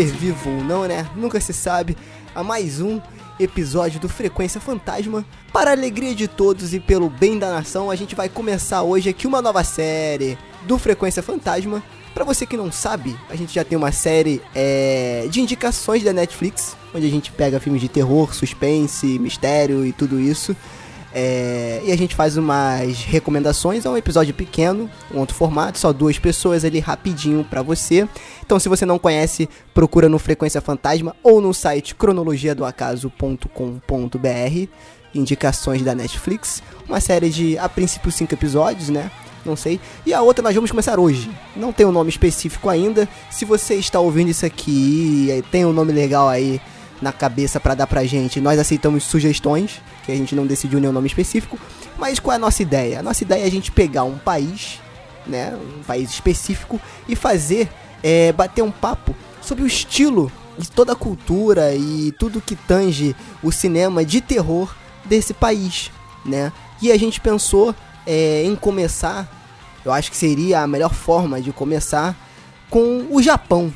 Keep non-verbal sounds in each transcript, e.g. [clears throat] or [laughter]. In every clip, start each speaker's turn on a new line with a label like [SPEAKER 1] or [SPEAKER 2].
[SPEAKER 1] ser vivo ou não, né? Nunca se sabe, a mais um episódio do Frequência Fantasma. Para a alegria de todos e pelo bem da nação, a gente vai começar hoje aqui uma nova série do Frequência Fantasma. Para você que não sabe, a gente já tem uma série é, de indicações da Netflix, onde a gente pega filmes de terror, suspense, mistério e tudo isso. É, e a gente faz umas recomendações, é um episódio pequeno, um outro formato, só duas pessoas ali rapidinho pra você. Então se você não conhece, procura no Frequência Fantasma ou no site cronologiadoacaso.com.br, indicações da Netflix, uma série de a princípio cinco episódios, né? Não sei. E a outra nós vamos começar hoje. Não tem um nome específico ainda. Se você está ouvindo isso aqui e tem um nome legal aí na cabeça pra dar pra gente, nós aceitamos sugestões, que a gente não decidiu nenhum nome específico. Mas qual é a nossa ideia? A nossa ideia é a gente pegar um país, né, um país específico e fazer, é, bater um papo sobre o estilo de toda a cultura e tudo que tange o cinema de terror desse país, né? E a gente pensou é, em começar, eu acho que seria a melhor forma de começar com o Japão.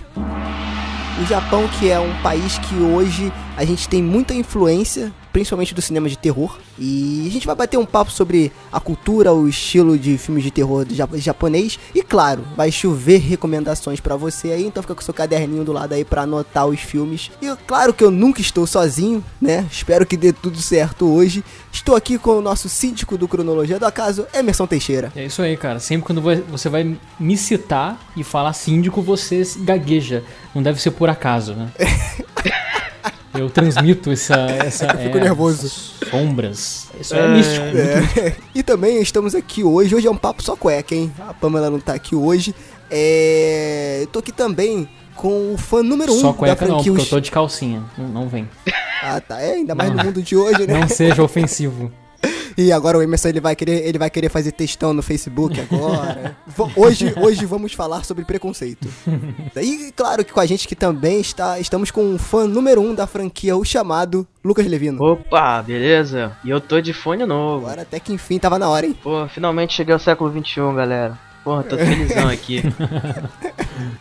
[SPEAKER 1] O Japão, que é um país que hoje a gente tem muita influência, principalmente do cinema de terror. E a gente vai bater um papo sobre a cultura, o estilo de filmes de terror japonês. E claro, vai chover recomendações pra você aí, então fica com seu caderninho do lado aí pra anotar os filmes. E claro que eu nunca estou sozinho, né? Espero que dê tudo certo hoje. Estou aqui com o nosso síndico do Cronologia do Acaso, Emerson Teixeira.
[SPEAKER 2] É isso aí, cara. Sempre quando você vai me citar e falar síndico, você gagueja. Não deve ser por acaso, né? [laughs] Eu transmito essa. essa
[SPEAKER 1] Eu fico
[SPEAKER 2] é,
[SPEAKER 1] nervoso.
[SPEAKER 2] Sombras. Isso é, místico.
[SPEAKER 1] É. E também estamos aqui hoje. Hoje é um papo só cueca, hein? A Pamela não tá aqui hoje. É... Eu tô aqui também com o fã número 1 um
[SPEAKER 2] Só
[SPEAKER 1] da
[SPEAKER 2] cueca não,
[SPEAKER 1] franquia.
[SPEAKER 2] porque eu tô de calcinha. Não, não vem.
[SPEAKER 1] Ah, tá. É, ainda mais
[SPEAKER 2] Não.
[SPEAKER 1] no mundo de hoje, né?
[SPEAKER 2] Não seja ofensivo. [laughs]
[SPEAKER 1] E agora o Emerson ele vai querer, ele vai querer fazer textão no Facebook agora. [laughs] Hoje, hoje vamos falar sobre preconceito. E claro que com a gente que também está, estamos com um fã número 1 um da franquia, o chamado Lucas Levino.
[SPEAKER 3] Opa, beleza? E eu tô de fone novo.
[SPEAKER 1] Agora até que enfim tava na hora, hein?
[SPEAKER 3] Pô, finalmente cheguei ao século XXI, galera. Porra, tô felizão [laughs] aqui.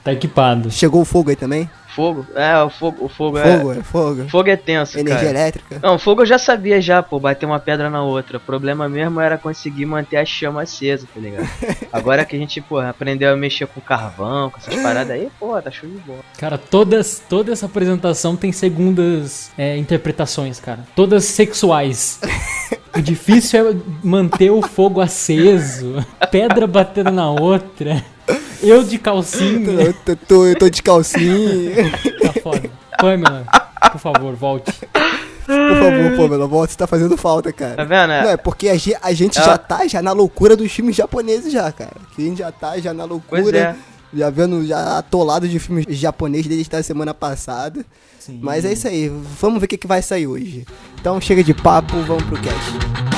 [SPEAKER 2] Tá equipado.
[SPEAKER 1] Chegou o fogo aí também?
[SPEAKER 3] Fogo? É, o fogo, o fogo,
[SPEAKER 1] Fogo,
[SPEAKER 3] é.
[SPEAKER 1] é fogo.
[SPEAKER 3] Fogo é tenso,
[SPEAKER 1] Energia
[SPEAKER 3] cara.
[SPEAKER 1] elétrica.
[SPEAKER 3] Não, fogo eu já sabia já, pô, bater uma pedra na outra. O problema mesmo era conseguir manter a chama acesa, tá ligado? [laughs] Agora que a gente, pô, aprendeu a mexer com carvão, com essas paradas aí, pô, tá show de bola.
[SPEAKER 2] Cara, todas, toda essa apresentação tem segundas é, interpretações, cara. Todas sexuais. [laughs] O difícil é manter o fogo aceso, pedra batendo na outra, eu de calcinha.
[SPEAKER 1] Eu tô, tô- eu tô de calcinha.
[SPEAKER 2] Tá foda. Pamela, por favor, volte.
[SPEAKER 1] Por favor, Pamela, volta, você tá fazendo falta, cara.
[SPEAKER 3] Tá vendo?
[SPEAKER 1] Não, é porque a, ge- a gente já tá já na loucura dos filmes japoneses já, cara. A gente já tá já na loucura.
[SPEAKER 3] Pois é.
[SPEAKER 1] Já vendo, já atolado de filmes japoneses desde a semana passada. Mas é isso aí, vamos ver o que, que vai sair hoje. Então chega de papo, vamos pro cast.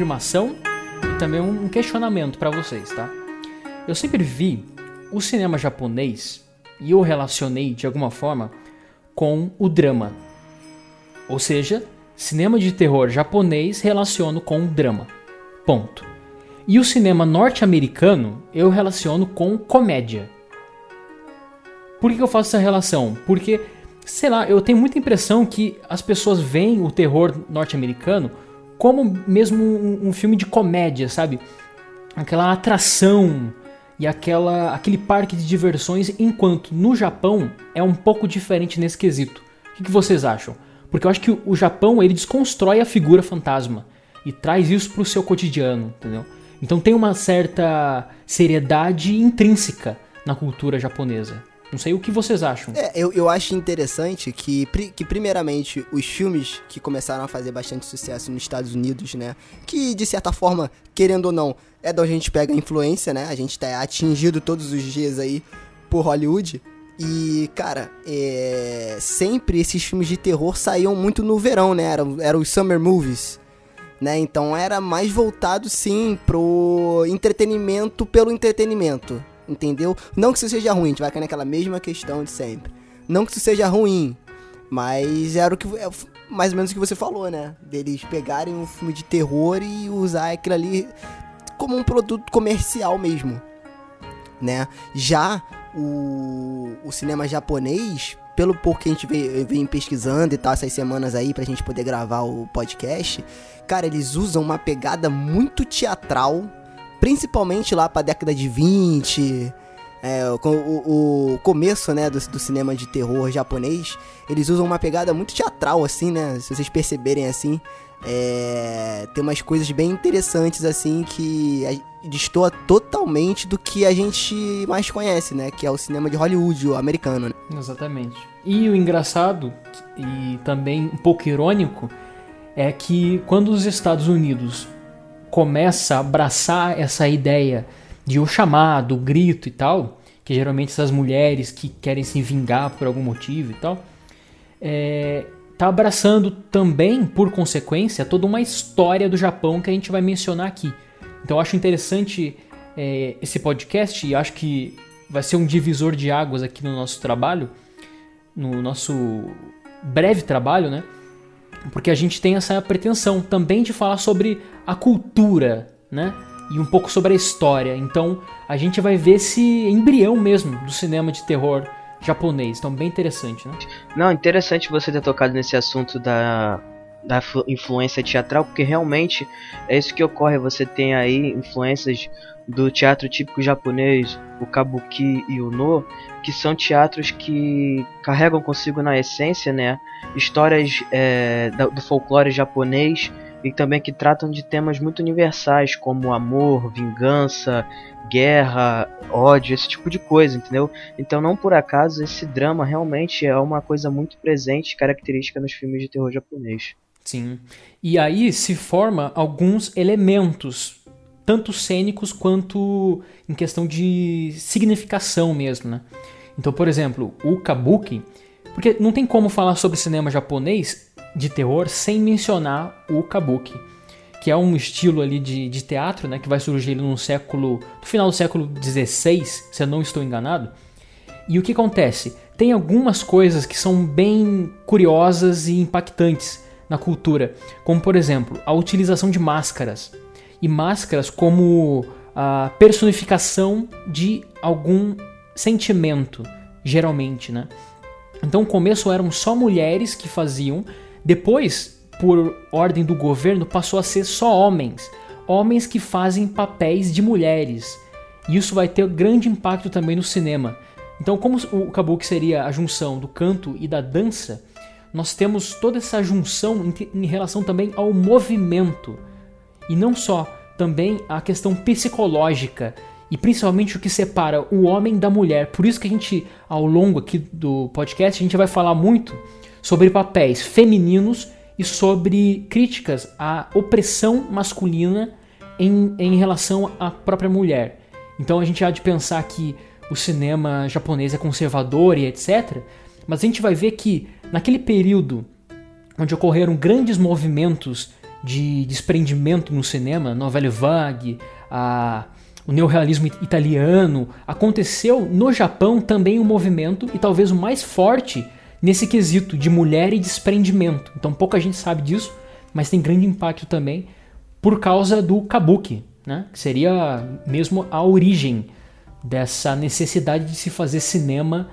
[SPEAKER 2] Afirmação e também um questionamento pra vocês, tá? Eu sempre vi o cinema japonês e eu relacionei de alguma forma com o drama. Ou seja, cinema de terror japonês relaciono com o drama. Ponto. E o cinema norte-americano eu relaciono com comédia. Por que eu faço essa relação? Porque, sei lá, eu tenho muita impressão que as pessoas veem o terror norte-americano como mesmo um, um filme de comédia, sabe? Aquela atração e aquela, aquele parque de diversões, enquanto no Japão é um pouco diferente nesse quesito. O que, que vocês acham? Porque eu acho que o Japão, ele desconstrói a figura fantasma e traz isso pro seu cotidiano, entendeu? Então tem uma certa seriedade intrínseca na cultura japonesa. Não sei o que vocês acham.
[SPEAKER 1] É, eu, eu acho interessante que, que, primeiramente, os filmes que começaram a fazer bastante sucesso nos Estados Unidos, né? Que, de certa forma, querendo ou não, é da onde a gente pega a influência, né? A gente tá atingido todos os dias aí por Hollywood. E, cara, é... sempre esses filmes de terror saíam muito no verão, né? Eram, eram os summer movies. Né? Então era mais voltado sim pro entretenimento pelo entretenimento entendeu? Não que isso seja ruim, a gente vai cair naquela mesma questão de sempre. Não que isso seja ruim, mas era o que é mais ou menos o que você falou, né? Deles pegarem um filme de terror e usar aquilo ali como um produto comercial mesmo, né? Já o, o cinema japonês, pelo pouco que a gente vem, pesquisando e tal essas semanas aí pra gente poder gravar o podcast, cara, eles usam uma pegada muito teatral principalmente lá pra década de 20, é, o, o, o, começo, né, do, do, cinema de terror japonês, eles usam uma pegada muito teatral, assim, né, se vocês perceberem, assim, é, tem umas coisas bem interessantes, assim, que destoa totalmente do que a gente mais conhece, né, que é o cinema de Hollywood, o americano, né?
[SPEAKER 2] Exatamente. E o engraçado, e também um pouco irônico, é que quando os Estados Unidos começa a abraçar essa ideia de o chamado, o grito e tal, que geralmente essas mulheres que querem se vingar por algum motivo e tal, é, tá abraçando também, por consequência, toda uma história do Japão que a gente vai mencionar aqui. Então eu acho interessante é, esse podcast e acho que vai ser um divisor de águas aqui no nosso trabalho, no nosso breve trabalho, né? Porque a gente tem essa pretensão também de falar sobre a cultura, né? E um pouco sobre a história. Então a gente vai ver esse embrião mesmo do cinema de terror japonês. Então bem interessante, né?
[SPEAKER 3] Não, interessante você ter tocado nesse assunto da da influência teatral, porque realmente é isso que ocorre. Você tem aí influências do teatro típico japonês, o kabuki e o no, que são teatros que carregam consigo na essência, né, histórias é, do folclore japonês e também que tratam de temas muito universais como amor, vingança, guerra, ódio, esse tipo de coisa, entendeu? Então não por acaso esse drama realmente é uma coisa muito presente, característica nos filmes de terror japonês.
[SPEAKER 2] Sim. E aí se forma alguns elementos tanto cênicos quanto em questão de significação mesmo, né? Então, por exemplo, o kabuki, porque não tem como falar sobre cinema japonês de terror sem mencionar o kabuki, que é um estilo ali de, de teatro, né, que vai surgir no século, no final do século XVI, se eu não estou enganado. E o que acontece? Tem algumas coisas que são bem curiosas e impactantes na cultura, como por exemplo, a utilização de máscaras e máscaras como a personificação de algum sentimento, geralmente, né? Então, no começo eram só mulheres que faziam, depois, por ordem do governo, passou a ser só homens, homens que fazem papéis de mulheres. E isso vai ter grande impacto também no cinema. Então, como o kabuki seria a junção do canto e da dança, nós temos toda essa junção em relação também ao movimento. E não só, também a questão psicológica e principalmente o que separa o homem da mulher. Por isso que a gente, ao longo aqui do podcast, a gente vai falar muito sobre papéis femininos e sobre críticas à opressão masculina em, em relação à própria mulher. Então a gente há de pensar que o cinema japonês é conservador e etc. Mas a gente vai ver que naquele período onde ocorreram grandes movimentos de desprendimento no cinema, Novelle Vague, a, o neorrealismo italiano, aconteceu no Japão também um movimento, e talvez o mais forte, nesse quesito de mulher e desprendimento. Então pouca gente sabe disso, mas tem grande impacto também por causa do kabuki, né? que seria mesmo a origem dessa necessidade de se fazer cinema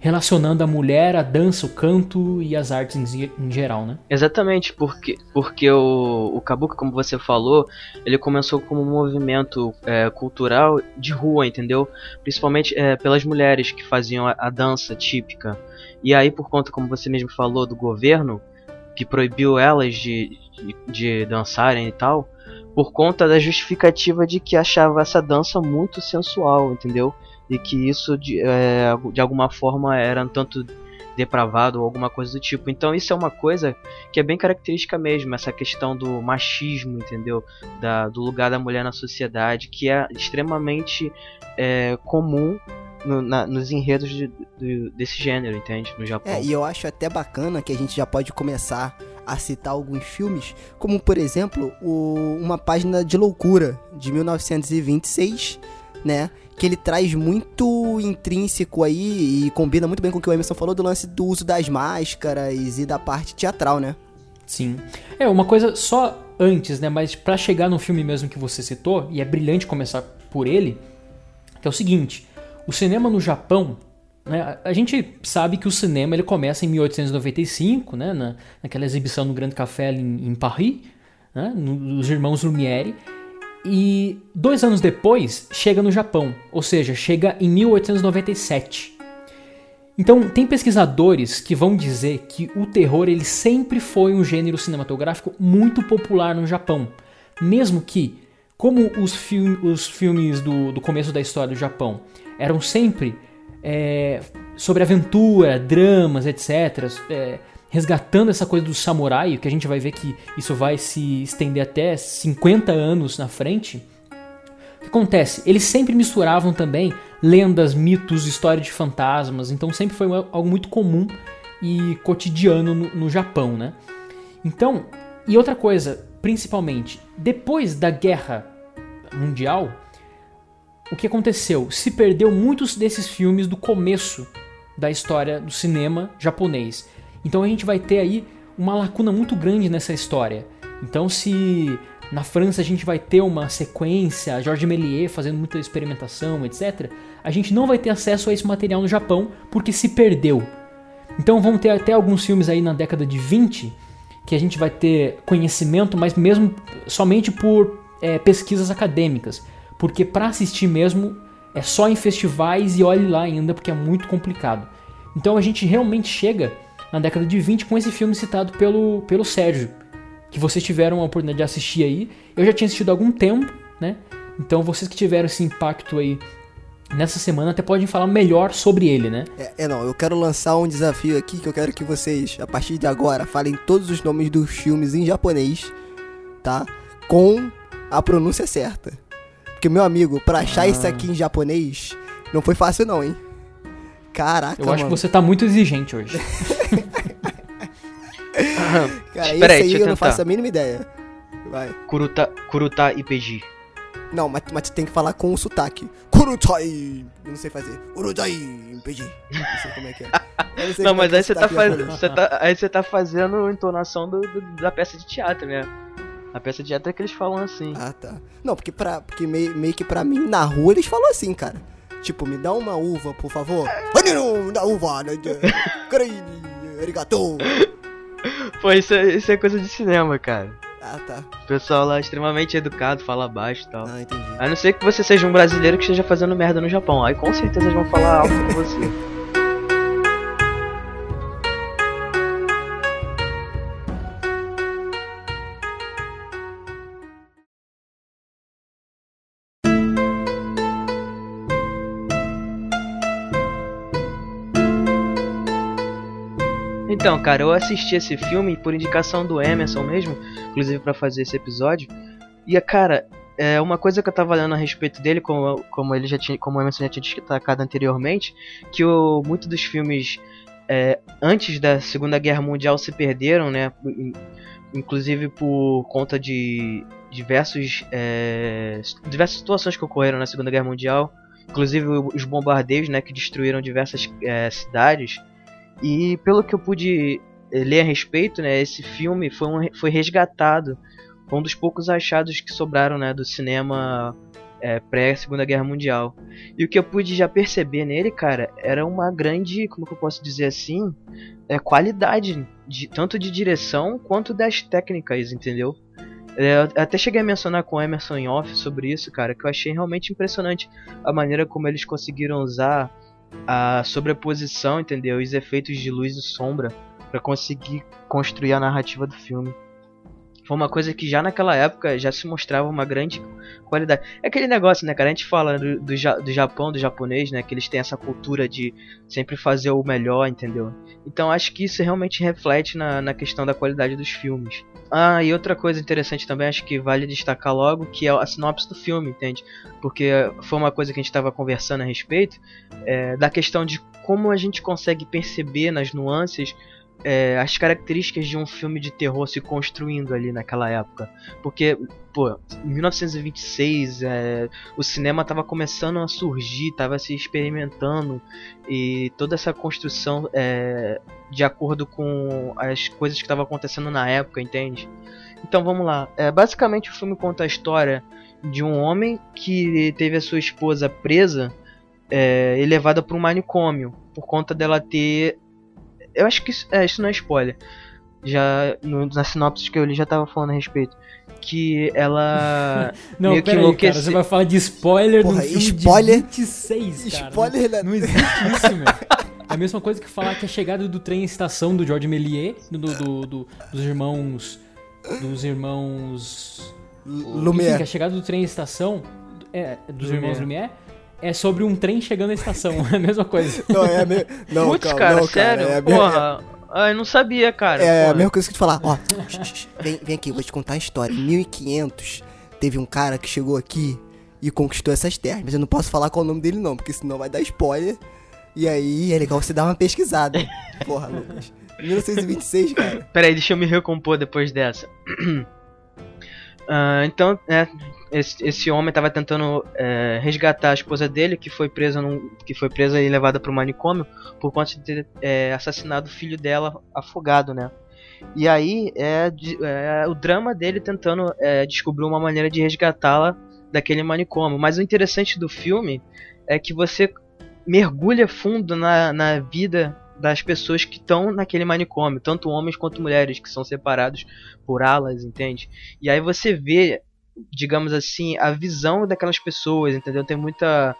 [SPEAKER 2] relacionando a mulher, a dança, o canto e as artes em, em geral, né?
[SPEAKER 3] Exatamente, porque, porque o, o Kabuki, como você falou, ele começou como um movimento é, cultural de rua, entendeu? Principalmente é, pelas mulheres que faziam a, a dança típica. E aí, por conta, como você mesmo falou, do governo, que proibiu elas de, de, de dançarem e tal, por conta da justificativa de que achava essa dança muito sensual, entendeu? E que isso de, é, de alguma forma era um tanto depravado ou alguma coisa do tipo. Então isso é uma coisa que é bem característica mesmo, essa questão do machismo, entendeu? Da, do lugar da mulher na sociedade, que é extremamente é, comum no, na, nos enredos de, de, desse gênero, entende? No Japão.
[SPEAKER 1] É, e eu acho até bacana que a gente já pode começar a citar alguns filmes, como por exemplo, o, uma página de loucura de 1926, né? Que ele traz muito intrínseco aí e combina muito bem com o que o Emerson falou do lance do uso das máscaras e da parte teatral, né?
[SPEAKER 2] Sim. É, uma coisa só antes, né? Mas para chegar no filme mesmo que você citou, e é brilhante começar por ele, que é o seguinte: o cinema no Japão, né, a gente sabe que o cinema ele começa em 1895, né, na, naquela exibição no Grande Café em, em Paris, né, nos irmãos Lumière, e dois anos depois chega no Japão, ou seja, chega em 1897. Então, tem pesquisadores que vão dizer que o terror ele sempre foi um gênero cinematográfico muito popular no Japão, mesmo que, como os, os filmes do, do começo da história do Japão eram sempre é, sobre aventura, dramas, etc., é, resgatando essa coisa do samurai, que a gente vai ver que isso vai se estender até 50 anos na frente. O que acontece? Eles sempre misturavam também lendas, mitos, história de fantasmas, então sempre foi algo muito comum e cotidiano no, no Japão, né? Então, e outra coisa, principalmente, depois da guerra mundial, o que aconteceu? Se perdeu muitos desses filmes do começo da história do cinema japonês. Então a gente vai ter aí uma lacuna muito grande nessa história. Então se na França a gente vai ter uma sequência, Georges Méliès fazendo muita experimentação, etc. A gente não vai ter acesso a esse material no Japão porque se perdeu. Então vão ter até alguns filmes aí na década de 20 que a gente vai ter conhecimento, mas mesmo somente por é, pesquisas acadêmicas. Porque para assistir mesmo é só em festivais e olhe lá ainda porque é muito complicado. Então a gente realmente chega na década de 20 com esse filme citado pelo, pelo Sérgio, que vocês tiveram a oportunidade de assistir aí. Eu já tinha assistido há algum tempo, né? Então vocês que tiveram esse impacto aí nessa semana até podem falar melhor sobre ele, né?
[SPEAKER 1] É, é, não, eu quero lançar um desafio aqui que eu quero que vocês, a partir de agora, falem todos os nomes dos filmes em japonês, tá? Com a pronúncia certa. Porque, meu amigo, pra achar ah. isso aqui em japonês, não foi fácil não, hein? Caraca,
[SPEAKER 2] Eu acho
[SPEAKER 1] mano.
[SPEAKER 2] que você tá muito exigente hoje. [laughs]
[SPEAKER 1] Cara, isso aí eu, eu não faço a mínima ideia. Vai.
[SPEAKER 3] Kuruta, Kuruta IPG.
[SPEAKER 1] Não, mas, mas tu tem que falar com o sotaque. Kurutai. Eu não sei fazer. Kurutai IPG. Não sei como é que é.
[SPEAKER 3] Não, não mas aí você tá, faz... você tá, aí você tá fazendo entonação do, do, da peça de teatro, né? A peça de teatro é que eles falam assim.
[SPEAKER 1] Ah, tá. Não, porque, pra, porque meio, meio que pra mim, na rua, eles falam assim, cara. Tipo, me dá uma uva, por favor. Me dá uva, né? [laughs] Arigatou.
[SPEAKER 3] Pô, isso é, isso é coisa de cinema, cara.
[SPEAKER 1] Ah, tá.
[SPEAKER 3] O pessoal lá é extremamente educado, fala baixo e tal.
[SPEAKER 1] Ah, entendi.
[SPEAKER 3] A não ser que você seja um brasileiro que esteja fazendo merda no Japão. Aí com certeza eles vão falar alto com você. Então, cara, eu assisti esse filme por indicação do Emerson mesmo, inclusive para fazer esse episódio. E, cara, é uma coisa que eu tava lendo a respeito dele, como, como ele já tinha, como o Emerson já tinha destacado anteriormente, que o, muito dos filmes é, antes da Segunda Guerra Mundial se perderam, né? Inclusive por conta de diversos, é, diversas situações que ocorreram na Segunda Guerra Mundial, inclusive os bombardeios, né, que destruíram diversas é, cidades. E pelo que eu pude eh, ler a respeito, né, esse filme foi, um, foi resgatado, foi um dos poucos achados que sobraram né, do cinema é, pré-Segunda Guerra Mundial. E o que eu pude já perceber nele, cara, era uma grande, como que eu posso dizer assim, é, qualidade, de, tanto de direção quanto das técnicas, entendeu? Eu até cheguei a mencionar com o Emerson em off sobre isso, cara, que eu achei realmente impressionante a maneira como eles conseguiram usar a sobreposição, entendeu? Os efeitos de luz e sombra para conseguir construir a narrativa do filme. Foi uma coisa que já naquela época já se mostrava uma grande qualidade. É aquele negócio, né, cara? A gente fala do, do, do Japão, do japonês, né? Que eles têm essa cultura de sempre fazer o melhor, entendeu? Então acho que isso realmente reflete na, na questão da qualidade dos filmes. Ah, e outra coisa interessante também, acho que vale destacar logo, que é a sinopse do filme, entende? Porque foi uma coisa que a gente estava conversando a respeito, é, da questão de como a gente consegue perceber nas nuances é, as características de um filme de terror se construindo ali naquela época. Porque, pô, em 1926 é, o cinema estava começando a surgir, estava se experimentando e toda essa construção é, de acordo com as coisas que estavam acontecendo na época, entende? Então vamos lá. É, basicamente o filme conta a história de um homem que teve a sua esposa presa é, e levada para um manicômio por conta dela ter eu acho que isso, é, isso não é spoiler. Já no, na sinopse que eu li já tava falando a respeito. Que ela. [laughs]
[SPEAKER 2] não, meio que enlouquece... cara, você vai falar de spoiler
[SPEAKER 1] Porra,
[SPEAKER 2] filme
[SPEAKER 1] spoiler,
[SPEAKER 2] de 26, cara.
[SPEAKER 1] Spoiler,
[SPEAKER 2] não, não existe isso, meu. É a mesma coisa que falar que a chegada do trem em estação do George Méliès, do, do, do, dos irmãos. Dos irmãos.
[SPEAKER 1] Lumière. Enfim,
[SPEAKER 2] que a chegada do trem em estação. É, dos Lumière. irmãos Lumière é sobre um trem chegando na estação. [laughs] É a mesma coisa.
[SPEAKER 1] Não, é a me... não,
[SPEAKER 3] Putz,
[SPEAKER 1] calma,
[SPEAKER 3] cara,
[SPEAKER 1] não,
[SPEAKER 3] sério?
[SPEAKER 1] Cara, é
[SPEAKER 3] Porra. Ah, eu não sabia, cara.
[SPEAKER 1] É
[SPEAKER 3] porra.
[SPEAKER 1] a mesma coisa que te falar. Ó, vem, vem aqui, vou te contar a história. Em 1500, teve um cara que chegou aqui e conquistou essas terras. Mas eu não posso falar qual é o nome dele, não, porque senão vai dar spoiler. E aí é legal você dar uma pesquisada. [laughs] Porra, Lucas. 1926, cara.
[SPEAKER 3] Peraí, deixa eu me recompor depois dessa. Uh, [clears throat] então, é, esse, esse homem estava tentando é, resgatar a esposa dele, que foi presa, num, que foi presa e levada para o manicômio por conta de ter é, assassinado o filho dela afogado, né? E aí é, é o drama dele tentando é, descobrir uma maneira de resgatá-la daquele manicômio. Mas o interessante do filme é que você mergulha fundo na, na vida das pessoas que estão naquele manicômio, tanto homens quanto mulheres, que são separados por alas, entende? E aí você vê, digamos assim, a visão daquelas pessoas, entendeu? Tem muita.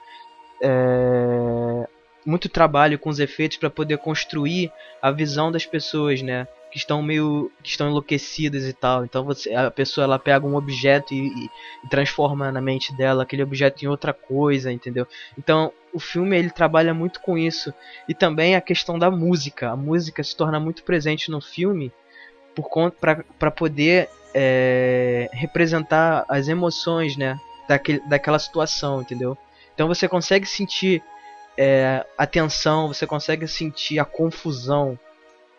[SPEAKER 3] É, muito trabalho com os efeitos para poder construir a visão das pessoas, né? que estão meio que estão enlouquecidas e tal. Então você a pessoa ela pega um objeto e, e, e, transforma na mente dela aquele objeto em outra coisa, entendeu? Então o filme ele trabalha muito com isso e também a questão da música. A música se torna muito presente no filme para poder é, representar as emoções, né? Daquele, daquela situação, entendeu? Então você consegue sentir é, a tensão, você consegue sentir a confusão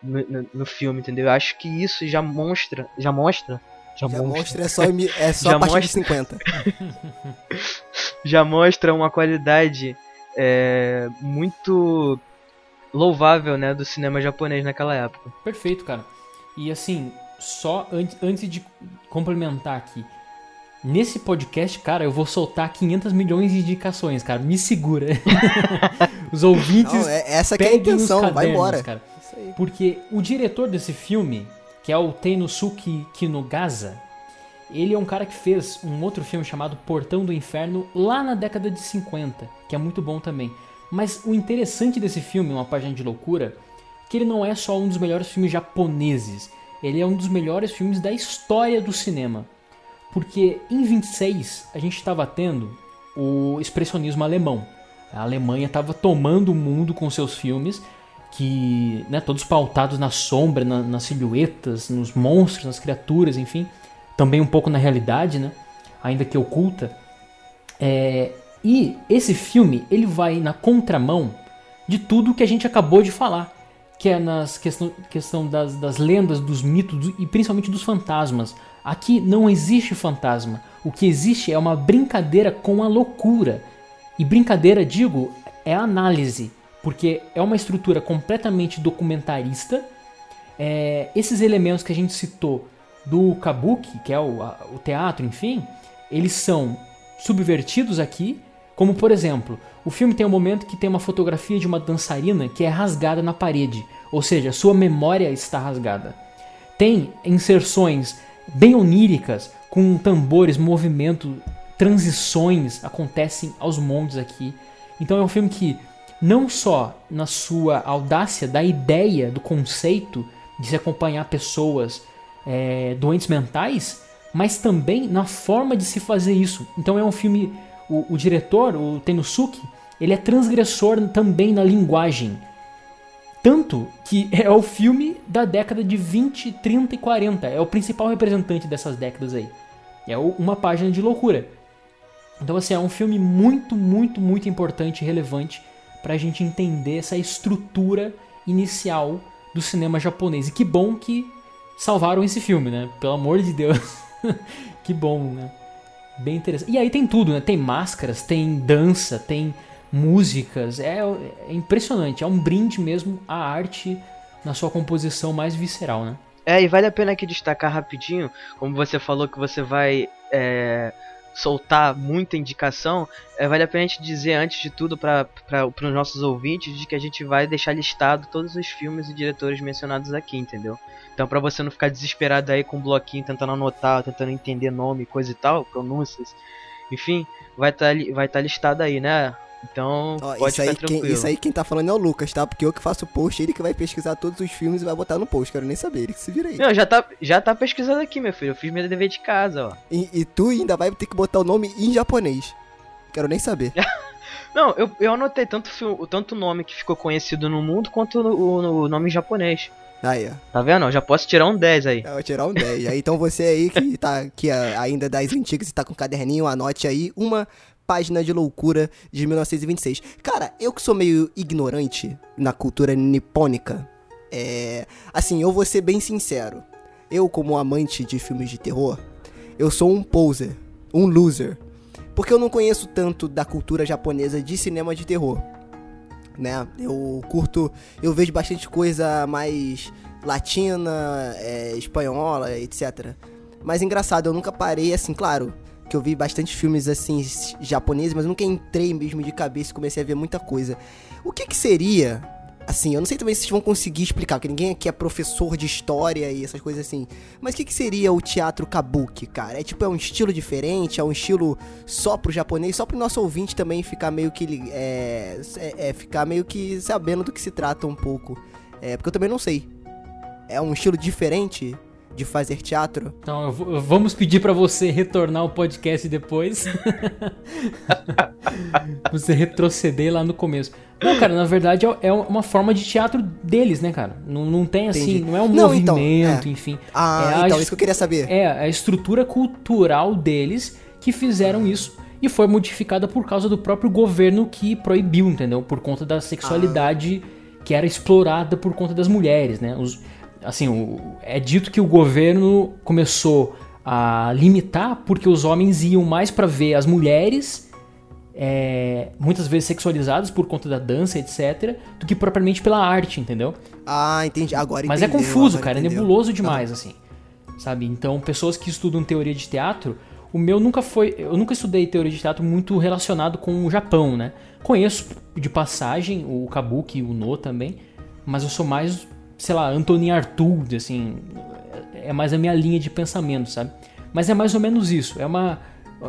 [SPEAKER 3] no, no, filme, entendeu? Eu acho que isso já mostra. Já mostra?
[SPEAKER 1] Já, já mostra. mostra, é só, é só [laughs] a partir mostra... de 50. [laughs]
[SPEAKER 3] já mostra uma qualidade é, muito louvável, né, do cinema japonês naquela época.
[SPEAKER 2] Perfeito, cara. E assim, só antes, antes de complementar aqui, Nesse podcast, cara, eu vou soltar 500 milhões de indicações, cara. Me segura. [laughs] Os ouvintes. Não,
[SPEAKER 1] é, essa que é a intenção, cadernos, vai embora. Cara.
[SPEAKER 2] Porque o diretor desse filme, que é o Teinosuke Kinogasa, ele é um cara que fez um outro filme chamado Portão do Inferno lá na década de 50, que é muito bom também. Mas o interessante desse filme, Uma Página de Loucura, que ele não é só um dos melhores filmes japoneses, ele é um dos melhores filmes da história do cinema. Porque em 26 a gente estava tendo o expressionismo alemão. A Alemanha estava tomando o mundo com seus filmes, que né, todos pautados na sombra, na, nas silhuetas, nos monstros, nas criaturas, enfim, também um pouco na realidade, né, ainda que oculta. É, e esse filme ele vai na contramão de tudo que a gente acabou de falar, que é nas questão, questão das, das lendas, dos mitos e principalmente dos fantasmas. Aqui não existe fantasma. O que existe é uma brincadeira com a loucura. E brincadeira, digo, é análise porque é uma estrutura completamente documentarista. É, esses elementos que a gente citou do kabuki, que é o, a, o teatro, enfim, eles são subvertidos aqui, como por exemplo, o filme tem um momento que tem uma fotografia de uma dançarina que é rasgada na parede, ou seja, sua memória está rasgada. Tem inserções bem oníricas, com tambores, movimento, transições acontecem aos montes aqui. Então é um filme que não só na sua audácia da ideia, do conceito, de se acompanhar pessoas é, doentes mentais, mas também na forma de se fazer isso. Então é um filme, o, o diretor, o Tenosuke, ele é transgressor também na linguagem. Tanto que [laughs] é o filme da década de 20, 30 e 40. É o principal representante dessas décadas aí. É uma página de loucura. Então, assim, é um filme muito, muito, muito importante e relevante pra gente entender essa estrutura inicial do cinema japonês. E que bom que salvaram esse filme, né? Pelo amor de Deus. [laughs] que bom, né? Bem interessante. E aí tem tudo, né? Tem máscaras, tem dança, tem músicas. É, é impressionante. É um brinde mesmo à arte na sua composição mais visceral, né?
[SPEAKER 3] É, e vale a pena aqui destacar rapidinho, como você falou que você vai é, soltar muita indicação, é, vale a pena a gente dizer antes de tudo para os nossos ouvintes de que a gente vai deixar listado todos os filmes e diretores mencionados aqui, entendeu? Então para você não ficar desesperado aí com um bloquinho tentando anotar, tentando entender nome, coisa e tal, pronúncias, enfim, vai estar tá, vai tá listado aí, né? Então, Ó, pode
[SPEAKER 1] isso aí,
[SPEAKER 3] tranquilo.
[SPEAKER 1] Quem, isso aí quem tá falando é o Lucas, tá? Porque eu que faço o post, ele que vai pesquisar todos os filmes e vai botar no post. Quero nem saber, ele que se vira aí.
[SPEAKER 3] Não, já tá, já tá pesquisando aqui, meu filho. Eu fiz meu dever de casa, ó.
[SPEAKER 1] E, e tu ainda vai ter que botar o nome em japonês. Quero nem saber. [laughs]
[SPEAKER 3] Não, eu, eu anotei tanto, tanto nome que ficou conhecido no mundo quanto o, nome em japonês.
[SPEAKER 1] Aí, ó.
[SPEAKER 3] Tá vendo? Eu já posso tirar um 10 aí.
[SPEAKER 1] Eu vou tirar um 10. aí, então você aí que tá que ainda das antigas e tá com um caderninho, anote aí uma página de loucura de 1926. Cara, eu que sou meio ignorante na cultura nipônica, é. Assim, eu vou ser bem sincero. Eu, como amante de filmes de terror, eu sou um poser, um loser. Porque eu não conheço tanto da cultura japonesa de cinema de terror. Né? Eu curto. Eu vejo bastante coisa mais latina, é, espanhola, etc. Mas engraçado, eu nunca parei assim, claro que eu vi bastante filmes assim japoneses, mas nunca entrei mesmo de cabeça e comecei a ver muita coisa. O que que seria assim, eu não sei também se vocês vão conseguir explicar, porque ninguém aqui é professor de história e essas coisas assim. Mas o que, que seria o teatro kabuki, cara? É tipo, é um estilo diferente, é um estilo só pro japonês, só pro nosso ouvinte também ficar meio que. É, é, é ficar meio que sabendo do que se trata um pouco. É, porque eu também não sei. É um estilo diferente de fazer teatro.
[SPEAKER 2] Então, vamos pedir para você retornar o podcast depois. [laughs] você retroceder lá no começo. Não, cara, na verdade é, é uma forma de teatro deles, né, cara? Não, não tem assim, Entendi. não é um não, então, movimento, então, é. enfim.
[SPEAKER 1] Ah, é então, isso que eu queria saber.
[SPEAKER 2] É, a estrutura cultural deles que fizeram isso. E foi modificada por causa do próprio governo que proibiu, entendeu? Por conta da sexualidade ah. que era explorada por conta das mulheres, né? Os, assim, o, é dito que o governo começou a limitar porque os homens iam mais para ver as mulheres, é, muitas vezes sexualizadas por conta da dança, etc., do que propriamente pela arte, entendeu?
[SPEAKER 1] Ah, entendi. Agora
[SPEAKER 2] Mas
[SPEAKER 1] é
[SPEAKER 2] confuso, cara, entendeu. é nebuloso demais, ah. assim. Sabe? Então, pessoas que estudam teoria de teatro, o meu nunca foi. Eu nunca estudei teoria de teatro muito relacionado com o Japão, né? Conheço de passagem o Kabuki, o No também, mas eu sou mais sei lá, Antonin Artaud, assim, é mais a minha linha de pensamento, sabe? Mas é mais ou menos isso, é uma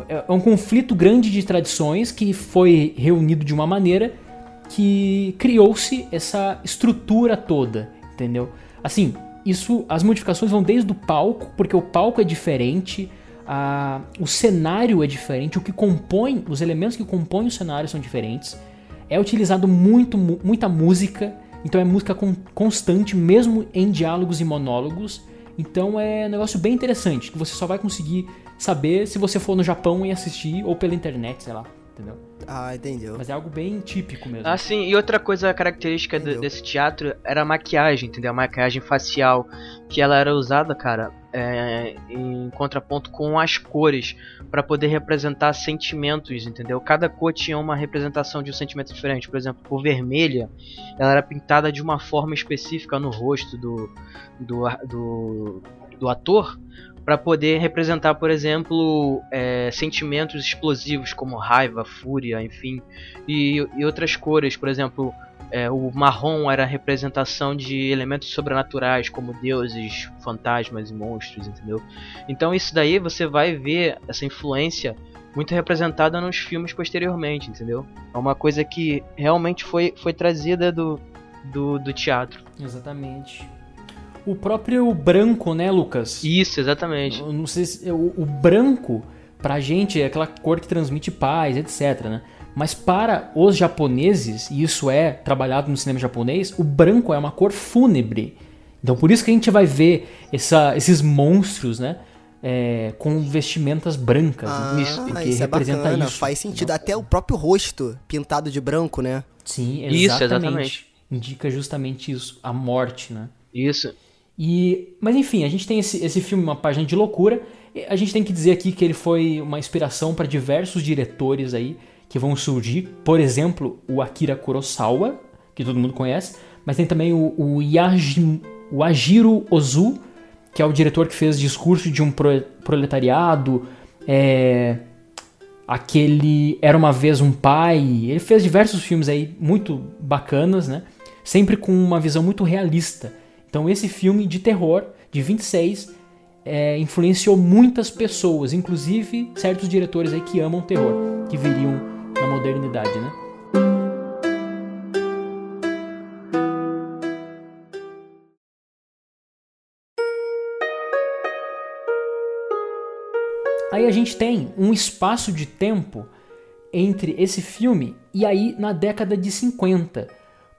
[SPEAKER 2] é um conflito grande de tradições que foi reunido de uma maneira que criou-se essa estrutura toda, entendeu? Assim, isso, as modificações vão desde o palco, porque o palco é diferente, a, o cenário é diferente, o que compõe, os elementos que compõem o cenário são diferentes. É utilizado muito, muita música, então é música constante, mesmo em diálogos e monólogos. Então é um negócio bem interessante, que você só vai conseguir saber se você for no Japão e assistir, ou pela internet, sei lá, entendeu?
[SPEAKER 1] Ah, entendeu.
[SPEAKER 2] Mas é algo bem típico mesmo.
[SPEAKER 3] Ah, sim, e outra coisa característica desse teatro era a maquiagem, entendeu? A maquiagem facial, que ela era usada, cara, é, em contraponto com as cores para poder representar sentimentos, entendeu? Cada cor tinha uma representação de um sentimento diferente. Por exemplo, por vermelha, ela era pintada de uma forma específica no rosto do, do, do, do ator para poder representar, por exemplo, é, sentimentos explosivos como raiva, fúria, enfim, e, e outras cores, por exemplo, é, o marrom era a representação de elementos sobrenaturais, como deuses, fantasmas e monstros, entendeu? Então isso daí você vai ver essa influência muito representada nos filmes posteriormente, entendeu? É uma coisa que realmente foi, foi trazida do, do, do teatro.
[SPEAKER 2] Exatamente. o próprio branco, né, Lucas?
[SPEAKER 3] Isso, exatamente.
[SPEAKER 2] Eu não sei se, o, o branco, pra gente, é aquela cor que transmite paz, etc, né? Mas para os japoneses, e isso é trabalhado no cinema japonês, o branco é uma cor fúnebre. Então por isso que a gente vai ver essa, esses monstros, né? É, com vestimentas brancas.
[SPEAKER 1] Ah, isso,
[SPEAKER 2] porque
[SPEAKER 1] isso é
[SPEAKER 2] representa
[SPEAKER 1] bacana,
[SPEAKER 2] isso.
[SPEAKER 1] faz sentido. Até o próprio rosto pintado de branco, né?
[SPEAKER 2] Sim,
[SPEAKER 3] Isso,
[SPEAKER 2] exatamente.
[SPEAKER 3] exatamente.
[SPEAKER 2] Indica justamente isso, a morte, né?
[SPEAKER 3] Isso.
[SPEAKER 2] E, mas enfim, a gente tem esse, esse filme, uma página de loucura. E A gente tem que dizer aqui que ele foi uma inspiração para diversos diretores aí que vão surgir. Por exemplo, o Akira Kurosawa, que todo mundo conhece. Mas tem também o, o, o Ajiro Ozu, que é o diretor que fez Discurso de um Pro- Proletariado. É, aquele Era Uma Vez Um Pai. Ele fez diversos filmes aí muito bacanas, né? Sempre com uma visão muito realista. Então esse filme de terror, de 26, é, influenciou muitas pessoas, inclusive certos diretores aí que amam terror, que viriam na modernidade, né? Aí a gente tem um espaço de tempo entre esse filme e aí na década de 50.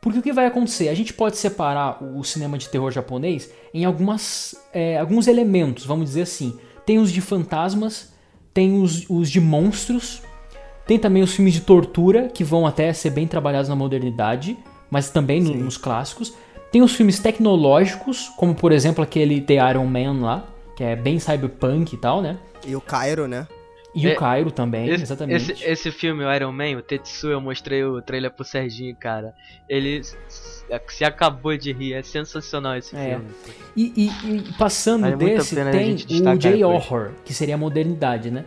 [SPEAKER 2] Porque o que vai acontecer? A gente pode separar o cinema de terror japonês em algumas, é, alguns elementos, vamos dizer assim. Tem os de fantasmas, tem os, os de monstros, tem também os filmes de tortura, que vão até ser bem trabalhados na modernidade, mas também no- nos clássicos. Tem os filmes tecnológicos, como por exemplo aquele The Iron Man lá, que é bem cyberpunk e tal, né?
[SPEAKER 1] E o Cairo, né?
[SPEAKER 2] E
[SPEAKER 3] É,
[SPEAKER 2] o Cairo também,
[SPEAKER 3] Esse,
[SPEAKER 2] exatamente.
[SPEAKER 3] esse, esse filme, o Iron Man, o Tetsu, eu mostrei o trailer pro Serginho, cara. Ele se acabou de rir, é sensacional esse
[SPEAKER 2] É.
[SPEAKER 3] filme.
[SPEAKER 2] E, e- e passando
[SPEAKER 3] Vale
[SPEAKER 2] desse, tem o. J-Horror, que seria a modernidade, né?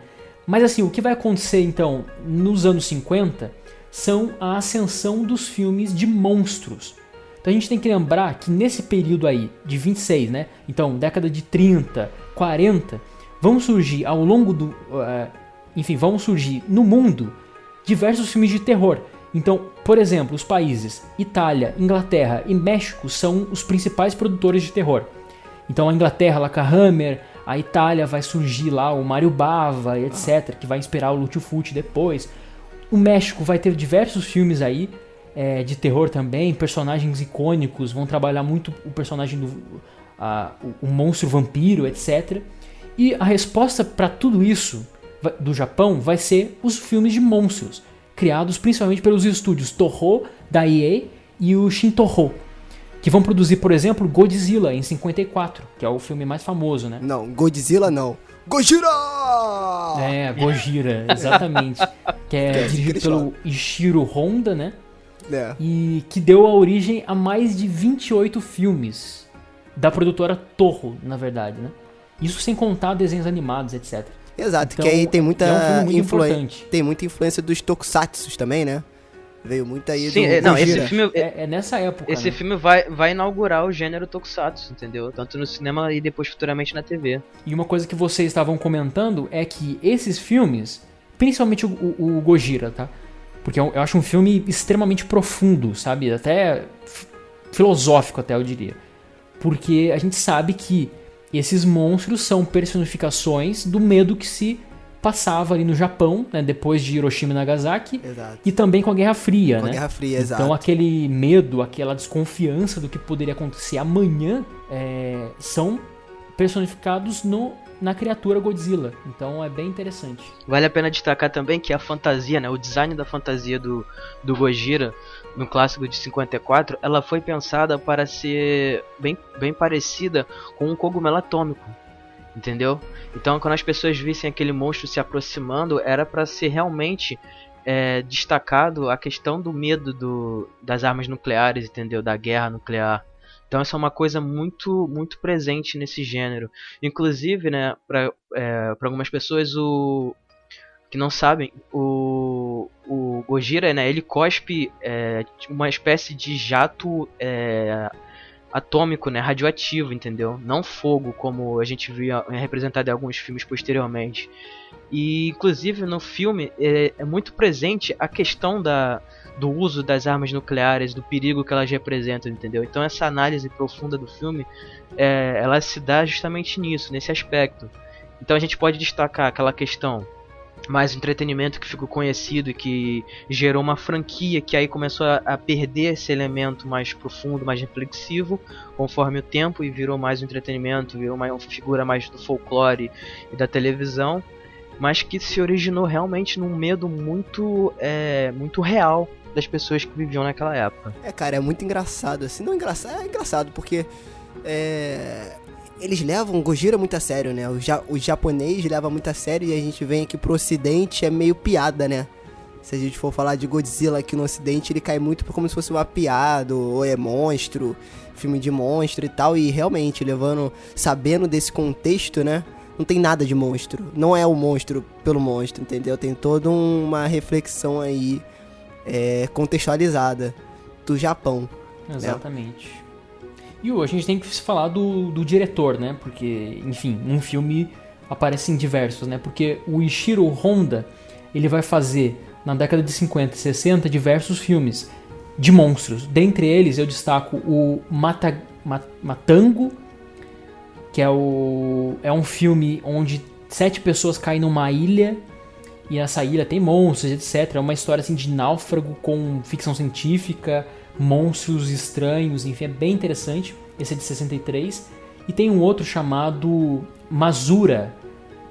[SPEAKER 2] Mas assim, o que vai acontecer então nos anos 50 são a ascensão dos filmes de monstros. Então a gente tem que lembrar que nesse período aí, de 26, né? Então, década de 30, 40, vão surgir ao longo do. eh, enfim, vão surgir no mundo diversos filmes de terror. Então, por exemplo, os países Itália, Inglaterra e México são os principais produtores de terror. Então a Inglaterra, lá a Hammer, a Itália vai surgir lá o Mario Bava, etc., que vai inspirar o Lutfut depois. O México vai ter diversos filmes aí é, de terror também, personagens icônicos, vão trabalhar muito o personagem do a- o, o monstro vampiro, etc. E a resposta para tudo isso do Japão vai ser os filmes de monstros, criados principalmente pelos estúdios Toho da EA e o que vão produzir, por exemplo, Godzilla em 54, que é o filme mais famoso, né?
[SPEAKER 1] Não, Godzilla não. Gojira!
[SPEAKER 2] É, Gojira, [laughs] exatamente. que é
[SPEAKER 1] Que é
[SPEAKER 2] dirigido pelo Ishiro Honda, né?
[SPEAKER 1] É.
[SPEAKER 2] E que deu a origem a mais de 28 filmes da produtora Toho, na verdade, né? Isso sem contar desenhos animados, etc.
[SPEAKER 1] Exato,
[SPEAKER 2] Então,
[SPEAKER 1] que aí tem muita
[SPEAKER 2] é um
[SPEAKER 1] influência. Tem muita influência dos tokusatsus também, né? Veio muito aí
[SPEAKER 3] Sim,
[SPEAKER 1] do
[SPEAKER 3] é, não, esse filme,
[SPEAKER 2] É, é nessa época,
[SPEAKER 3] esse
[SPEAKER 2] né?
[SPEAKER 3] filme vai, vai inaugurar o gênero Tokusatsu, entendeu? Tanto no cinema e depois futuramente na TV.
[SPEAKER 2] E uma coisa que vocês estavam comentando é que esses filmes, principalmente o, o- o Gojira, tá? Porque eu, eu acho um filme extremamente profundo, sabe? Até filosófico, até eu diria. Porque a gente sabe que esses monstros são personificações do medo que se passava ali no Japão, né? Depois de Hiroshima e Nagasaki.
[SPEAKER 1] Exato.
[SPEAKER 2] E também com a Guerra Fria,
[SPEAKER 1] Com a
[SPEAKER 2] né?
[SPEAKER 1] Guerra Fria, exato.
[SPEAKER 2] Então aquele medo, aquela desconfiança do que poderia acontecer amanhã é, são personificados no, na criatura Godzilla. Então é bem interessante.
[SPEAKER 3] Vale a pena destacar também que a fantasia, né, o design da fantasia do, do Gojira no clássico de 54, ela foi pensada para ser bem, bem parecida com um cogumelo atômico, entendeu? Então quando as pessoas vissem aquele monstro se aproximando, era para ser realmente é, destacado a questão do medo do, das armas nucleares, entendeu? Da guerra nuclear. Então essa é uma coisa muito muito presente nesse gênero. Inclusive, né, para é, algumas pessoas o que não sabem, o, o Gojira, né, ele cospe é, uma espécie de jato é, atômico, né, radioativo, entendeu? Não fogo como a gente via representado em alguns filmes posteriormente. E inclusive no filme é, é muito presente a questão da, do uso das armas nucleares, do perigo que elas representam, entendeu? Então essa análise profunda do filme, é, ela se dá justamente nisso, nesse aspecto. Então a gente pode destacar aquela questão mais entretenimento que ficou conhecido e que gerou uma franquia que aí começou a, a, perder esse elemento mais profundo, mais reflexivo, conforme o tempo e virou mais um entretenimento, virou uma, figura mais do folclore e da televisão, mas que se originou realmente num medo muito, é, muito real das pessoas que viviam naquela época.
[SPEAKER 1] É, cara, é muito engraçado, assim, não engraçado, é engraçado porque é, eles levam Gojira muito a sério, né? O, ja, o japonês leva muito a sério e a gente vem aqui pro ocidente é meio piada, né? Se a gente for falar de Godzilla aqui no ocidente, ele cai muito como se fosse uma piada, ou é monstro, filme de monstro e tal. E realmente, levando, sabendo desse contexto, né? Não tem nada de monstro. Não é o monstro pelo monstro, entendeu? Tem toda uma reflexão aí é, contextualizada do Japão.
[SPEAKER 2] Né? Exatamente. Né? E a gente tem que falar do, do diretor, né? Porque, enfim, um filme aparece em diversos, né? Porque o Ishiro Honda, ele vai fazer na década de 50 e 60 diversos filmes de monstros. Dentre eles eu destaco o Mata, Matango, que é, o, é um filme onde sete pessoas caem numa ilha e essa ilha tem monstros, etc. É uma história assim de náufrago com ficção científica monstros estranhos, enfim, é bem interessante. Esse é de 63. E tem um outro chamado Mazura,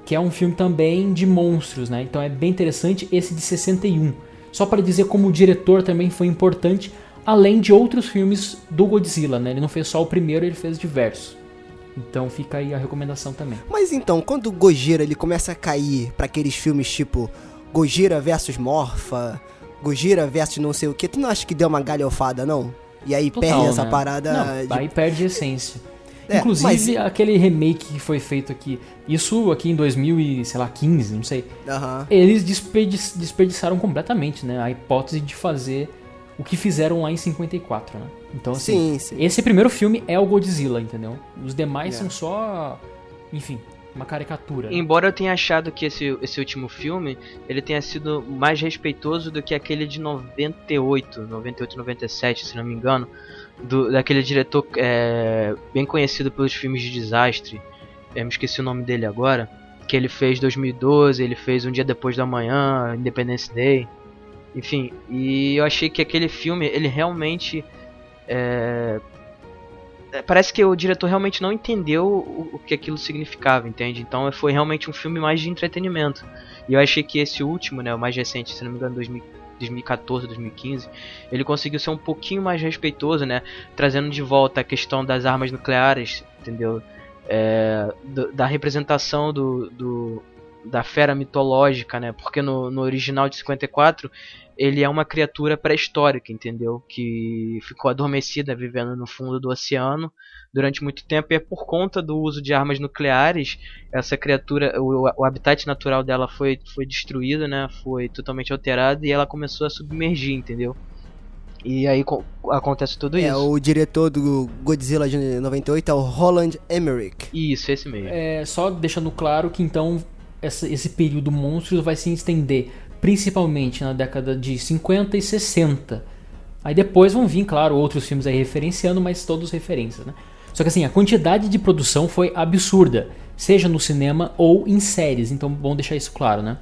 [SPEAKER 2] que é um filme também de monstros, né? Então é bem interessante. Esse de 61. Só para dizer como o diretor também foi importante, além de outros filmes do Godzilla, né? Ele não fez só o primeiro, ele fez diversos. Então fica aí a recomendação também.
[SPEAKER 1] Mas então, quando o Gojira ele começa a cair para aqueles filmes tipo Gojira versus Morpha, Gojira versus não sei o que, tu não acha que deu uma galhofada, não? E aí Total, perde essa né? parada.
[SPEAKER 2] Não, de... Aí perde a essência. É, Inclusive, mas... aquele remake que foi feito aqui, isso aqui em 2015, não sei.
[SPEAKER 1] Uhum.
[SPEAKER 2] Eles desperdi desperdiçaram completamente, né? A hipótese de fazer o que fizeram lá em 54, né? Então, assim, sim, sim. esse primeiro filme é o Godzilla, entendeu? Os demais é. são só. Enfim, uma caricatura.
[SPEAKER 3] Embora eu tenha achado que esse, esse último filme ele tenha sido mais respeitoso do que aquele de 98, 98, 97, se não me engano, do, daquele diretor é, bem conhecido pelos filmes de desastre. Eu me esqueci o nome dele agora. Que ele fez 2012, ele fez Um Dia Depois da Manhã, Independence Day. Enfim, e eu achei que aquele filme ele realmente é, parece que o diretor realmente não entendeu o, o, que aquilo significava, entende? Então foi realmente um filme mais de entretenimento. E eu achei que esse último, né, o mais recente, se não me engano, 2000, 2014, 2015, ele conseguiu ser um pouquinho mais respeitoso, né, trazendo de volta a questão das armas nucleares, entendeu? É, do, da representação do, do, da fera mitológica, né? Porque no, no original de 54 ele é uma criatura pré-histórica, entendeu? Que ficou adormecida vivendo no fundo do oceano durante muito tempo e é por conta do uso de armas nucleares essa criatura, o, o habitat natural dela foi, foi destruído, né? Foi totalmente alterado e ela começou a submergir, entendeu? E aí acontece tudo
[SPEAKER 1] é,
[SPEAKER 3] isso. É,
[SPEAKER 1] o diretor do Godzilla de 98 é o Roland Emmerich.
[SPEAKER 3] Isso, esse mesmo.
[SPEAKER 2] É, só deixando claro que então essa, esse período monstros vai se estender principalmente na década de 50 e 60. Aí depois vão vir, claro, outros filmes aí referenciando, mas todos referências, né? Só que assim, a quantidade de produção foi absurda, seja no cinema ou em séries, então bom deixar isso claro, né?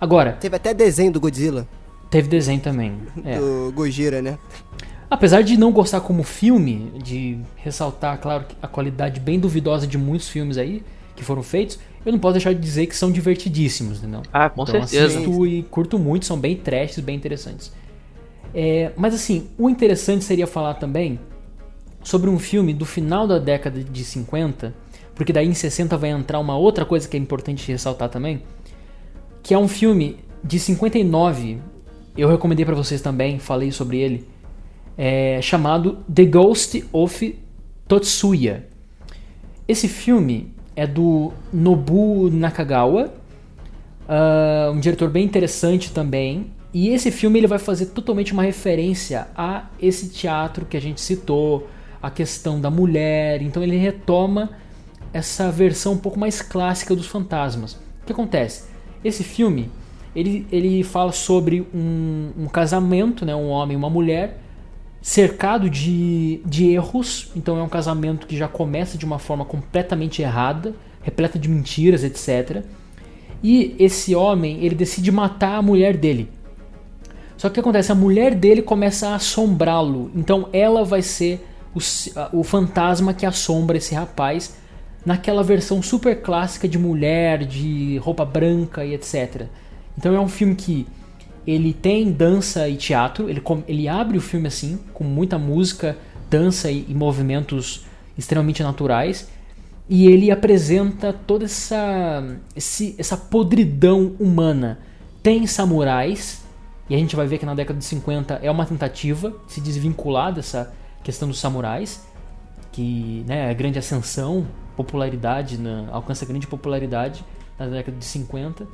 [SPEAKER 2] Agora.
[SPEAKER 1] Teve até desenho do Godzilla.
[SPEAKER 2] Teve desenho também. É.
[SPEAKER 1] Do Gojira, né?
[SPEAKER 2] Apesar de não gostar como filme, de ressaltar, claro, a qualidade bem duvidosa de muitos filmes aí que foram feitos, eu não posso deixar de dizer que são divertidíssimos, entendeu?
[SPEAKER 3] Ah, com então, certeza.
[SPEAKER 2] Assisto e curto muito, são bem trashes, bem interessantes. É, mas assim, o interessante seria falar também sobre um filme do final da década de 50, porque daí em 60 vai entrar uma outra coisa que é importante ressaltar também, que é um filme de 59, eu recomendei para vocês também, falei sobre ele, é, chamado The Ghost of Totsuya. Esse filme é do Nobu Nakagawa, uh, um diretor bem interessante também. E esse filme ele vai fazer totalmente uma referência a esse teatro que a gente citou, a questão da mulher. Então ele retoma essa versão um pouco mais clássica dos fantasmas. O que acontece? Esse filme ele, ele fala sobre um, um casamento, né, um homem e uma mulher, cercado de, de erros. Então é um casamento que já começa de uma forma completamente errada, repleta de mentiras, etc. E esse homem ele decide matar a mulher dele. Só que o que acontece? A mulher dele começa a assombrá-lo. Então ela vai ser o, o fantasma que assombra esse rapaz naquela versão super clássica de mulher, de roupa branca e etc. Então é um filme que ele tem dança e teatro, ele, ele abre o filme assim, com muita música, dança e, e movimentos extremamente naturais, e ele apresenta toda essa, esse, essa podridão humana. Tem samurais, e a gente vai ver que na década de 50 é uma tentativa de se desvincular dessa questão dos samurais, que né, é grande ascensão, popularidade, né, alcança grande popularidade na década de 50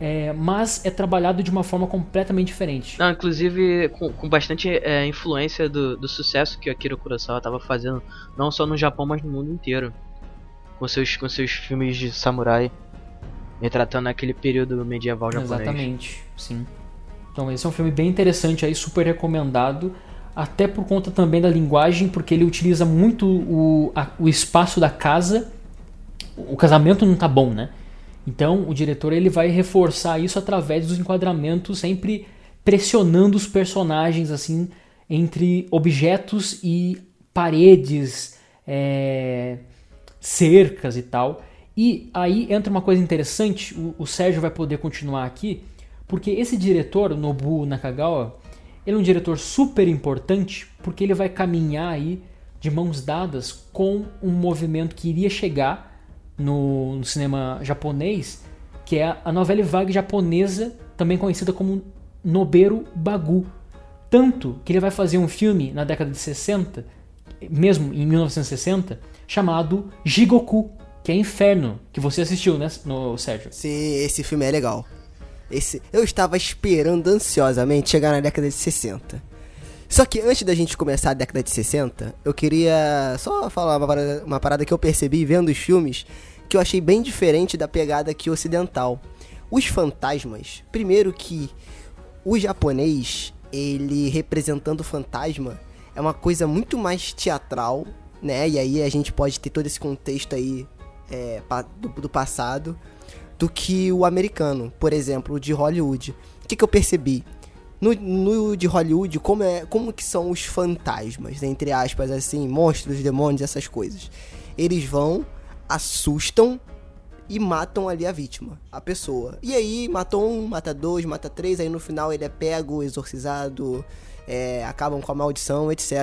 [SPEAKER 2] é, mas é trabalhado de uma forma completamente diferente.
[SPEAKER 3] Não, inclusive com, com bastante é, influência do, do, sucesso que Akira Kurosawa estava fazendo, não só no Japão, mas no mundo inteiro. Com seus, com seus filmes de samurai, retratando aquele período medieval japonês.
[SPEAKER 2] Exatamente, sim. Então esse é um filme bem interessante aí, super recomendado. Até por conta também da linguagem, porque ele utiliza muito o, a, o espaço da casa. O casamento não tá bom, né? Então, o diretor ele vai reforçar isso através dos enquadramentos, sempre pressionando os personagens assim entre objetos e paredes, é, cercas e tal. E aí entra uma coisa interessante, o, o, Sérgio vai poder continuar aqui, porque esse diretor, Nobu Nakagawa, ele é um diretor super importante, porque ele vai caminhar aí de mãos dadas com um movimento que iria chegar no, no cinema japonês, que é a novela vague japonesa, também conhecida como Noberu Bagu. Tanto que ele vai fazer um filme na década de 60, mesmo em 1960, chamado Jigoku, que é Inferno, que você assistiu, né, no Sérgio?
[SPEAKER 1] Sim, esse filme é legal. Esse, eu estava esperando ansiosamente chegar na década de 60. Só que antes da gente começar a década de 60, eu queria só falar uma parada, uma parada que eu percebi vendo os filmes que eu achei bem diferente da pegada aqui ocidental. Os fantasmas, primeiro que o japonês, ele representando o fantasma, é uma coisa muito mais teatral, né? E aí a gente pode ter todo esse contexto aí é, do, do, passado do que o americano, por exemplo, de Hollywood. O que, que eu percebi? No, no, de Hollywood, como, é, como que são os fantasmas, entre aspas, assim, monstros, demônios, essas coisas. Eles vão assustam e matam ali a vítima, a pessoa. E aí, matou um, mata dois, mata três, aí no final ele é pego, exorcizado, é, acabam com a maldição, etc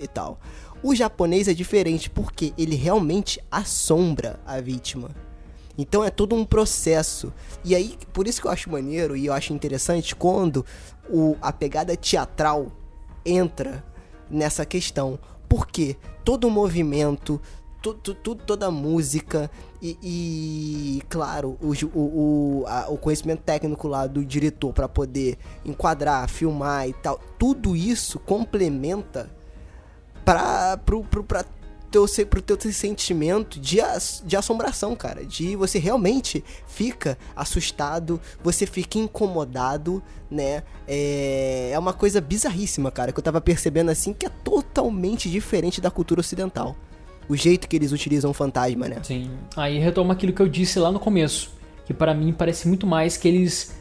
[SPEAKER 1] e tal. O japonês é diferente porque ele realmente assombra a vítima. Então é todo um processo. E aí, por isso que eu acho maneiro e eu acho interessante quando o, a pegada teatral entra nessa questão. Porque todo o movimento, tu, tu, tu, toda a música e, e claro, o, o, a, o conhecimento técnico lá do diretor para poder enquadrar, filmar e tal, tudo isso complementa para pro, pro, pra teu, pro teu sentimento de, de assombração, cara. De você realmente fica assustado, você fica incomodado, né? É, é uma coisa bizarríssima, cara, que eu tava percebendo assim que é totalmente diferente da cultura ocidental o jeito que eles utilizam o fantasma, né?
[SPEAKER 2] Sim. Aí retoma aquilo que eu disse lá no começo, que para mim parece muito mais que eles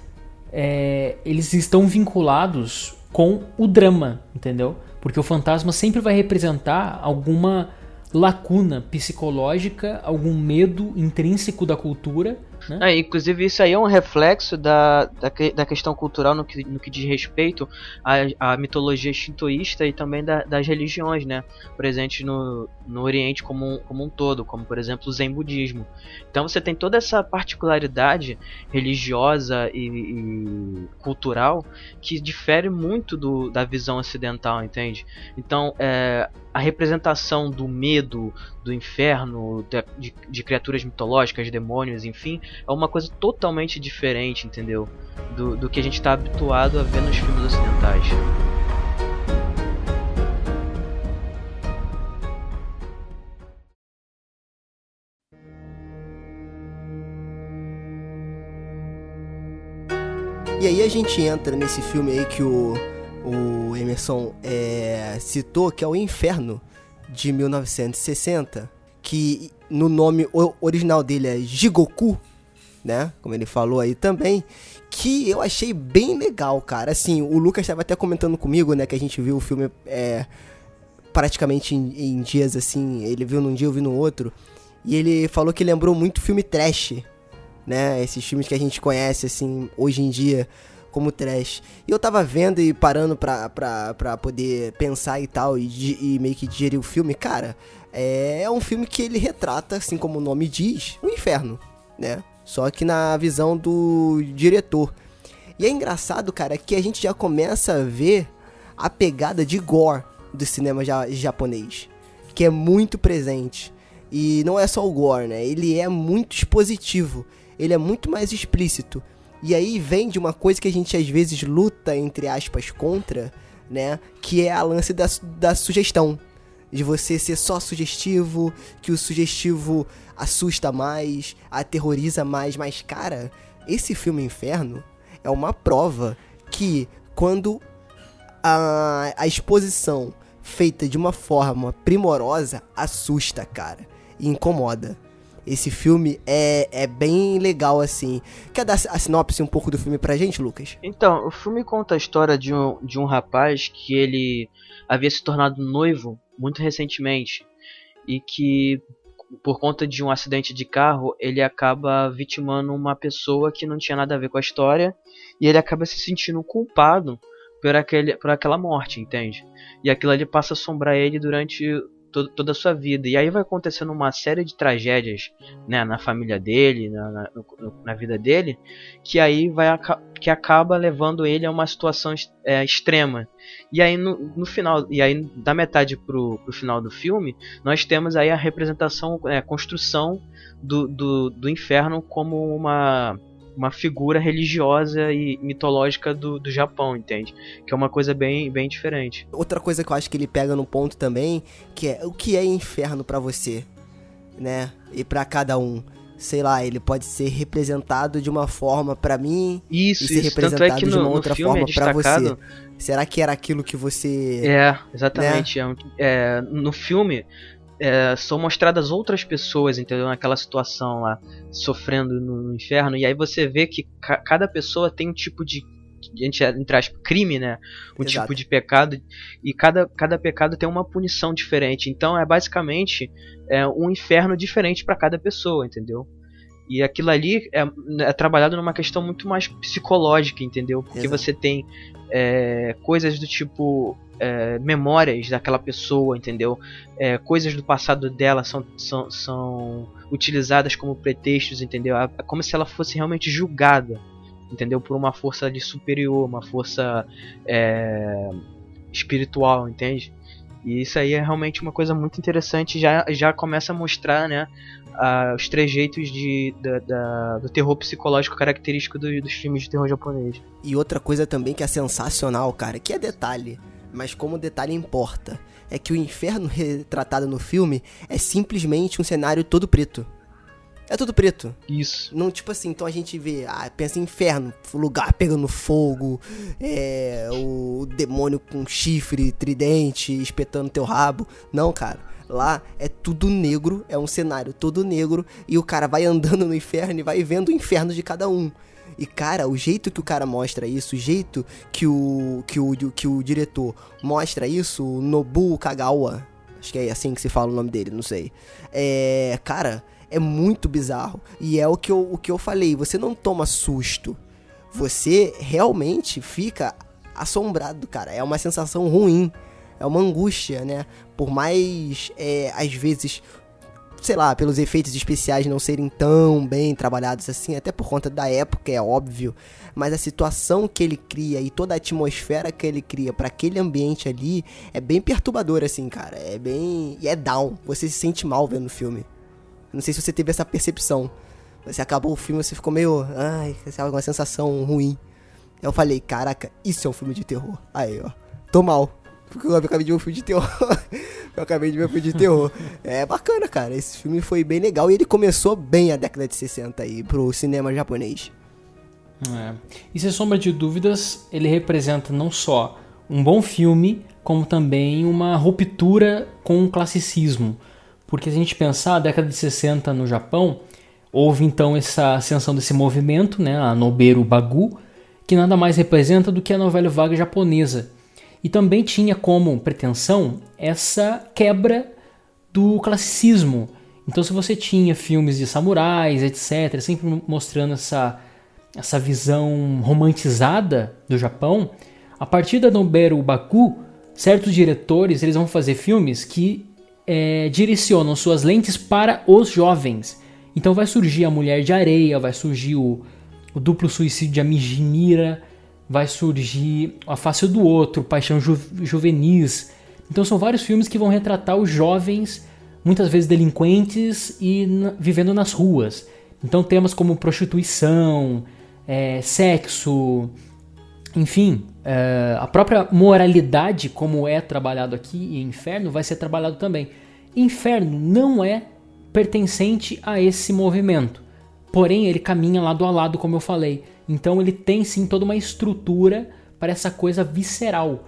[SPEAKER 2] é, eles estão vinculados com o drama, entendeu? Porque o fantasma sempre vai representar alguma lacuna psicológica, algum medo intrínseco da cultura né?
[SPEAKER 3] É, inclusive, isso aí é um reflexo da, da, da questão cultural no que, no que diz respeito à, à mitologia shintoísta e também da, das religiões, né? Presentes no, no Oriente como, como um todo, como por exemplo o Zen budismo. Então você tem toda essa particularidade religiosa e, e cultural que difere muito do, da visão ocidental, entende? Então, é, a representação do medo, do inferno, de, de, criaturas mitológicas, demônios, enfim, é uma coisa totalmente diferente, entendeu? Do, do que a gente está habituado a ver nos filmes ocidentais.
[SPEAKER 1] E aí a gente entra nesse filme aí que o o Emerson é, citou, que é o Inferno, de 1960, que no nome original dele é Jigoku, né? Como ele falou aí também, que eu achei bem legal, cara. Assim, o Lucas estava até comentando comigo, né, que a gente viu o filme é, praticamente em, em, dias assim, ele viu num dia, eu vi no outro, e ele falou que lembrou muito filme trash, né? Esses filmes que a gente conhece assim hoje em dia como trash. E eu tava vendo e parando pra, pra, pra poder pensar e tal, e, e meio que digerir o filme, cara, é, é um filme que ele retrata, assim como o nome diz, o inferno, né? Só que na visão do diretor. E é engraçado, cara, que a gente já começa a ver a pegada de gore do cinema ja japonês, que é muito presente. E não é só o gore, né? Ele é muito expositivo, ele é muito mais explícito. E aí vem de uma coisa que a gente às vezes luta, entre aspas, contra, né? Que é a lance da, da sugestão. De você ser só sugestivo, que o sugestivo assusta mais, aterroriza mais, mas cara, esse filme Inferno é uma prova que quando a, a exposição feita de uma forma primorosa assusta, cara, e incomoda. Esse filme é, é bem legal, assim. Quer dar a sinopse um pouco do filme pra gente, Lucas?
[SPEAKER 3] Então, o filme conta a história de um, de um rapaz que ele havia se tornado noivo muito recentemente. E que por conta de um acidente de carro, ele acaba vitimando uma pessoa que não tinha nada a ver com a história e ele acaba se sentindo culpado por, aquele, por aquela morte, entende? E aquilo ali passa a assombrar ele durante to toda a sua vida. E aí vai acontecendo uma série de tragédias né, na família dele, na, na, na vida dele, que aí vai que acaba levando ele a uma situação é, extrema. E aí no, no, final, e aí da metade pro, pro final do filme, nós temos aí a representação, é, a construção do, do, do inferno como uma uma figura religiosa e mitológica do, do Japão, entende? Que é uma coisa bem, bem diferente.
[SPEAKER 1] Outra coisa que eu acho que ele pega no ponto também, que é o que é inferno para você, né? E para cada um. Sei lá, ele pode ser representado de uma forma para mim
[SPEAKER 3] isso,
[SPEAKER 1] e ser
[SPEAKER 3] isso.
[SPEAKER 1] representado
[SPEAKER 3] é no,
[SPEAKER 1] de uma outra
[SPEAKER 3] é
[SPEAKER 1] forma
[SPEAKER 3] é
[SPEAKER 1] para você. Será que era aquilo que você.
[SPEAKER 3] É, exatamente. Né? É, no filme, é, são mostradas outras pessoas, entendeu? Naquela situação lá, sofrendo no, inferno. E aí você vê que ca cada pessoa tem um tipo de entre aspas, crime, né? Um Exato. tipo de pecado e cada, cada pecado tem uma punição diferente. Então é basicamente é, um inferno diferente para cada pessoa, entendeu? E aquilo ali é, é, trabalhado numa questão muito mais psicológica, entendeu? Porque Exato. você tem é, coisas do tipo é, memórias daquela pessoa, entendeu? É, coisas do passado dela são, são, são utilizadas como pretextos, entendeu? É como se ela fosse realmente julgada, entendeu? Por uma força ali superior, uma força é, espiritual, entende? E isso aí é realmente uma coisa muito interessante, já, já começa a mostrar, né, uh, os trejeitos de, da, da, do terror psicológico característico do, dos filmes de terror japonês.
[SPEAKER 1] E outra coisa também que é sensacional, cara, que é detalhe mas como o detalhe importa, é que o inferno retratado no filme é simplesmente um cenário todo preto. É tudo preto.
[SPEAKER 3] Isso.
[SPEAKER 1] Não, tipo assim, então a gente vê, ah, pensa em inferno, lugar pegando fogo, é, o demônio com chifre, tridente, espetando teu rabo. Não, cara. Lá é tudo negro, é um cenário todo negro, e o cara vai andando no inferno e vai vendo o inferno de cada um. E cara, o jeito que o cara mostra isso, o jeito que o que o, que o diretor mostra isso, o Nobu Kagawa, acho que é assim que se fala o nome dele, não sei. É, cara, é muito bizarro. E é o que eu, o que eu falei, você não toma susto. Você realmente fica assombrado, cara. É uma sensação ruim. É uma angústia, né? Por mais, é, às vezes, sei lá, pelos efeitos especiais não serem tão bem trabalhados assim, até por conta da época, é óbvio, mas a situação que ele cria e toda a atmosfera que ele cria para aquele ambiente ali é bem perturbador assim, cara. É bem e é down. Você se sente mal vendo o filme. Não sei se você teve essa percepção. Você acabou o filme, você ficou meio, ai, uma sensação ruim. Eu falei, caraca, isso é um filme de terror. Aí, ó. Tô mal. Porque eu acabei de ver um filme de terror. [laughs] eu acabei de ver um filme de terror. É bacana, cara. Esse filme foi bem legal e ele começou bem a década de 60 aí pro cinema japonês.
[SPEAKER 2] É. E sem sombra de dúvidas, ele representa não só um bom filme, como também uma ruptura com o classicismo. Porque se a gente pensar, a década de 60 no Japão, houve então essa ascensão desse movimento, né, a Noberu Bagu, que nada mais representa do que a novela vaga japonesa. E também tinha como pretensão essa quebra do classicismo. Então, se você tinha filmes de samurais, etc., sempre mostrando essa, essa visão romantizada do Japão, a partir da Noberu Baku, certos diretores eles vão fazer filmes que é, direcionam suas lentes para os jovens. Então vai surgir a Mulher de Areia, vai surgir o, o Duplo Suicídio de Amigimira, vai surgir A Face do Outro, Paixão Ju, Juvenis. Então são vários filmes que vão retratar os jovens, muitas vezes delinquentes e vivendo nas ruas. Então temas como prostituição, é, sexo, enfim, é, a própria moralidade, como é trabalhado aqui em Inferno, vai ser trabalhado também. Inferno não é pertencente a esse movimento, porém ele caminha lado a lado, como eu falei. Então ele tem sim toda uma estrutura para essa coisa visceral.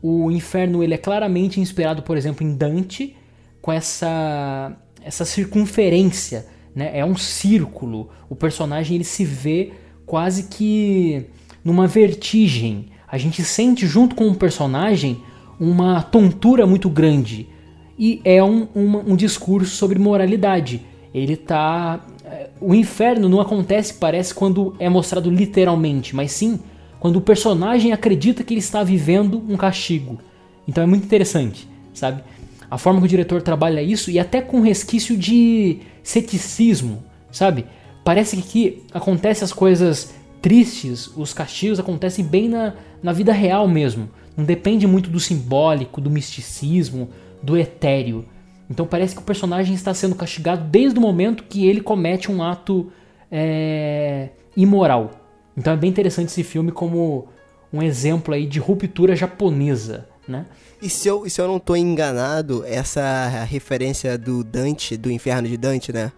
[SPEAKER 2] O inferno ele é claramente inspirado, por exemplo, em Dante, com essa essa circunferência, né? É um círculo. O personagem ele se vê quase que numa vertigem. A gente sente junto com o personagem uma tontura muito grande. E é um, um, um discurso sobre moralidade. Ele tá o inferno não acontece, parece, quando é mostrado literalmente, mas sim quando o personagem acredita que ele está vivendo um castigo. Então é muito interessante, sabe? A forma que o diretor trabalha isso e até com resquício de ceticismo, sabe? Parece que aqui acontecem as coisas tristes, os castigos acontecem bem na, na vida real mesmo. Não depende muito do simbólico, do misticismo, do etéreo. Então parece que o personagem está sendo castigado desde o momento que ele comete um ato é, imoral. Então é bem interessante esse filme como um exemplo aí de ruptura japonesa, né?
[SPEAKER 1] E se eu, se eu não estou enganado, essa referência do Dante, do inferno de Dante, né?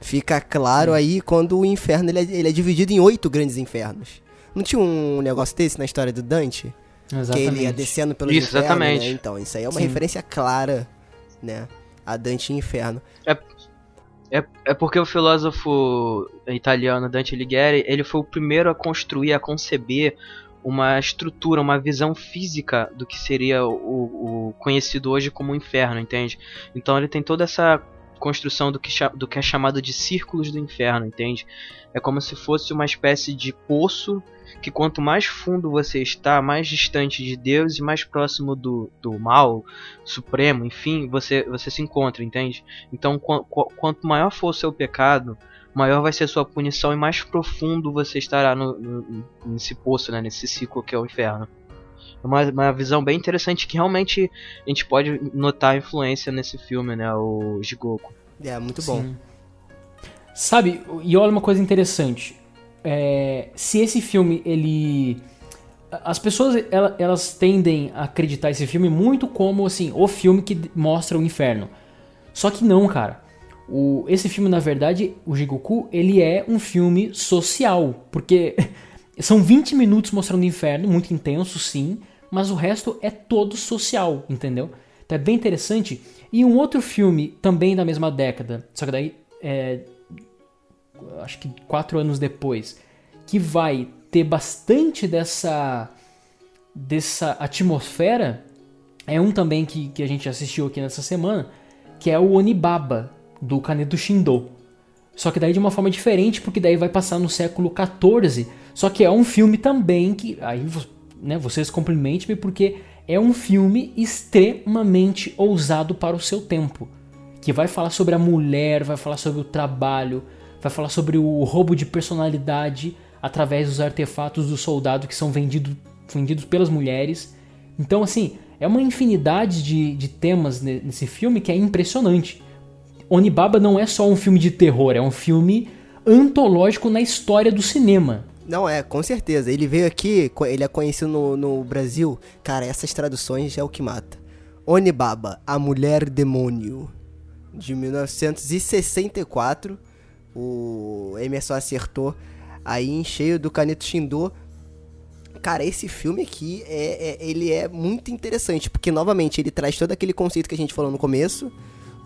[SPEAKER 1] Fica claro aí quando o inferno ele é, ele é dividido em oito grandes infernos. Não tinha um negócio desse na história do Dante?
[SPEAKER 2] Exatamente.
[SPEAKER 1] Que ele ia descendo pelo
[SPEAKER 3] Isso,
[SPEAKER 1] inferno,
[SPEAKER 3] exatamente.
[SPEAKER 1] Né? Então, isso aí é uma
[SPEAKER 2] Sim.
[SPEAKER 1] referência clara, né? A Dante Inferno.
[SPEAKER 3] É, é porque o filósofo italiano Dante Alighieri, ele foi o primeiro a construir, a conceber uma estrutura, uma visão física do que seria o, o conhecido hoje como inferno, entende? Então ele tem toda essa construção do que, do que é chamado de círculos do inferno, entende? É como se fosse uma espécie de poço que quanto mais fundo você está, mais distante de Deus e mais próximo do, do mal supremo, enfim, você, você se encontra, entende? Então, qu- qu- quanto maior for o seu pecado, maior vai ser sua punição e mais profundo você estará no, no- nesse poço, né, nesse ciclo que é o inferno. É uma, uma visão bem interessante que realmente a gente pode notar a influência nesse filme, né, o Jigoku.
[SPEAKER 1] É, muito bom.
[SPEAKER 2] Sim. Sabe, e olha uma coisa interessante. É, se esse filme, ele. As pessoas ela- elas tendem a acreditar esse filme muito como assim, o filme que mostra o inferno. Só que não, cara. O, esse filme, na verdade, o Jigoku, ele é um filme social. Porque [laughs] são 20 minutos mostrando o inferno, muito intenso, sim. Mas o resto é todo social, entendeu? Então é bem interessante. E um outro filme, também da mesma década, só que daí é, acho que quatro anos depois, que vai ter bastante dessa dessa atmosfera, é um também que, que a gente assistiu aqui nessa semana, que é o Onibaba, do Kaneto Shindo. Só que daí de uma forma diferente, porque daí vai passar no século XIV. Só que é um filme também que. Aí né, vocês complimentem-me, porque é um filme extremamente ousado para o seu tempo. Que vai falar sobre a mulher, vai falar sobre o trabalho, vai falar sobre o roubo de personalidade através dos artefatos do soldado que são vendido, vendidos pelas mulheres. Então, assim, é uma infinidade de, de temas ne- nesse filme que é impressionante. Onibaba não é só um filme de terror, é um filme antológico na história do cinema.
[SPEAKER 1] Não, é, com certeza. Ele veio aqui, ele é conhecido no, no Brasil. Cara, essas traduções é o que mata. Onibaba, a Mulher Demônio. De 1964. O Emerson acertou. aí em cheio do Caneto Shindo. Cara, esse filme aqui, é, é, ele é muito interessante, porque, novamente, ele traz todo aquele conceito que a gente falou no começo,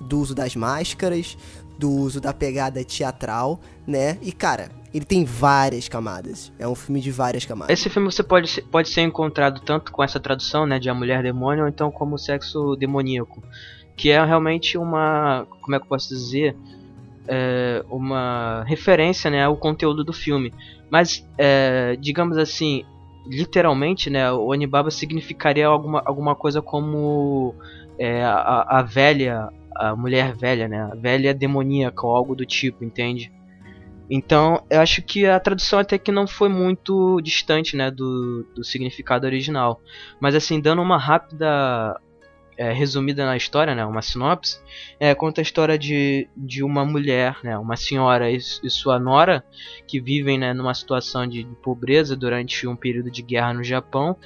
[SPEAKER 1] do uso das máscaras, do uso da pegada teatral, né? E, cara, ele tem várias camadas. É um filme de várias camadas.
[SPEAKER 3] Esse filme você pode, pode ser encontrado tanto com essa tradução, né, de A Mulher Demônio, ou então como Sexo Demoníaco. Que é realmente uma. Como é que eu posso dizer? É uma referência né, ao conteúdo do filme. Mas, é, digamos assim, literalmente, né, o Onibaba significaria alguma, alguma coisa como é, a, a velha, a mulher velha, né, a velha demoníaca ou algo do tipo, entende? Então, eu acho que a tradução até que não foi muito distante, né, do, do significado original. Mas assim, dando uma rápida é, resumida na história, né, uma sinopse, é, conta a história de, de uma mulher, né, uma senhora e, e sua nora, que vivem né, numa situação de, de, pobreza durante um período de guerra no Japão,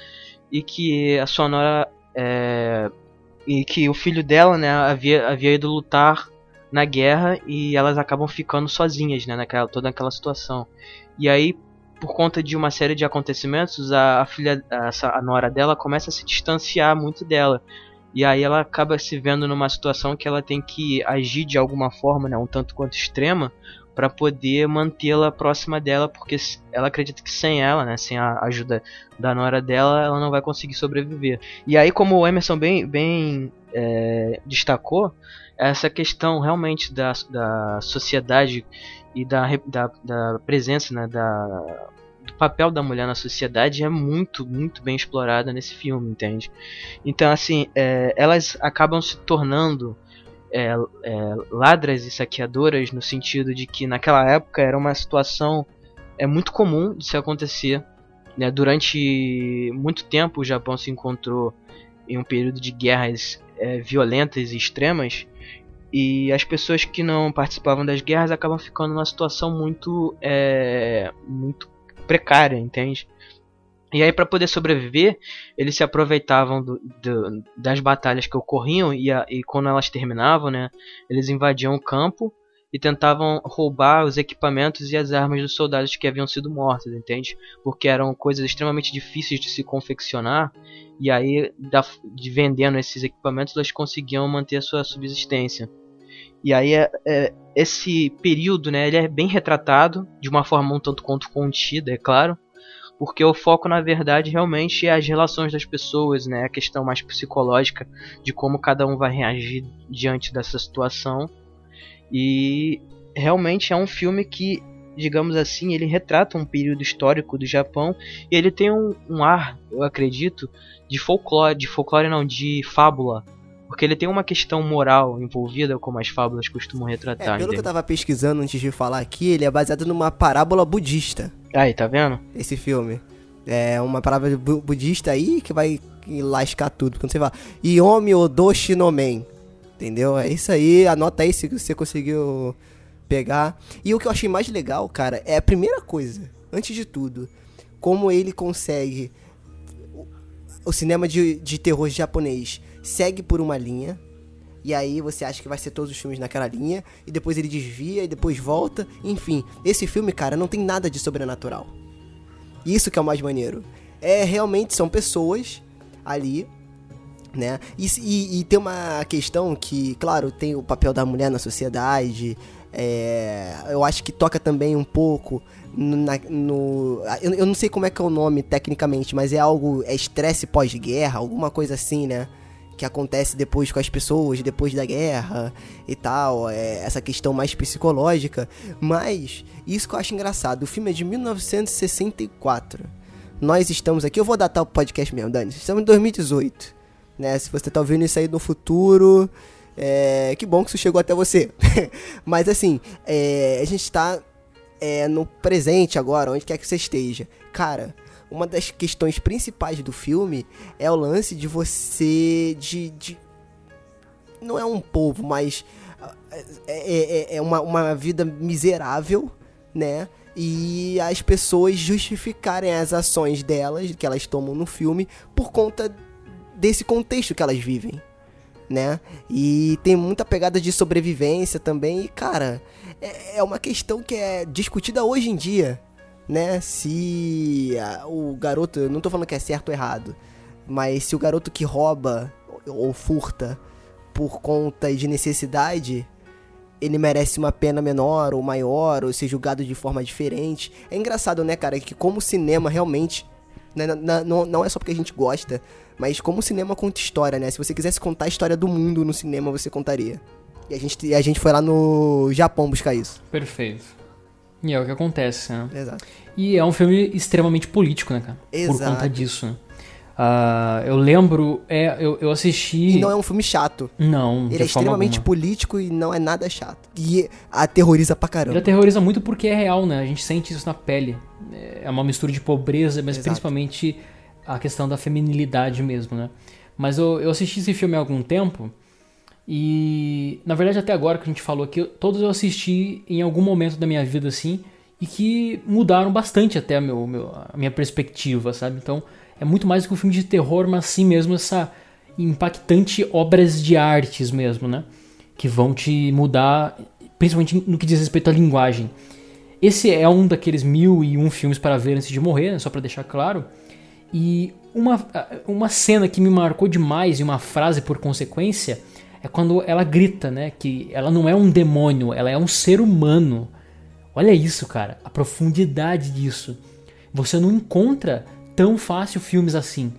[SPEAKER 3] e que a sua nora é, e que o filho dela, né, havia, havia ido lutar na guerra e elas acabam ficando sozinhas, né, naquela toda aquela situação. E aí, por conta de uma série de acontecimentos, a, a filha, a, a nora dela começa a se distanciar muito dela. E aí ela acaba se vendo numa situação que ela tem que agir de alguma forma, né, um tanto quanto extrema, para poder mantê-la próxima dela, porque ela acredita que sem ela, né, sem a ajuda da nora dela, ela não vai conseguir sobreviver. E aí, como o Emerson bem, bem é, destacou, essa questão realmente da, da sociedade e da, da, da presença, né, da, do papel da mulher na sociedade é muito, muito bem explorada nesse filme, entende? Então, assim, é, elas acabam se tornando é, é, ladras e saqueadoras no sentido de que naquela época era uma situação é muito comum de se acontecer. Né? Durante muito tempo o Japão se encontrou em um período de guerras é, violentas e extremas e as pessoas que não participavam das guerras acabam ficando numa situação muito, é, muito precária, entende? E aí, para poder sobreviver, eles se aproveitavam do, do, das batalhas que ocorriam e, a, e, quando elas terminavam, né, eles invadiam o campo e tentavam roubar os equipamentos e as armas dos soldados que haviam sido mortos, entende? Porque eram coisas extremamente difíceis de se confeccionar e aí, da, de vendendo esses equipamentos, elas conseguiam manter a sua subsistência. E aí, é, é, esse período, né, ele é bem retratado, de uma forma um tanto quanto contida, é claro, porque o foco, na verdade, realmente é as relações das pessoas, né, a questão mais psicológica de como cada um vai reagir diante dessa situação. E realmente é um filme que digamos assim, ele retrata um período histórico do Japão e ele tem um, um ar, eu acredito, de folclore, de folclore não, de fábula. Porque ele tem uma questão moral envolvida, como as fábulas costumam retratar.
[SPEAKER 1] É, pelo que eu tava pesquisando antes de falar aqui, ele é baseado numa parábola budista.
[SPEAKER 3] Aí, tá vendo?
[SPEAKER 1] Esse filme. É uma parábola budista aí que vai lascar tudo. Quando você fala Yomi Odoshi no Men. Entendeu? É isso aí, anota aí se você conseguiu pegar. E o que eu achei mais legal, cara, é a primeira coisa, antes de tudo, como ele consegue. O cinema de, de terror japonês segue por uma linha. E aí você acha que vai ser todos os filmes naquela linha. E depois ele desvia e depois volta. Enfim, esse filme, cara, não tem nada de sobrenatural. Isso que é o mais maneiro. É realmente são pessoas ali né? E, e, e, tem uma questão que, claro, tem o papel da mulher na sociedade, é, eu acho que toca também um pouco na, no. Eu, eu, não sei como é que é o nome tecnicamente, mas é algo. É estresse pós-guerra, alguma coisa assim, né? Que acontece depois com as pessoas, depois da guerra e tal. É, essa questão mais psicológica. Mas, isso que eu acho engraçado. O filme é de 1964. Nós estamos aqui. Eu vou datar o podcast mesmo, Dani. Estamos em 2018. Né? Se você tá ouvindo isso aí no futuro. É, que bom que isso chegou até você. [laughs] Mas assim, é, a gente tá é, no presente agora, onde quer que você esteja. Cara, uma das questões principais do filme é o lance de você. de. de não é um povo, mas. É, é, é uma, uma vida miserável, né? E as pessoas justificarem as ações delas, que elas tomam no filme, por conta desse contexto que elas vivem né? E tem muita pegada de sobrevivência também. E, cara, é, é uma questão que é discutida hoje em dia, né, se a- o garoto, não tô falando que é certo ou errado, mas se o garoto que rouba ou furta por conta de necessidade, ele merece uma pena menor ou maior, ou ser julgado de forma diferente. É engraçado, né, cara, que como o cinema realmente. né, na- não, não é só porque a gente gosta, mas como o cinema conta história, né? Se você quisesse contar a história do mundo no cinema, você contaria. E a gente, e a gente foi lá no Japão buscar isso.
[SPEAKER 2] Perfeito. E é o que acontece, né?
[SPEAKER 1] Exato.
[SPEAKER 2] E é um filme extremamente político, né, cara? Por
[SPEAKER 1] Exato.
[SPEAKER 2] conta disso, né? Ah, eu lembro, é, eu, eu assisti.
[SPEAKER 1] E não é um filme chato.
[SPEAKER 2] Não,
[SPEAKER 1] Ele é extremamente
[SPEAKER 2] alguma.
[SPEAKER 1] político e não é nada chato. E aterroriza pra
[SPEAKER 2] Ele
[SPEAKER 1] caramba.
[SPEAKER 2] aterroriza muito porque é real, né? A gente sente isso na pele. É uma mistura de pobreza, mas
[SPEAKER 1] Exato.
[SPEAKER 2] principalmente a questão da feminilidade mesmo, né? Mas eu, eu assisti esse filme há algum tempo e, na verdade, até agora que a gente falou aqui, todos eu assisti em algum momento da minha vida, assim, e que mudaram bastante até a, meu, meu- a minha perspectiva, sabe? Então, é muito mais do que um filme de terror, mas sim mesmo essa impactante obras de artes mesmo, né? Que vão te mudar, principalmente no que diz respeito à linguagem. Esse é um daqueles mil e um filmes para ver antes de morrer, né? só para deixar claro. E uma, uma cena que me marcou demais e uma frase por consequência é quando ela grita, né? Que ela não é um demônio, ela é um ser humano. Olha isso, cara, a profundidade disso. Você não encontra tão fácil filmes assim.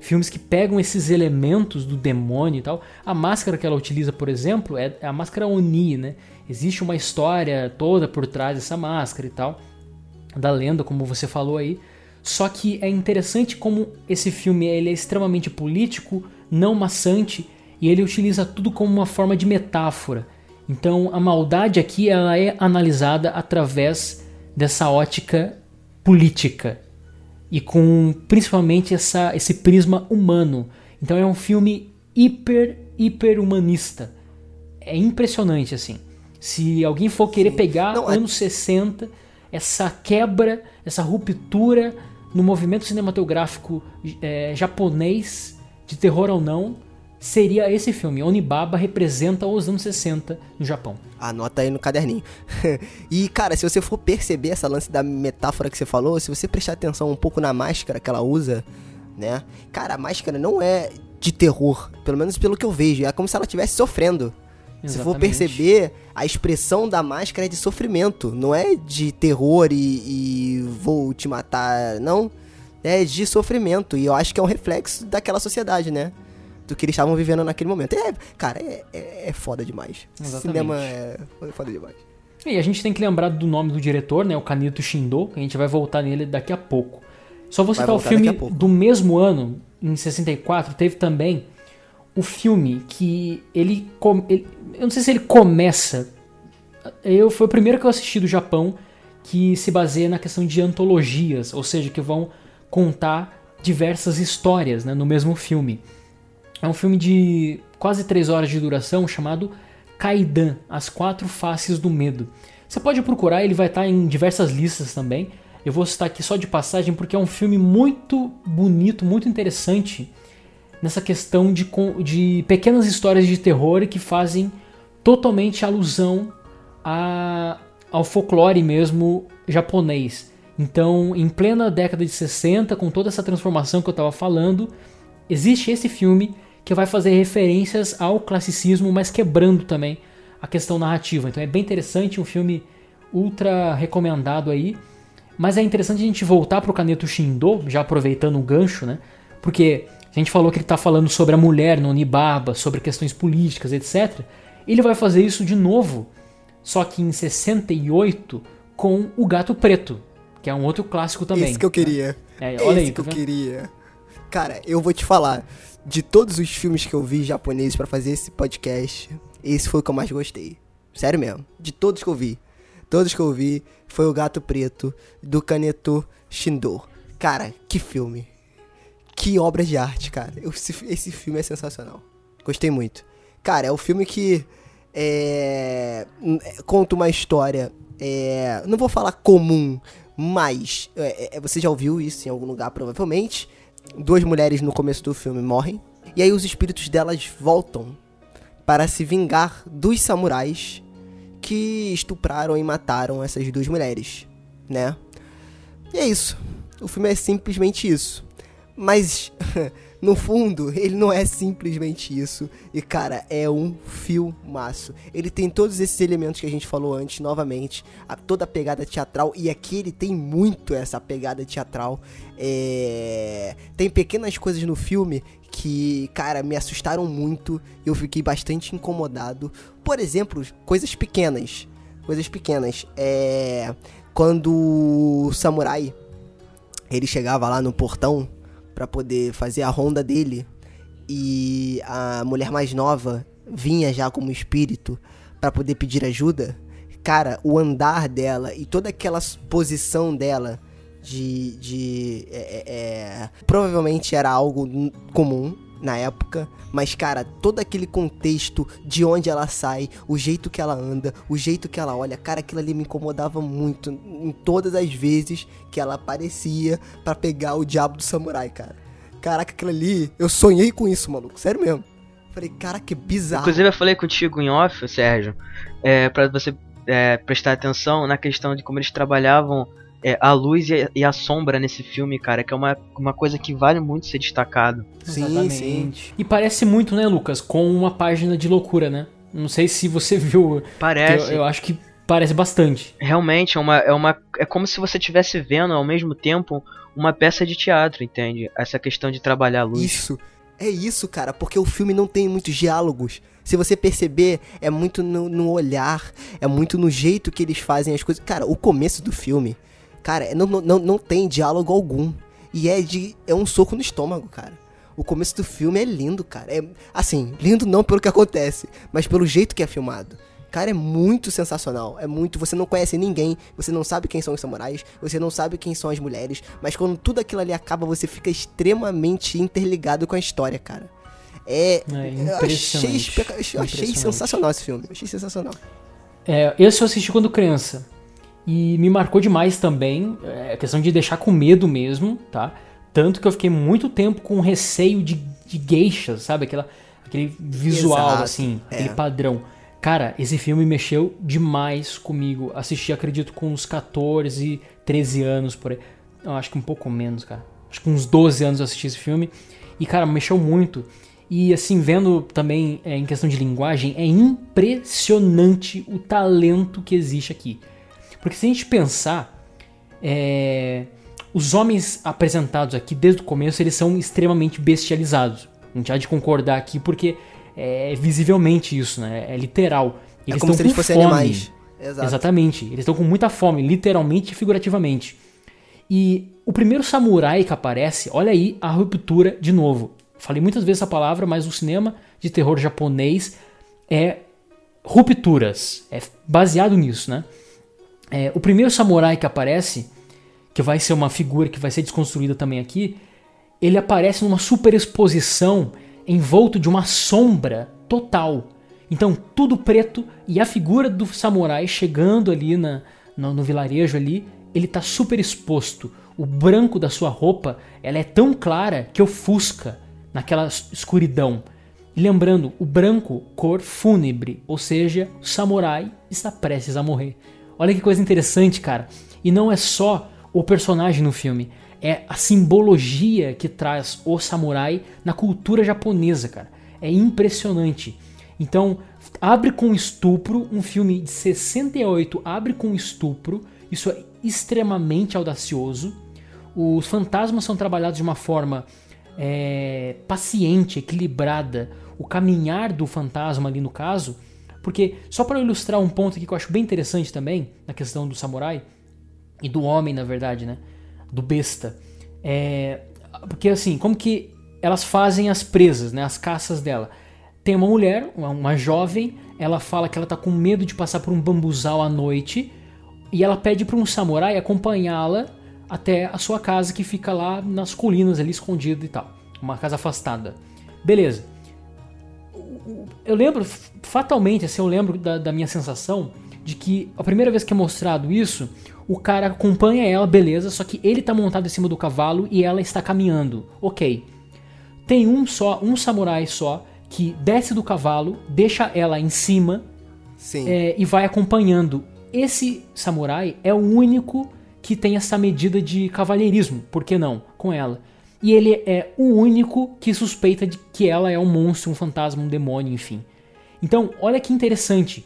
[SPEAKER 2] Filmes que pegam esses elementos do demônio e tal. A máscara que ela utiliza, por exemplo, é a máscara Oni, né? Existe uma história toda por trás dessa máscara e tal. Da lenda, como você falou aí. Só que é interessante como esse filme ele é extremamente político, não maçante, e ele utiliza tudo como uma forma de metáfora. Então a maldade aqui ela é analisada através dessa ótica política e com principalmente essa, esse prisma humano. Então é um filme hiper, hiper humanista. É impressionante assim. Se alguém for querer pegar
[SPEAKER 1] Não, é-
[SPEAKER 2] anos 60, essa quebra, essa ruptura no movimento cinematográfico eh, japonês, de terror ou não, seria esse filme. Onibaba representa os anos 60 no Japão.
[SPEAKER 1] Anota aí no caderninho. [laughs] e, cara, se você for perceber essa lance da metáfora que você falou, se você prestar atenção um pouco na máscara que ela usa, né? Cara, a máscara não é de terror, pelo menos pelo que eu vejo. É como se ela estivesse sofrendo. Se for
[SPEAKER 2] Exatamente.
[SPEAKER 1] perceber, a expressão da máscara é de sofrimento, não é de terror e, e vou te matar, não. É de sofrimento. E eu acho que é um reflexo daquela sociedade, né? Do que eles estavam vivendo naquele momento. É, cara, é, é, é foda demais.
[SPEAKER 2] Exatamente.
[SPEAKER 1] Cinema é foda- foda demais.
[SPEAKER 2] E a gente tem que lembrar do nome do diretor, né? O Kanito Shindo, que a gente vai voltar nele daqui a pouco. Só vou citar o filme do mesmo ano, em 64, teve também o filme que ele, ele- eu não sei se ele começa. Eu foi o primeiro que eu assisti do Japão que se baseia na questão de antologias, ou seja, que vão contar diversas histórias né, no mesmo filme. É um filme de quase três horas de duração chamado Kaidan, As Quatro Faces do Medo. Você pode procurar, ele vai estar em diversas listas também. Eu vou citar aqui só de passagem porque é um filme muito bonito, muito interessante nessa questão de, de pequenas histórias de terror que fazem totalmente alusão a- ao folclore mesmo japonês. Então, em plena década de 60, com toda essa transformação que eu estava falando, existe esse filme que vai fazer referências ao classicismo, mas quebrando também a questão narrativa. Então é bem interessante, um filme ultra recomendado aí. Mas é interessante a gente voltar pro Kaneto Shindo, já aproveitando o gancho, né? Porque a gente falou que ele tá falando sobre a mulher no Onibaba, sobre questões políticas, etc. Ele vai fazer isso de novo, só que em 68 com O Gato Preto, que é um outro clássico também.
[SPEAKER 1] Isso que eu queria.
[SPEAKER 2] É,
[SPEAKER 1] Esse
[SPEAKER 2] olha aí,
[SPEAKER 1] que
[SPEAKER 2] tá
[SPEAKER 1] eu
[SPEAKER 2] vendo?
[SPEAKER 1] queria. Cara, eu vou te falar. De todos os filmes que eu vi japoneses pra fazer esse podcast, esse foi o que eu mais gostei. Sério mesmo. De todos que eu vi. Todos que eu vi foi o Gato Preto do Kaneto Shindo. Cara, que filme. Que obra de arte, cara. Esse, esse filme é sensacional. Gostei muito. Cara, é o filme que é, é, conta uma história. é, não vou falar comum, mas é, é, você já ouviu isso em algum lugar, provavelmente. Duas mulheres no começo do filme morrem. E aí os espíritos delas voltam para se vingar dos samurais que estupraram e mataram essas duas mulheres, né? E é isso. O filme é simplesmente isso. Mas, [laughs] no fundo, ele não é simplesmente isso. E, cara, é um filmaço. Ele tem todos esses elementos que a gente falou antes, novamente. A, toda a pegada teatral. E aqui ele tem muito essa pegada teatral. É... Tem pequenas coisas no filme que, cara, me assustaram muito. Eu fiquei bastante incomodado. Por exemplo, coisas pequenas. Coisas pequenas. É. Quando o samurai ele chegava lá no portão para poder fazer a ronda dele e a mulher mais nova vinha já como espírito para poder pedir ajuda. Cara, o andar dela e toda aquela posição dela de. de é, é, é provavelmente era algo comum na época, mas cara, todo aquele contexto de onde ela sai, o jeito que ela anda, o jeito que ela olha, cara, aquilo ali me incomodava muito em todas as vezes que ela aparecia para pegar o diabo do samurai, cara. Caraca, aquilo ali, eu sonhei com isso, maluco, sério mesmo. Falei, cara, que bizarro.
[SPEAKER 3] Inclusive eu falei contigo em off, Sérgio, é, para você é, prestar atenção na questão de como eles trabalhavam é, a luz e a, e a, sombra nesse filme, cara, que é uma, uma coisa que vale muito ser destacado.
[SPEAKER 2] Sim, Exatamente. sim. E parece muito, né, Lucas, com uma página de loucura, né? Não sei se você [laughs] viu.
[SPEAKER 3] Parece.
[SPEAKER 2] Eu, eu acho que parece bastante.
[SPEAKER 3] Realmente, é uma, é uma. É como se você estivesse vendo ao mesmo tempo uma peça de teatro, entende? Essa questão de trabalhar a luz.
[SPEAKER 1] Isso. É isso, cara, porque o filme não tem muitos diálogos. Se você perceber, é muito no, no olhar, é muito no jeito que eles fazem as coisas. Cara, o começo do filme Cara, não, não, não tem diálogo algum. E é de. É um soco no estômago, cara. O começo do filme é lindo, cara. É, assim, lindo não pelo que acontece, mas pelo jeito que é filmado. Cara, é muito sensacional. É muito. Você não conhece ninguém, você não sabe quem são os samurais, você não sabe quem são as mulheres, mas quando tudo aquilo ali acaba, você fica extremamente interligado com a história, cara. É. é eu achei, eu achei sensacional esse filme. Eu achei sensacional.
[SPEAKER 2] É, esse eu assisti quando criança. E me marcou demais também, é questão de deixar com medo mesmo, tá? Tanto que eu fiquei muito tempo com receio de, de geishas, sabe? Aquela, aquele visual, Exato, assim, é. aquele padrão. Cara, esse filme mexeu demais comigo. Assisti, acredito, com uns 14, 13 anos por aí. Eu acho que um pouco menos, cara. Acho que uns 12 anos eu assisti esse filme. E, cara, mexeu muito. E, assim, vendo também é, em questão de linguagem, é impressionante o talento que existe aqui. Porque se a gente pensar, é, os homens apresentados aqui desde o começo eles são extremamente bestializados. A gente há de concordar aqui porque é visivelmente isso, né? É literal.
[SPEAKER 1] Eles é como se eles fossem fome. animais.
[SPEAKER 2] Exato. Exatamente. Eles estão com muita fome, literalmente e figurativamente. E o primeiro samurai que aparece, olha aí a ruptura de novo. Falei muitas vezes essa palavra, mas o cinema de terror japonês é rupturas. É baseado nisso, né? É, o primeiro samurai que aparece, que vai ser uma figura que vai ser desconstruída também aqui, ele aparece numa superexposição envolto de uma sombra total. Então, tudo preto e a figura do samurai chegando ali na, no, no vilarejo ali, ele está super exposto. O branco da sua roupa, ela é tão clara que ofusca naquela escuridão. E lembrando, o branco, cor fúnebre, ou seja, o samurai está prestes a morrer. Olha que coisa interessante, cara. E não é só o personagem no filme, é a simbologia que traz o samurai na cultura japonesa, cara. É impressionante. Então, abre com estupro, um filme de 68 abre com estupro, isso é extremamente audacioso. Os fantasmas são trabalhados de uma forma é, paciente, equilibrada. O caminhar do fantasma ali no caso porque, só para ilustrar um ponto aqui que eu acho bem interessante também, na questão do samurai, e do homem, na verdade, né? Do besta. É, porque, assim, como que elas fazem as presas, né? As caças dela. Tem uma mulher, uma jovem, ela fala que ela tá com medo de passar por um bambuzal à noite, e ela pede para um samurai acompanhá-la até a sua casa que fica lá nas colinas ali escondida e tal. Uma casa afastada. Beleza eu lembro, fatalmente, assim, eu lembro da, da, minha sensação de que a primeira vez que é mostrado isso, o cara acompanha ela, beleza, só que ele tá montado em cima do cavalo e ela está caminhando. Ok. Tem um só, um samurai só, que desce do cavalo, deixa ela em cima é, e vai acompanhando. Esse samurai é o único que tem essa medida de cavalheirismo, por que não? Com ela. E ele é o único que suspeita de que ela é um monstro, um fantasma, um demônio, enfim. Então, olha que interessante.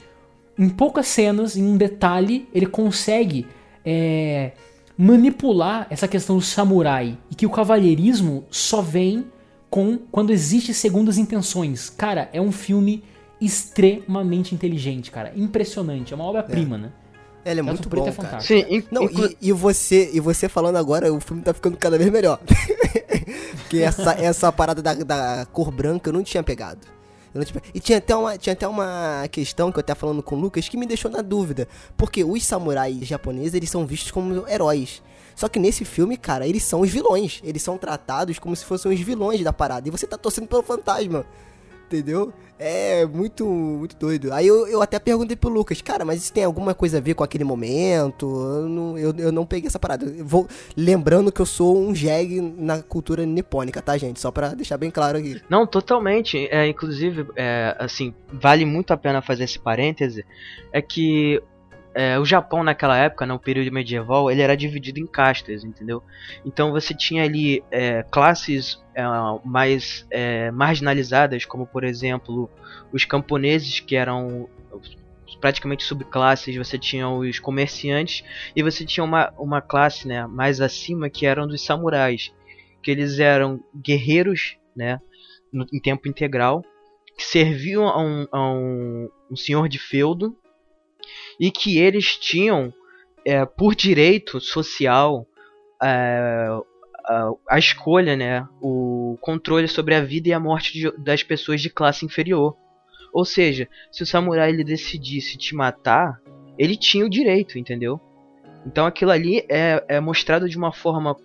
[SPEAKER 2] Em poucas cenas, em um detalhe, ele consegue é, manipular essa questão do samurai e que o cavalheirismo só vem com quando existe segundas intenções. Cara, é um filme extremamente inteligente, cara. Impressionante. É uma obra-prima,
[SPEAKER 1] É.
[SPEAKER 2] né?
[SPEAKER 1] Ele é muito
[SPEAKER 2] Preto
[SPEAKER 1] bom,
[SPEAKER 2] é
[SPEAKER 1] cara.
[SPEAKER 3] Sim, in-
[SPEAKER 1] Não,
[SPEAKER 3] inclu-
[SPEAKER 1] e, e você e você falando agora, o filme tá ficando cada vez melhor. [laughs] Porque essa, essa parada da, da cor branca eu não tinha pegado. Eu não tinha E tinha até, uma, tinha até uma questão que eu até falando com o Lucas que me deixou na dúvida. Porque os samurais japoneses, eles são vistos como heróis. Só que nesse filme, cara, eles são os vilões. Eles são tratados como se fossem os vilões da parada. E você tá torcendo pelo fantasma. Entendeu? É muito, muito doido. Aí eu, eu até perguntei pro Lucas, cara, mas isso tem alguma coisa a ver com aquele momento? Eu não, eu, eu não peguei essa parada. Eu vou, lembrando que eu sou um jegue na cultura nipônica, tá, gente? Só pra deixar bem claro aqui.
[SPEAKER 3] Não, totalmente. É, inclusive, é, assim, vale muito a pena fazer esse parêntese. É que é, o Japão naquela época, no período medieval, ele era dividido em castas, entendeu? Então você tinha ali é, classes é, mais é, marginalizadas, como por exemplo os camponeses, que eram praticamente subclasses, você tinha os comerciantes e você tinha uma, uma classe né, mais acima que eram dos samurais, que eles eram guerreiros, né, no, em tempo integral, que serviam a um, a um, um senhor de feudo e que eles tinham é, por direito social é, a, a escolha, né, o controle sobre a vida e a morte de- das pessoas de classe inferior. Ou seja, se o samurai ele decidisse te matar, ele tinha o direito, entendeu? Então aquilo ali é, é mostrado de uma forma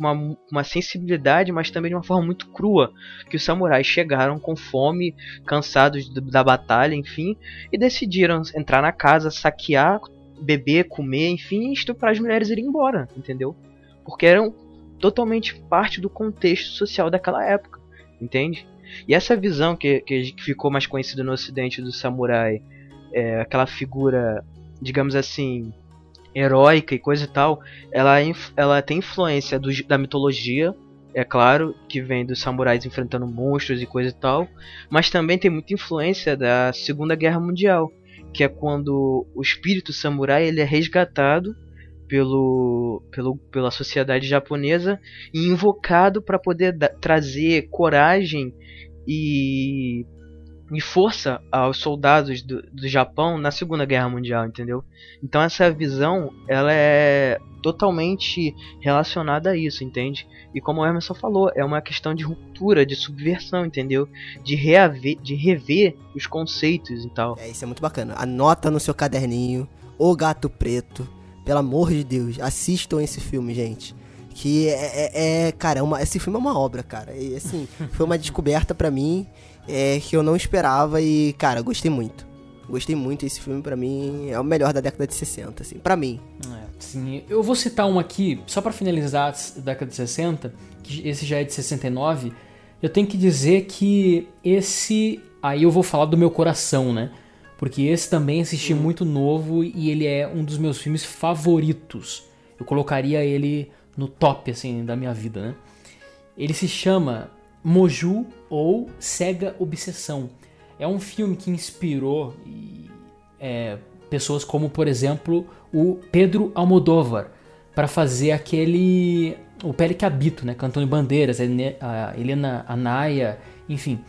[SPEAKER 3] uma, uma sensibilidade, mas também de uma forma muito crua, que os samurais chegaram com fome, cansados da batalha, enfim, e decidiram entrar na casa, saquear, beber, comer, enfim, estuprar as mulheres e ir embora, entendeu? Porque eram totalmente parte do contexto social daquela época, entende? E essa visão que, que que ficou mais conhecida no ocidente do samurai, é, aquela figura, digamos assim, heróica e coisa e tal, ela, é ela tem influência do, da mitologia, é claro, que vem dos samurais enfrentando monstros e coisa e tal, mas também tem muita influência da Segunda Guerra Mundial, que é quando o espírito samurai ele é resgatado pelo, pelo, pela sociedade japonesa e invocado para poder da- trazer coragem e, e força aos soldados do, do Japão na Segunda Guerra Mundial, entendeu? Então essa visão ela é totalmente relacionada a isso, entende? E como o Emerson falou, é uma questão de ruptura, de subversão, entendeu? De reaver, de rever os conceitos e tal.
[SPEAKER 1] É, isso é muito bacana. Anota no seu caderninho, O Gato Preto. Pelo amor de Deus, assistam esse filme, gente. Que é, é- é- cara, é uma- esse filme é uma obra, cara. E assim, [laughs] foi uma descoberta pra mim é, que eu não esperava e, cara, gostei muito. Gostei muito, esse filme pra mim é o melhor da década de 60, assim, pra mim.
[SPEAKER 2] É, sim. Eu vou citar um aqui, só pra finalizar a década de 60, que esse já é de 69. Eu tenho que dizer que esse. Aí eu vou falar do meu coração, né? Porque esse também assisti muito novo e ele é um dos meus filmes favoritos. Eu colocaria ele no top, assim, da minha vida, né? Ele se chama Moju ou Cega Obsessão. É um filme que inspirou é, pessoas como, por exemplo, o Pedro Almodóvar para fazer aquele o Pele que Habito, né? Cantando Bandeiras, a Helena Anaya, enfim.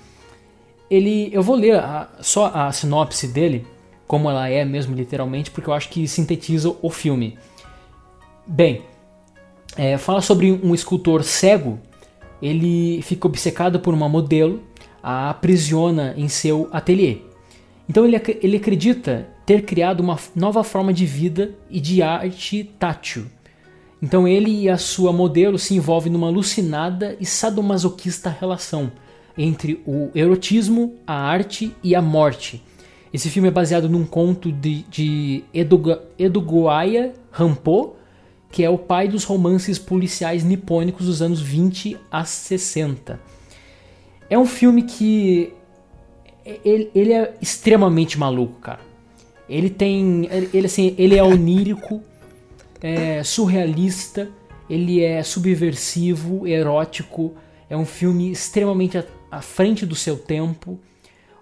[SPEAKER 2] Ele, eu vou ler a- só a sinopse dele, como ela é mesmo literalmente, porque eu acho que sintetiza o filme. Bem, é, fala sobre um escultor cego. Ele fica obcecado por uma modelo, a aprisiona em seu ateliê. Então ele, ac- ele acredita ter criado uma nova forma de vida e de arte tátil. Então ele e a sua modelo se envolvem numa alucinada e sadomasoquista relação entre o erotismo, a arte e a morte. Esse filme é baseado num conto de, de Edoga- Edogoaya Rampo, que é o pai dos romances policiais nipônicos dos anos 20 a 60. É um filme que ele, ele é extremamente maluco, cara. Ele tem, ele assim, ele é onírico. é surrealista, ele é subversivo, erótico, é um filme extremamente à frente do seu tempo,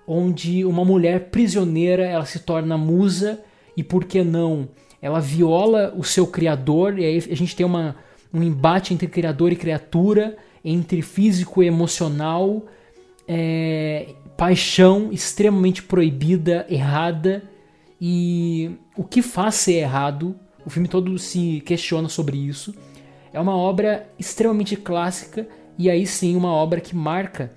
[SPEAKER 2] onde uma mulher prisioneira ela se torna musa e por que não ela viola o seu criador e aí a gente tem uma, um embate entre criador e criatura, entre físico e emocional, é, paixão extremamente proibida, errada e o que faz ser errado. O filme todo se questiona sobre isso. É uma obra extremamente clássica e aí sim uma obra que marca,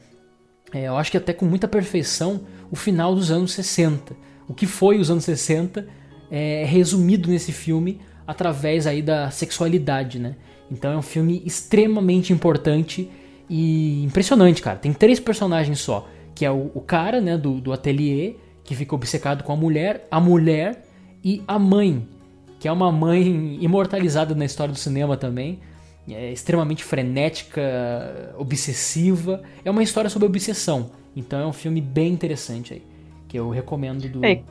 [SPEAKER 2] é, eu acho que até com muita perfeição, o final dos anos 60. O que foi os anos 60 é resumido nesse filme através aí da sexualidade, né? Então é um filme extremamente importante e impressionante, cara. Tem três personagens só, que é o, o cara, né, do, do ateliê, que fica obcecado com a mulher, a mulher e a mãe, que é uma mãe imortalizada na história do cinema também. É extremamente frenética, obsessiva. É uma história sobre obsessão. Então é um filme bem interessante aí. Que eu recomendo do. É,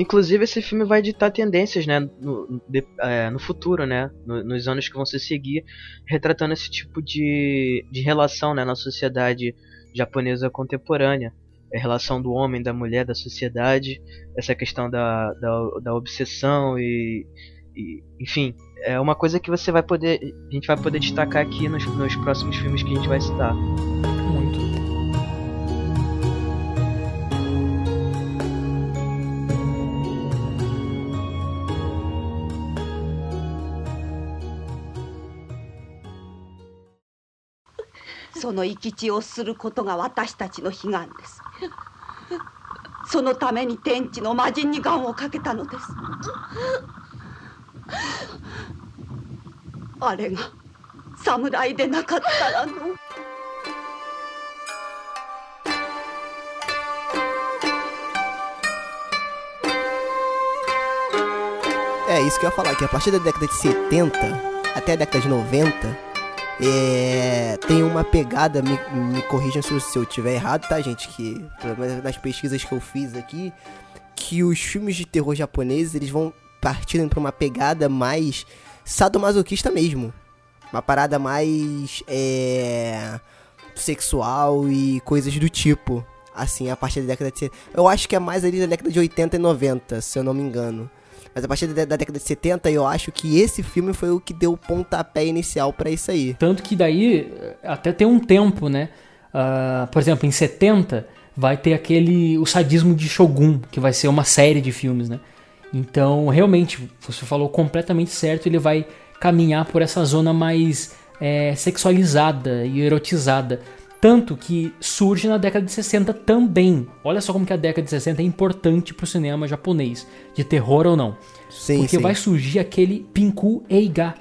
[SPEAKER 3] inclusive esse filme vai ditar tendências, né? No, de, é, no futuro, né? No, nos anos que vão se seguir, retratando esse tipo de, de relação né, na sociedade japonesa contemporânea a relação do homem, da mulher, da sociedade, essa questão da, da, da obsessão e, e, enfim, é uma coisa que você vai poder, a gente vai poder destacar aqui nos, nos próximos filmes que a gente vai citar.
[SPEAKER 4] その生き地をすることが私たちの悲願です。そのために天地の魔人に願をかけたのです。あれが侍でなかったらの。
[SPEAKER 1] É isso que eu ia falar, que a partir da década de 70 até a década de 90, é, tem uma pegada, me, me corrijam se, se eu tiver errado, tá, gente? Que nas pesquisas que eu fiz aqui, que os filmes de terror japoneses eles vão partindo para uma pegada mais sadomasoquista mesmo. Uma parada mais é, sexual e coisas do tipo. Assim, a partir da década de. Eu acho que é mais ali da década de 80 e 90, se eu não me engano. Mas a partir da, da, década de 70, eu acho que esse filme foi o que deu o pontapé inicial para isso aí.
[SPEAKER 2] Tanto que daí, até tem um tempo, né? Uh, por exemplo, em 70 vai ter aquele o sadismo de Shogun, que vai ser uma série de filmes, né? Então, realmente, você falou completamente certo, ele vai caminhar por essa zona mais é, sexualizada e erotizada. Tanto que surge na década de 60 também. Olha só como que a década de 60 é importante pro cinema japonês, de terror ou não. Sim, Porque sim. vai surgir aquele Pinku Eiga,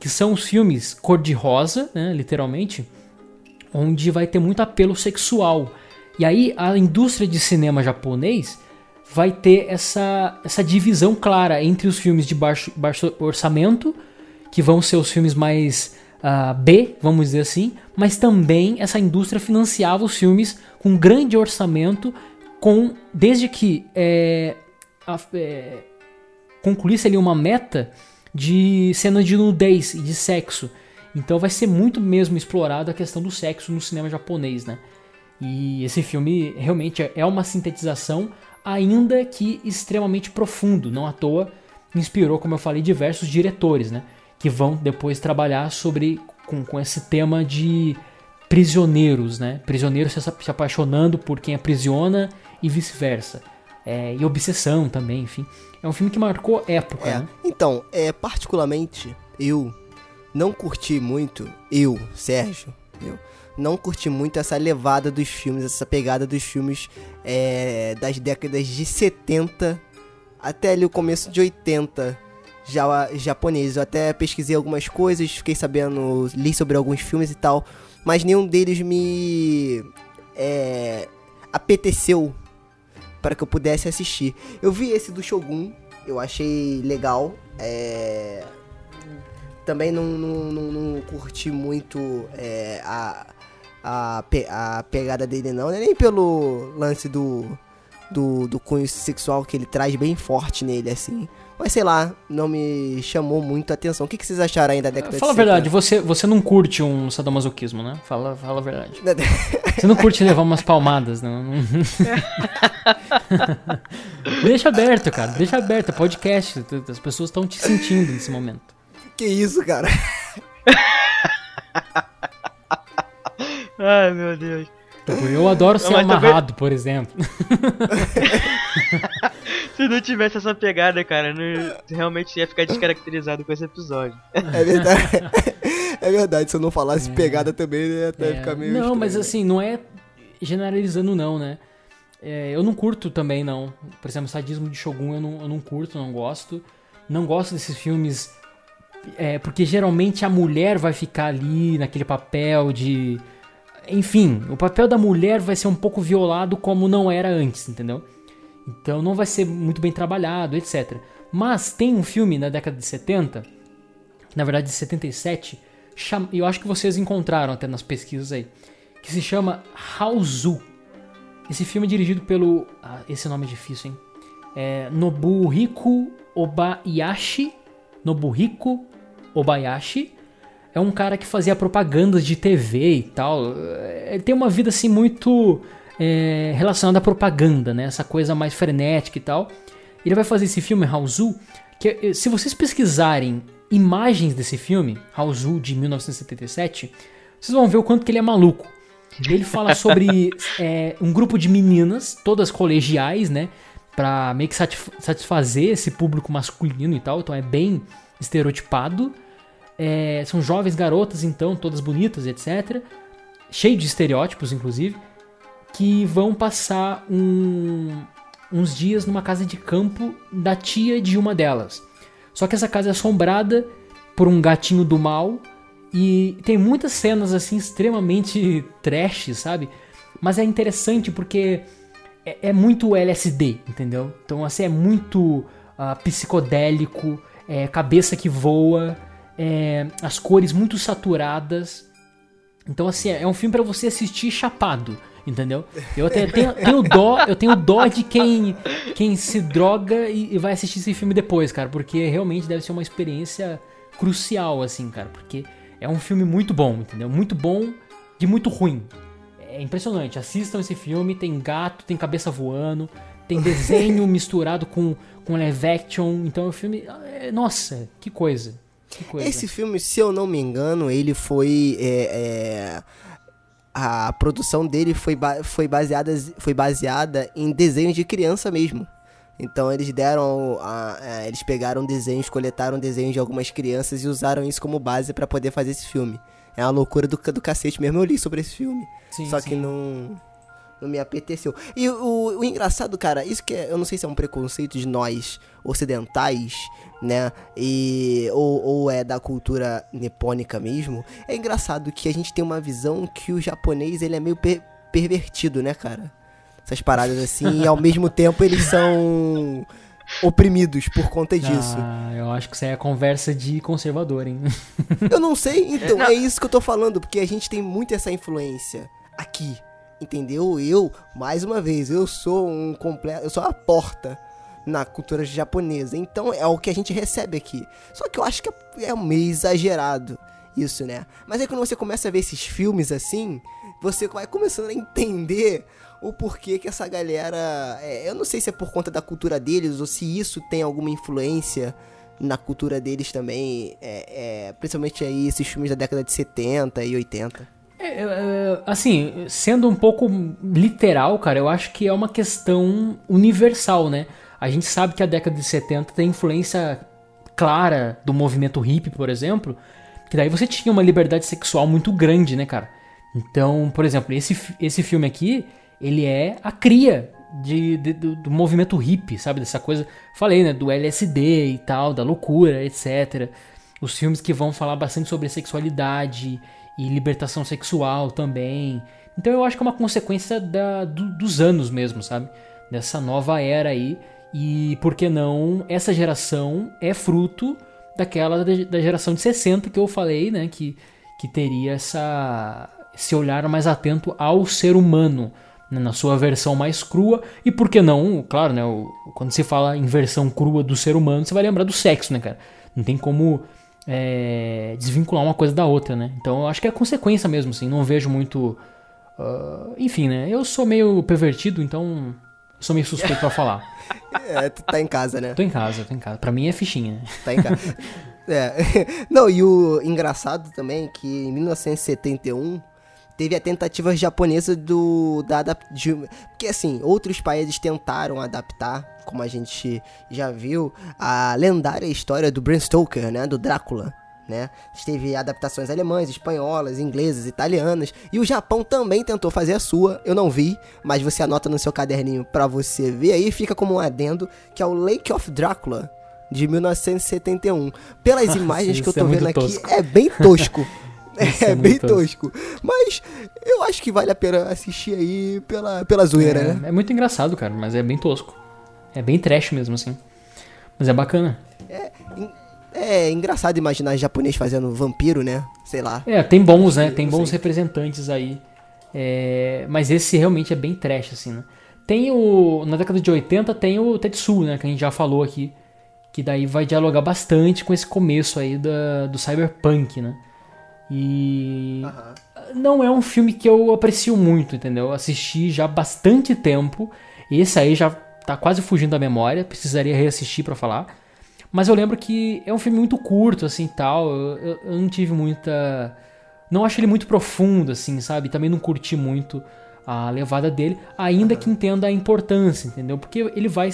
[SPEAKER 2] que são os filmes cor-de-rosa, né, literalmente, onde vai ter muito apelo sexual. E aí a indústria de cinema japonês vai ter essa, essa divisão clara entre os filmes de baixo, baixo orçamento, que vão ser os filmes mais uh, B, vamos dizer assim, mas também essa indústria financiava os filmes com grande orçamento, com desde que é, a, é, concluísse ali uma meta de cena de nudez e de sexo. Então vai ser muito mesmo explorado a questão do sexo no cinema japonês, né? E esse filme realmente é uma sintetização, ainda que extremamente profundo. Não à toa inspirou, como eu falei, diversos diretores, né? Que vão depois trabalhar sobre com, com esse tema de prisioneiros, né? Prisioneiros se, se apaixonando por quem aprisiona e vice-versa. É, e obsessão também, enfim. É um filme que marcou época.
[SPEAKER 1] É.
[SPEAKER 2] Né?
[SPEAKER 1] Então, é, particularmente, eu não curti muito, eu, Sérgio, eu não curti muito essa levada dos filmes, essa pegada dos filmes é, das décadas de 70 até ali o começo de 80 já. Eu até pesquisei algumas coisas, fiquei sabendo, li sobre alguns filmes e tal, mas nenhum deles me é, apeteceu para que eu pudesse assistir. Eu vi esse do Shogun, eu achei legal. É, também não, não, não, não, curti muito é, a, a, a pegada dele, não. Nem pelo lance do do, do cunho sexual que ele traz bem forte nele, assim. Mas sei lá, não me chamou muito a atenção. O que, que vocês acharam aí da década
[SPEAKER 2] Fala a
[SPEAKER 1] de
[SPEAKER 2] verdade, você, você não curte um sadomasoquismo, né? Fala, fala a verdade.
[SPEAKER 1] 70? [laughs]
[SPEAKER 2] Você não curte levar umas palmadas, não. não- [laughs] deixa aberto, cara. Deixa aberto. É podcast. As pessoas estão te sentindo nesse momento.
[SPEAKER 1] que isso, cara? [laughs]
[SPEAKER 3] Ai, meu Deus.
[SPEAKER 2] Tipo, eu adoro ser
[SPEAKER 3] mas também-
[SPEAKER 2] amarrado, por exemplo. [laughs]
[SPEAKER 3] Se não tivesse essa pegada, cara, não, realmente ia ficar descaracterizado com esse episódio.
[SPEAKER 1] É verdade. [laughs] é verdade, se eu não falasse pegada também, ia até
[SPEAKER 2] É,
[SPEAKER 1] ficar meio.
[SPEAKER 2] não,
[SPEAKER 1] estranho,
[SPEAKER 2] mas
[SPEAKER 1] né?
[SPEAKER 2] assim, não é generalizando não, né? É, eu não curto também, não. Por exemplo, sadismo de Shogun eu não, eu não curto, não gosto. Não gosto desses filmes. é, porque geralmente a mulher vai ficar ali naquele papel de. Enfim, o papel da mulher vai ser um pouco violado como não era antes, entendeu? Então não vai ser muito bem trabalhado, etc. Mas tem um filme na década de 70, na verdade de 77, cham- eu acho que vocês encontraram até nas pesquisas aí, que se chama Haozu. Esse filme é dirigido pelo. ah, esse nome é difícil, hein? É Nobuhiko Obayashi. Nobuhiko Obayashi. É um cara que fazia propagandas de TV e tal. É, Ele tem uma vida assim muito é, relacionada à propaganda, né? Essa coisa mais frenética e tal. Ele vai fazer esse filme, Haozu, que eh, se vocês pesquisarem imagens desse filme, Haozu de 1977, vocês vão ver o quanto que ele é maluco. Ele fala sobre é, [laughs] um grupo de meninas, todas colegiais, né? Pra meio que satisf- satisfazer esse público masculino e tal. Então é bem estereotipado. É, são jovens garotas, então, todas bonitas, etc. Cheio de estereótipos, inclusive. Que vão passar um- uns dias numa casa de campo da tia de uma delas. Só que essa casa é assombrada por um gatinho do mal e tem muitas cenas assim extremamente [laughs] trash, sabe? Mas é interessante porque é, é muito LSD, entendeu? Então assim é muito ah, psicodélico, é, cabeça que voa, é, as cores muito saturadas. Então assim é um filme pra você assistir chapado, entendeu? Eu até tenho, tenho dó, eu tenho dó de quem quem se droga e, e vai assistir esse filme depois, cara, porque realmente deve ser uma experiência crucial assim, cara, porque é um filme muito bom, entendeu? Muito bom de muito ruim. É impressionante. Assistam esse filme, tem gato, tem cabeça voando, tem desenho [laughs] misturado com com live action, então o filme, é- nossa, que coisa.
[SPEAKER 1] Esse filme, se eu não me engano, ele foi. é, é, a produção dele foi, ba- foi, baseada, foi baseada em desenhos de criança mesmo. Então eles deram. a- é, eles pegaram desenhos, coletaram desenhos de algumas crianças e usaram isso como base pra poder fazer esse filme. É uma loucura do, do cacete mesmo. Eu li sobre esse filme.
[SPEAKER 2] Sim,
[SPEAKER 1] só
[SPEAKER 2] sim.
[SPEAKER 1] que não. Não me apeteceu. E o, o engraçado, cara, isso que é, eu não sei se é um preconceito de nós ocidentais, né? E, ou, ou é da cultura nipônica mesmo. É engraçado que a gente tem uma visão que o japonês ele é meio per- pervertido, né, cara? Essas paradas assim, e ao mesmo [laughs] tempo eles são oprimidos por conta disso.
[SPEAKER 2] Ah, eu acho que isso aí é conversa de conservador, hein?
[SPEAKER 1] Eu não sei, então
[SPEAKER 3] Não.
[SPEAKER 1] é isso que eu tô falando, porque a gente tem muito essa influência aqui, entendeu? Eu, mais uma vez, eu sou um completo, eu sou a porta na cultura japonesa, então é o que a gente recebe aqui. Só que eu acho que é, é meio exagerado isso, né? Mas aí quando você começa a ver esses filmes assim, você vai começando a entender o porquê que essa galera, é, eu não sei se é por conta da cultura deles ou se isso tem alguma influência na cultura deles também, é, é, principalmente aí esses filmes da década de 70 e 80.
[SPEAKER 2] É, é, assim, sendo um pouco literal, cara, eu acho que é uma questão universal, né? A gente sabe que a década de 70 tem influência clara do movimento hippie, por exemplo, que daí você tinha uma liberdade sexual muito grande, né, cara? Então, por exemplo, esse, esse filme aqui, ele é a cria de, de- do, do movimento hippie, sabe? Dessa coisa, falei, né? Do LSD e tal, da loucura, etc. Os filmes que vão falar bastante sobre sexualidade e libertação sexual também. Então eu acho que é uma consequência da- do- dos anos mesmo, sabe? Dessa nova era aí. E por que não, essa geração é fruto daquela da geração de 60 que eu falei, né? Que, que teria essa, esse olhar mais atento ao ser humano né, na sua versão mais crua. E por que não, claro, né? quando se fala em versão crua do ser humano, você vai lembrar do sexo, né, cara? Não tem como é, desvincular uma coisa da outra, né? Então eu acho que é consequência mesmo, assim. Não vejo muito. ah, enfim, né? Eu sou meio pervertido, então. Sou meio suspeito pra falar. [laughs]
[SPEAKER 1] É, tu tá em casa, né?
[SPEAKER 2] Tô em casa, tô em casa. Pra mim é fichinha?
[SPEAKER 1] Tá em casa. [laughs] É. [laughs] Não, e o engraçado também é que em 1971 teve a tentativa japonesa do da de, porque assim, outros países tentaram adaptar, como a gente já viu, a lendária história do Bram Stoker, né, do Drácula. Né? Teve adaptações alemãs, espanholas, inglesas, italianas. E o Japão também tentou fazer a sua. Eu não vi, mas você anota no seu caderninho pra você ver aí. Fica como um adendo, que é o Lake of Drácula, de 1971. Pelas [laughs] imagens que eu
[SPEAKER 2] é
[SPEAKER 1] tô vendo
[SPEAKER 2] muito
[SPEAKER 1] aqui,
[SPEAKER 2] tosco.
[SPEAKER 1] é bem tosco. [laughs] É
[SPEAKER 2] é
[SPEAKER 1] bem
[SPEAKER 2] muito
[SPEAKER 1] tosco. Mas eu acho que vale a pena assistir aí pela, pela zoeira, né?
[SPEAKER 2] É, é muito engraçado, cara, mas é bem tosco. É bem trash mesmo, assim. Mas é bacana.
[SPEAKER 1] É engraçado imaginar japonês fazendo vampiro, né? Sei lá.
[SPEAKER 2] É, tem bons, né? Tem bons representantes aí. É, mas esse realmente é bem trash, assim, né? Tem o. Na década de 80 tem o Tetsu, né? Que a gente já falou aqui. Que daí vai dialogar bastante com esse começo aí da, do cyberpunk, né? E. Não é um filme que eu aprecio muito, entendeu? Eu assisti já há bastante tempo. Esse aí já tá quase fugindo da memória. Precisaria reassistir pra falar. Mas eu lembro que é um filme muito curto, assim, tal. Eu, eu- eu não tive muita... Não acho ele muito profundo, assim, sabe? Também não curti muito a levada dele. Ainda que entenda a importância, entendeu? Porque ele vai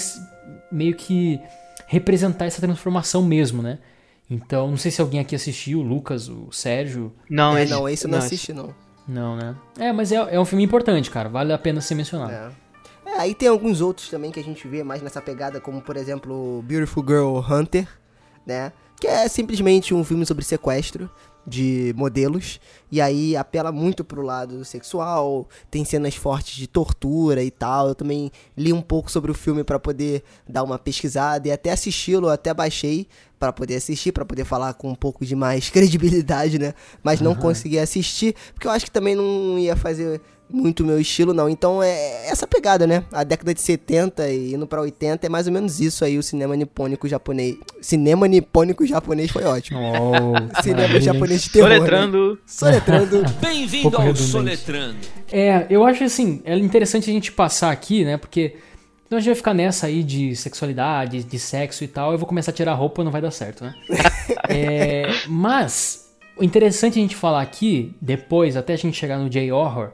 [SPEAKER 2] meio que representar essa transformação mesmo, né? Então, não sei se alguém aqui assistiu, o Lucas, o Sérgio.
[SPEAKER 3] Não,
[SPEAKER 1] É,
[SPEAKER 3] esse,
[SPEAKER 1] não, esse eu não assisti, não.
[SPEAKER 2] Não, né? É, mas é, é um filme importante, cara. Vale a pena ser mencionado.
[SPEAKER 1] É. É, aí tem alguns outros também que a gente vê mais nessa pegada, como por exemplo Beautiful Girl Hunter, né? Que é simplesmente um filme sobre sequestro de modelos. E aí apela muito pro lado sexual, tem cenas fortes de tortura e tal. Eu também li um pouco sobre o filme pra poder dar uma pesquisada e até assisti-lo, até baixei pra poder assistir, pra poder falar com um pouco de mais [laughs] credibilidade, né? Mas não consegui assistir, porque eu acho que também não ia fazer muito meu estilo, não. Então é essa pegada, né? A década de 70 e indo pra 80 é mais ou menos isso aí, o cinema nipônico japonês. Cinema nipônico japonês foi ótimo.
[SPEAKER 2] Oh,
[SPEAKER 1] Cinema japonês de terror. Né?
[SPEAKER 3] Soletrando.
[SPEAKER 1] Soletrando. [laughs]
[SPEAKER 5] Bem-vindo ao
[SPEAKER 2] redundante.
[SPEAKER 5] Soletrando.
[SPEAKER 2] É, eu acho assim, é interessante a gente passar aqui, né? Porque senão a gente vai ficar nessa aí de sexualidade, de sexo e tal. Eu vou começar a tirar a roupa, não vai dar certo, né? [laughs] É, mas o interessante a gente falar aqui, depois, até a gente chegar no J-Horror,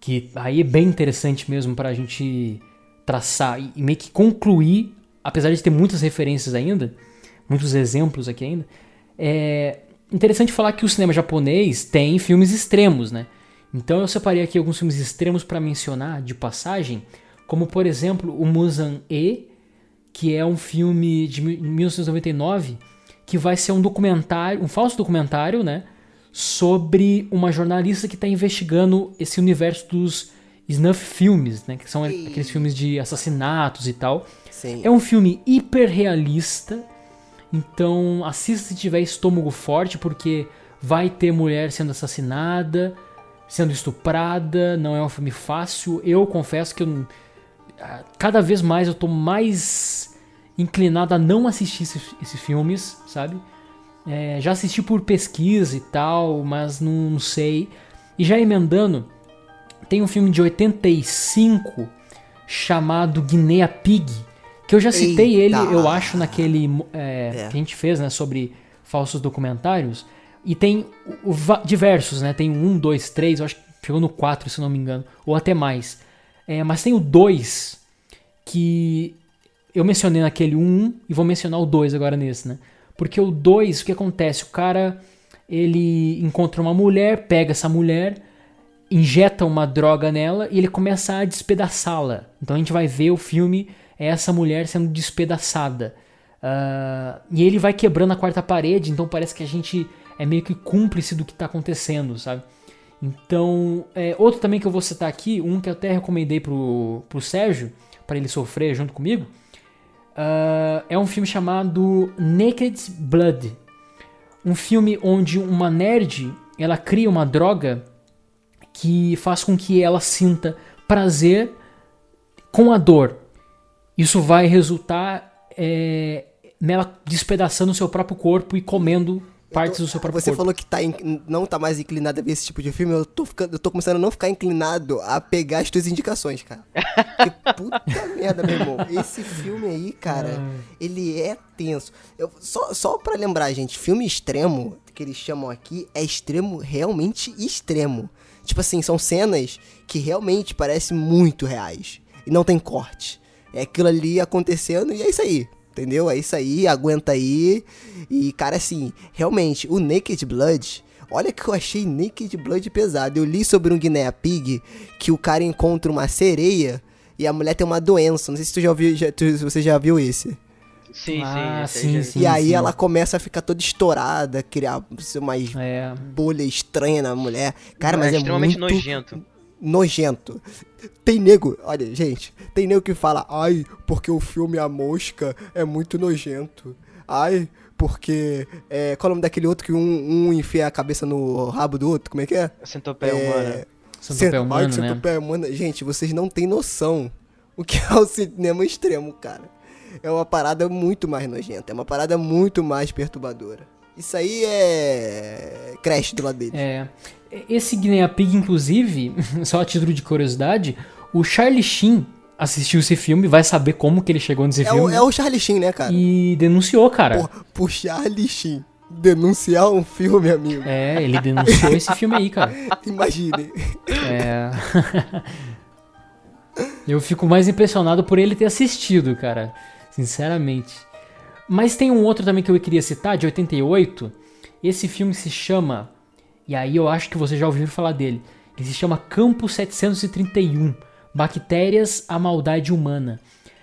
[SPEAKER 2] que aí é bem interessante mesmo pra gente traçar e meio que concluir, apesar de ter muitas referências ainda, muitos exemplos aqui ainda, é interessante falar que o cinema japonês tem filmes extremos, né? Então eu separei aqui alguns filmes extremos pra mencionar de passagem, como por exemplo o Musan E, que é um filme de mi- 1999 que vai ser um documentário, um falso documentário, né, sobre uma jornalista que está investigando esse universo dos snuff filmes, né, que são aqueles filmes de assassinatos e tal.
[SPEAKER 1] Sim.
[SPEAKER 2] É um filme hiper realista, então assista se tiver estômago forte, porque vai ter mulher sendo assassinada, sendo estuprada, não é um filme fácil. Eu confesso que eu, ah, cada vez mais eu tô mais inclinado a não assistir esse- esses filmes, sabe? É, já assisti por pesquisa e tal, mas não, não sei. E já emendando, tem um filme de 85 chamado Guinea Pig, que eu já citei
[SPEAKER 1] Eita.
[SPEAKER 2] ele, eu acho, naquele é,
[SPEAKER 1] É.
[SPEAKER 2] que a gente fez, né, sobre falsos documentários. E tem o- o diversos, né? Tem um, dois, três, eu acho que chegou no quatro, se não me engano, ou até mais. É, mas tem o dois que eu mencionei naquele 1 e vou mencionar o 2 agora nesse, né? Porque o 2, o que acontece? O cara, ele encontra uma mulher, pega essa mulher, injeta uma droga nela e ele começa a despedaçá-la. Então a gente vai ver o filme, é essa mulher sendo despedaçada. Ah, e ele vai quebrando a quarta parede, então parece que a gente é meio que cúmplice do que tá acontecendo, sabe? Então, é, outro também que eu vou citar aqui, um que eu até recomendei pro, pro Sérgio, para ele sofrer junto comigo, ah, é um filme chamado Naked Blood. Um filme onde uma nerd ela cria uma droga que faz com que ela sinta prazer com a dor. Isso vai resultar é, nela despedaçando o seu próprio corpo e comendo partes
[SPEAKER 1] tô-
[SPEAKER 2] do seu próprio
[SPEAKER 1] Você
[SPEAKER 2] corpo.
[SPEAKER 1] falou que tá in- não tá mais inclinado a ver esse tipo de filme. Eu tô, ficando, eu tô começando a não ficar inclinado a pegar as tuas indicações, cara. [laughs] Que puta merda, meu irmão. Esse filme aí, cara, ele é tenso. Eu, só, só pra lembrar, gente, filme extremo, que eles chamam aqui, é extremo, realmente extremo. Tipo assim, são cenas que realmente parecem muito reais. E não tem corte. É aquilo ali acontecendo e é isso aí. Entendeu? É isso aí, aguenta aí. E, cara, assim, realmente, o Naked Blood. Olha que eu achei Naked Blood pesado. Eu li sobre um Guinea Pig que o cara encontra uma sereia e a mulher tem uma doença. Não sei se tu já ouviu, já, tu- se você já viu esse.
[SPEAKER 3] Sim,
[SPEAKER 2] Ah,
[SPEAKER 3] sim,
[SPEAKER 2] sim, sim.
[SPEAKER 1] e aí ela começa a ficar toda estourada, criar umas
[SPEAKER 2] É,
[SPEAKER 1] bolha estranha na mulher. Cara, mas é,
[SPEAKER 3] extremamente
[SPEAKER 1] muito
[SPEAKER 3] nojento.
[SPEAKER 1] Nojento. Tem nego, olha, gente, tem nego que fala, ai, porque o filme A Mosca é muito nojento. Ai, porque. É, qual é o nome daquele outro que um, um enfia a cabeça no rabo do outro? Como é que é?
[SPEAKER 3] A centopeia humana.
[SPEAKER 2] Centopeia
[SPEAKER 1] Cent- ai,
[SPEAKER 2] humana, né?
[SPEAKER 1] humana. Gente, vocês não têm noção o que é o cinema extremo, cara. É uma parada muito mais nojenta, é uma parada muito mais perturbadora. Isso aí é. Crash do lado dele.
[SPEAKER 2] É, esse Guinea Pig, inclusive, [laughs] só a título de curiosidade, o Charlie Sheen assistiu esse filme, vai saber como que ele chegou nesse
[SPEAKER 1] É, o,
[SPEAKER 2] filme
[SPEAKER 1] é o Charlie Sheen, né, cara?
[SPEAKER 2] e denunciou, cara.
[SPEAKER 1] Por, por Charlie Sheen denunciar um filme, amigo.
[SPEAKER 2] É, ele denunciou esse filme aí, cara. [laughs]
[SPEAKER 1] Imagine.
[SPEAKER 2] É. Eu fico mais impressionado por ele ter assistido, cara. Sinceramente. Mas tem um outro também que eu queria citar, de 88. Esse filme se chama. E aí eu acho que você já ouviu falar dele. Ele se chama Campo 731 Bactérias à Maldade Humana.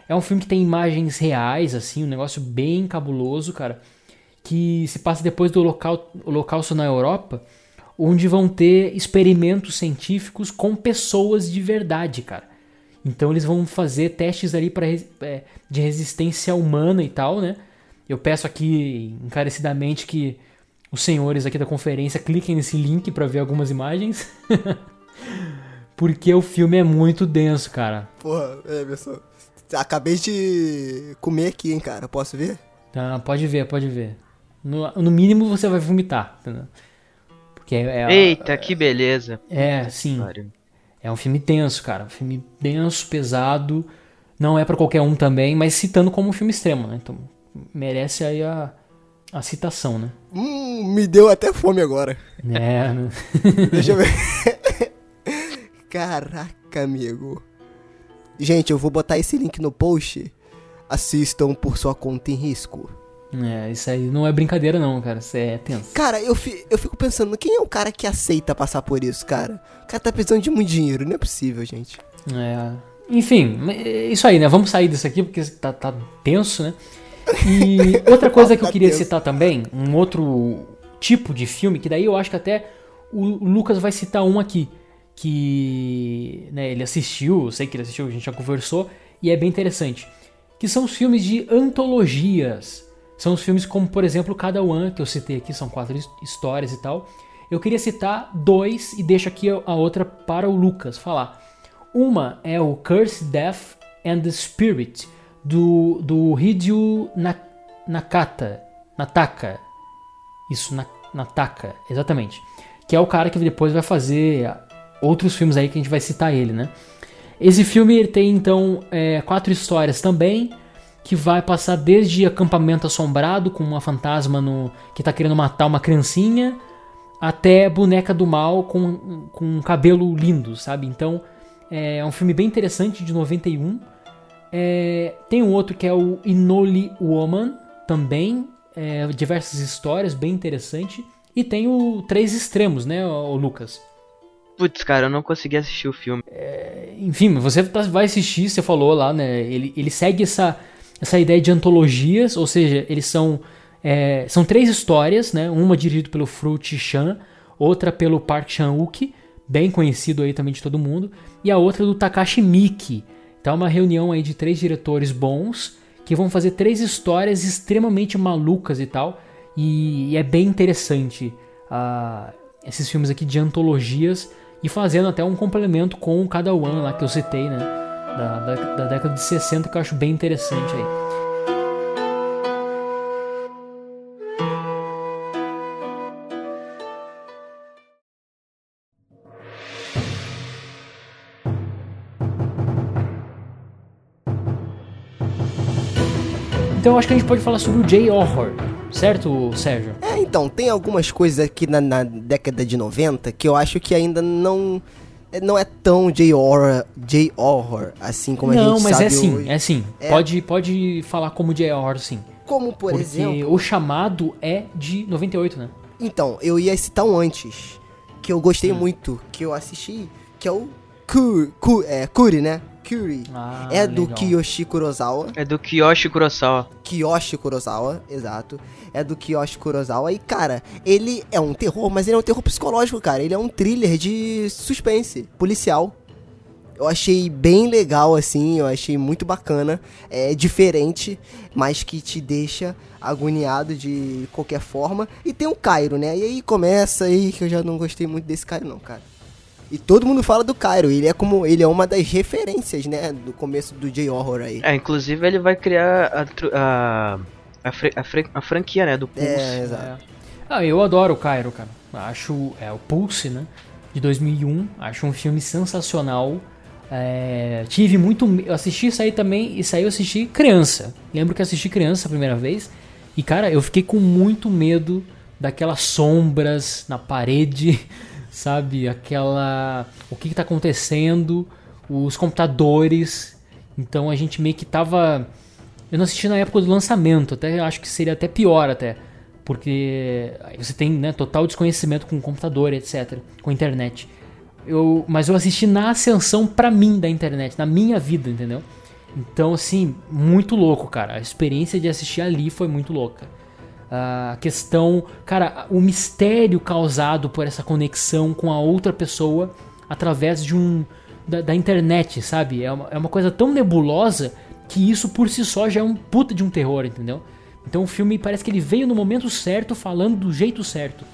[SPEAKER 2] É um filme que tem imagens reais, assim, um negócio bem cabuloso, cara. Que se passa depois do holocau- holocausto na Europa, onde vão ter experimentos científicos com pessoas de verdade, cara. Então eles vão fazer testes ali pra, é, de resistência humana e tal, né? Eu peço aqui encarecidamente que os senhores aqui da conferência cliquem nesse link pra ver algumas imagens. [laughs] Porque o filme é muito denso, cara.
[SPEAKER 1] Porra, é, pessoal. Acabei de comer aqui, hein, cara. Posso ver?
[SPEAKER 2] Tá, pode ver, pode ver. No, no mínimo você vai vomitar, entendeu? Porque é, é,
[SPEAKER 3] Eita, que beleza.
[SPEAKER 2] é sim. É um filme tenso, cara. Um filme denso, pesado. Não é pra qualquer um também, mas citando como um filme extremo, né? Então merece aí a, a citação, né?
[SPEAKER 1] Hum, me deu até fome agora.
[SPEAKER 2] É, [laughs] né?
[SPEAKER 1] Deixa eu ver. Caraca, amigo. Gente, eu vou botar esse link no post. Assistam por sua conta em risco.
[SPEAKER 2] É, isso aí não é brincadeira não, cara. Isso é tenso.
[SPEAKER 1] Cara, eu, fi- eu fico pensando, quem é o cara que aceita passar por isso, cara? O cara tá precisando de muito dinheiro, não é possível, gente.
[SPEAKER 2] É. Enfim, é isso aí, né? Vamos sair disso aqui porque tá, tá tenso, né? E outra coisa que eu queria citar também, um outro tipo de filme, que daí eu acho que até o Lucas vai citar um aqui, que né, ele assistiu, eu sei que ele assistiu, a gente já conversou, e é bem interessante. Que são os filmes de antologias. São os filmes como, por exemplo, Cada One, que eu citei aqui, são quatro his- histórias e tal. Eu queria citar dois e deixo aqui a a outra para o Lucas falar. Uma é o Curse, Death and the Spirit, do, do Hideo Na- Nakata. Nataka. Isso, na, Nataka, exatamente. Que é o cara que depois vai fazer outros filmes aí que a gente vai citar ele, né? Esse filme ele tem então é, quatro histórias também, que vai passar desde acampamento assombrado com uma fantasma no, que tá querendo matar uma criancinha, até boneca do mal com, com um cabelo lindo, sabe? Então é um filme bem interessante de 91. É, tem um outro que é o Inoli Woman, também, é, diversas histórias, bem interessante. E tem o Três Extremos, né, o Lucas?
[SPEAKER 3] Putz, cara, eu não consegui assistir o filme.
[SPEAKER 2] Enfim, você tá- vai assistir, você falou lá, né? Ele, ele segue essa, essa ideia de antologias, ou seja, eles são. é, são três histórias, né? Uma dirigida pelo Fruit Chan, outra pelo Park Chan-wook, bem conhecido aí também de todo mundo, e a outra do Takashi Miki. É uma reunião aí de três diretores bons que vão fazer três histórias extremamente malucas e tal. E, e é bem interessante ah, esses filmes aqui de antologias e fazendo até um complemento com o Cada One lá que eu citei, né? Da, da, da década de 60 que eu acho bem interessante aí. Então eu acho que a gente pode falar sobre o J-Horror, certo, Sérgio?
[SPEAKER 1] É, então, tem algumas coisas aqui na, na década de 90 que eu acho que ainda não é, não é tão J-horror, J-horror assim como a
[SPEAKER 2] Não,
[SPEAKER 1] gente
[SPEAKER 2] mas
[SPEAKER 1] sabe
[SPEAKER 2] é sim,
[SPEAKER 1] hoje.
[SPEAKER 2] é sim.
[SPEAKER 1] É.
[SPEAKER 2] Pode, pode falar como J-Horror, sim.
[SPEAKER 1] Como, por
[SPEAKER 2] Porque
[SPEAKER 1] exemplo...
[SPEAKER 2] o chamado é de 98, né?
[SPEAKER 1] Então, eu ia citar um antes, que eu gostei
[SPEAKER 2] Hum.
[SPEAKER 1] muito, que eu assisti, que é o Kuri, Ku- é, Kuri né?
[SPEAKER 2] Ah,
[SPEAKER 1] é do
[SPEAKER 2] legal.
[SPEAKER 1] Kiyoshi Kurosawa.
[SPEAKER 3] É do Kiyoshi Kurosawa.
[SPEAKER 1] Kiyoshi Kurosawa, exato. É do Kiyoshi Kurosawa. E, cara, ele é um terror, mas ele é um terror psicológico, cara. Ele é um thriller de suspense, policial. Eu achei bem legal, assim, eu achei muito bacana. É diferente, mas que te deixa agoniado de qualquer forma. E tem o Cairo, né? E aí começa aí que eu já não gostei muito desse Cairo, não, cara. E todo mundo fala do Cairo. Ele é como. Ele é uma das referências, né? Do começo do J-Horror aí.
[SPEAKER 3] É, inclusive ele vai criar a, a, a, fre- a fre- a franquia, né, do Pulse.
[SPEAKER 1] É, exato.
[SPEAKER 2] É. Ah, eu adoro o Cairo, cara. Acho. É o Pulse, né? De 2001. Acho um filme sensacional. É, tive muito. Eu assisti isso aí também. Isso aí eu assisti criança. Lembro que assisti criança a primeira vez. E, cara, eu fiquei com muito medo daquelas sombras na parede, sabe? Aquela. O que, que tá acontecendo? Os computadores. Então a gente meio que tava. Eu não assisti na época do lançamento, até acho que seria até pior até. Porque você tem né, total desconhecimento com computador, etc. Com internet. Eu, mas eu assisti na ascensão pra mim da internet, na minha vida, entendeu? Então, assim, muito louco, cara. A experiência de assistir ali foi muito louca. A questão, cara, o mistério causado por essa conexão com a outra pessoa através de um. da, da internet, sabe? É uma, é uma coisa tão nebulosa que isso por si só já é um puta de um terror, entendeu? Então o filme parece que ele veio no momento certo, falando do jeito certo.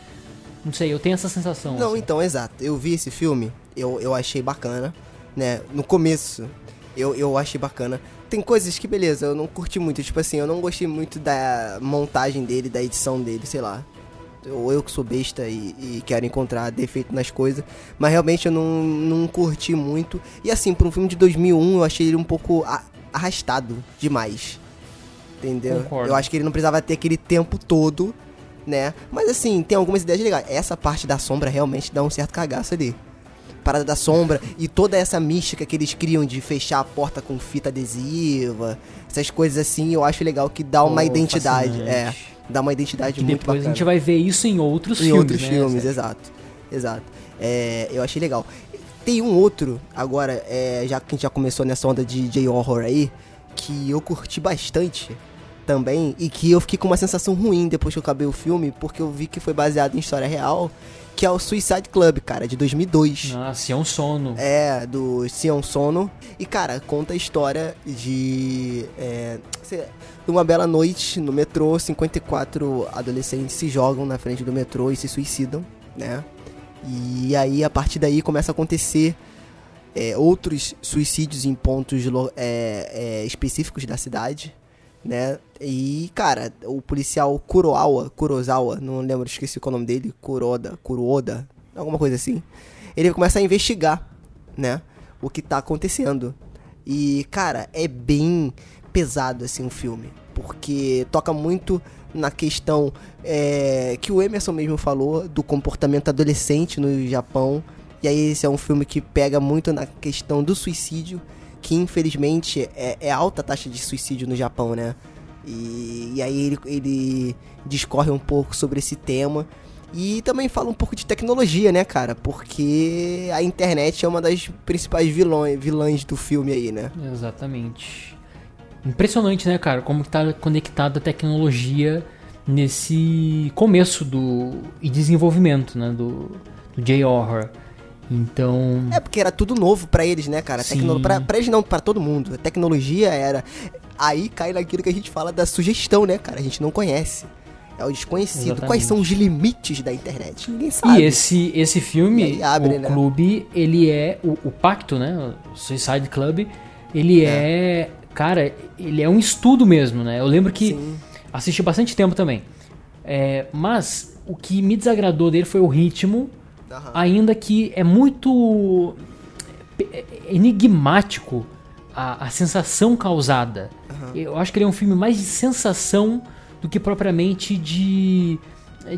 [SPEAKER 2] Não sei, eu tenho essa sensação.
[SPEAKER 1] Não,
[SPEAKER 2] assim.
[SPEAKER 1] então, exato. Eu vi esse filme, eu, eu achei bacana, né? No começo, eu, eu achei bacana. Tem coisas que, beleza, eu não curti muito. Tipo assim, eu não gostei muito da montagem dele, da edição dele, sei lá. Ou eu que sou besta e, e quero encontrar defeito nas coisas. Mas realmente eu não, não curti muito. E assim, pra um filme de 2001, eu achei ele um pouco arrastado demais. Entendeu?
[SPEAKER 2] Concordo.
[SPEAKER 1] Eu acho que ele não precisava ter aquele tempo todo, né? Mas assim, tem algumas ideias legais. Essa parte da sombra realmente dá um certo cagaço ali. Parada da sombra e toda essa mística que eles criam de fechar a porta com fita adesiva, essas coisas assim, eu acho legal que dá uma
[SPEAKER 2] Oh,
[SPEAKER 1] identidade. É,
[SPEAKER 2] fascinante.
[SPEAKER 1] dá uma identidade
[SPEAKER 2] Que
[SPEAKER 1] muito
[SPEAKER 2] depois
[SPEAKER 1] bacana
[SPEAKER 2] a gente vai ver isso em outros
[SPEAKER 1] em
[SPEAKER 2] filmes.
[SPEAKER 1] outros
[SPEAKER 2] né?
[SPEAKER 1] filmes, exato. Exato. É, eu achei legal. Tem um outro, agora, é, já que a gente já começou nessa onda de J-Horror aí, que eu curti bastante também, e que eu fiquei com uma sensação ruim depois que eu acabei o filme, porque eu vi que foi baseado em história real, que é o Suicide Club, cara, de 2002.
[SPEAKER 2] Nossa, é um sono.
[SPEAKER 1] É, do Sion Sono. E, cara, conta a história de. É, uma bela noite no metrô, 54 adolescentes se jogam na frente do metrô e se suicidam, né? E aí, a partir daí, começa a acontecer é, outros suicídios em pontos é, é, específicos da cidade, né? E, cara, o policial Kuroawa, Kurosawa, não lembro, esqueci é o nome dele, Kuroda, Kuroda, alguma coisa assim. Ele começa a investigar, né? O que tá acontecendo. E, cara, é bem pesado, assim, o filme. Porque toca muito na questão é, que o Emerson mesmo falou do comportamento adolescente no Japão. E aí esse é um filme que pega muito na questão do suicídio, que infelizmente é, é alta a taxa de suicídio no Japão, né? E, e aí ele, ele discorre um pouco sobre esse tema. E também fala um pouco de tecnologia, né, cara? Porque a internet é uma das principais vilões, vilãs do filme aí, né?
[SPEAKER 2] Exatamente. Impressionante, né, cara? Como que tá conectada a tecnologia nesse começo do e desenvolvimento, né, do, do J-Horror. Então,
[SPEAKER 1] É, porque era tudo novo pra eles, né, cara? Tecno... Pra, pra eles não, pra todo mundo. A tecnologia era. Aí cai naquilo que a gente fala da sugestão, né, cara? A gente não conhece. É o desconhecido.
[SPEAKER 2] Exatamente.
[SPEAKER 1] Quais são os limites da internet? Ninguém sabe.
[SPEAKER 2] E esse, esse filme,
[SPEAKER 1] abre,
[SPEAKER 2] o
[SPEAKER 1] né?
[SPEAKER 2] clube, ele é. O, o pacto, né? O Suicide Club, ele é. Cara, ele é um estudo mesmo, né? Eu lembro que
[SPEAKER 1] Sim.
[SPEAKER 2] assisti bastante tempo também. É, mas o que me desagradou dele foi o ritmo,
[SPEAKER 1] Aham.
[SPEAKER 2] ainda que é muito é, enigmático a, a sensação causada. Eu acho que ele é um filme mais de sensação do que propriamente de,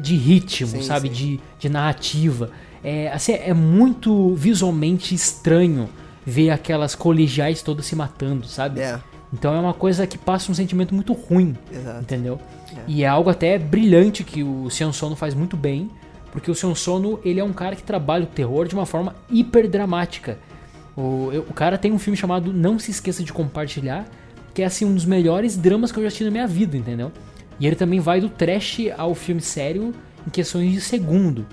[SPEAKER 2] de ritmo,
[SPEAKER 1] Sim,
[SPEAKER 2] sabe?
[SPEAKER 1] sim.
[SPEAKER 2] De, de narrativa. É, assim, é muito visualmente estranho ver aquelas colegiais todas se matando, sabe?
[SPEAKER 1] É,
[SPEAKER 2] Então é uma coisa que passa um sentimento muito ruim,
[SPEAKER 1] exato.
[SPEAKER 2] entendeu? E é algo até brilhante que o Sion Sono faz muito bem, porque o Sion Sono ele é um cara que trabalha o terror de uma forma hiper dramática. O, o cara tem um filme chamado Não Se Esqueça de Compartilhar, que é assim um dos melhores dramas que eu já assisti na minha vida, entendeu? E ele também vai do trash ao filme sério em questões de segundo.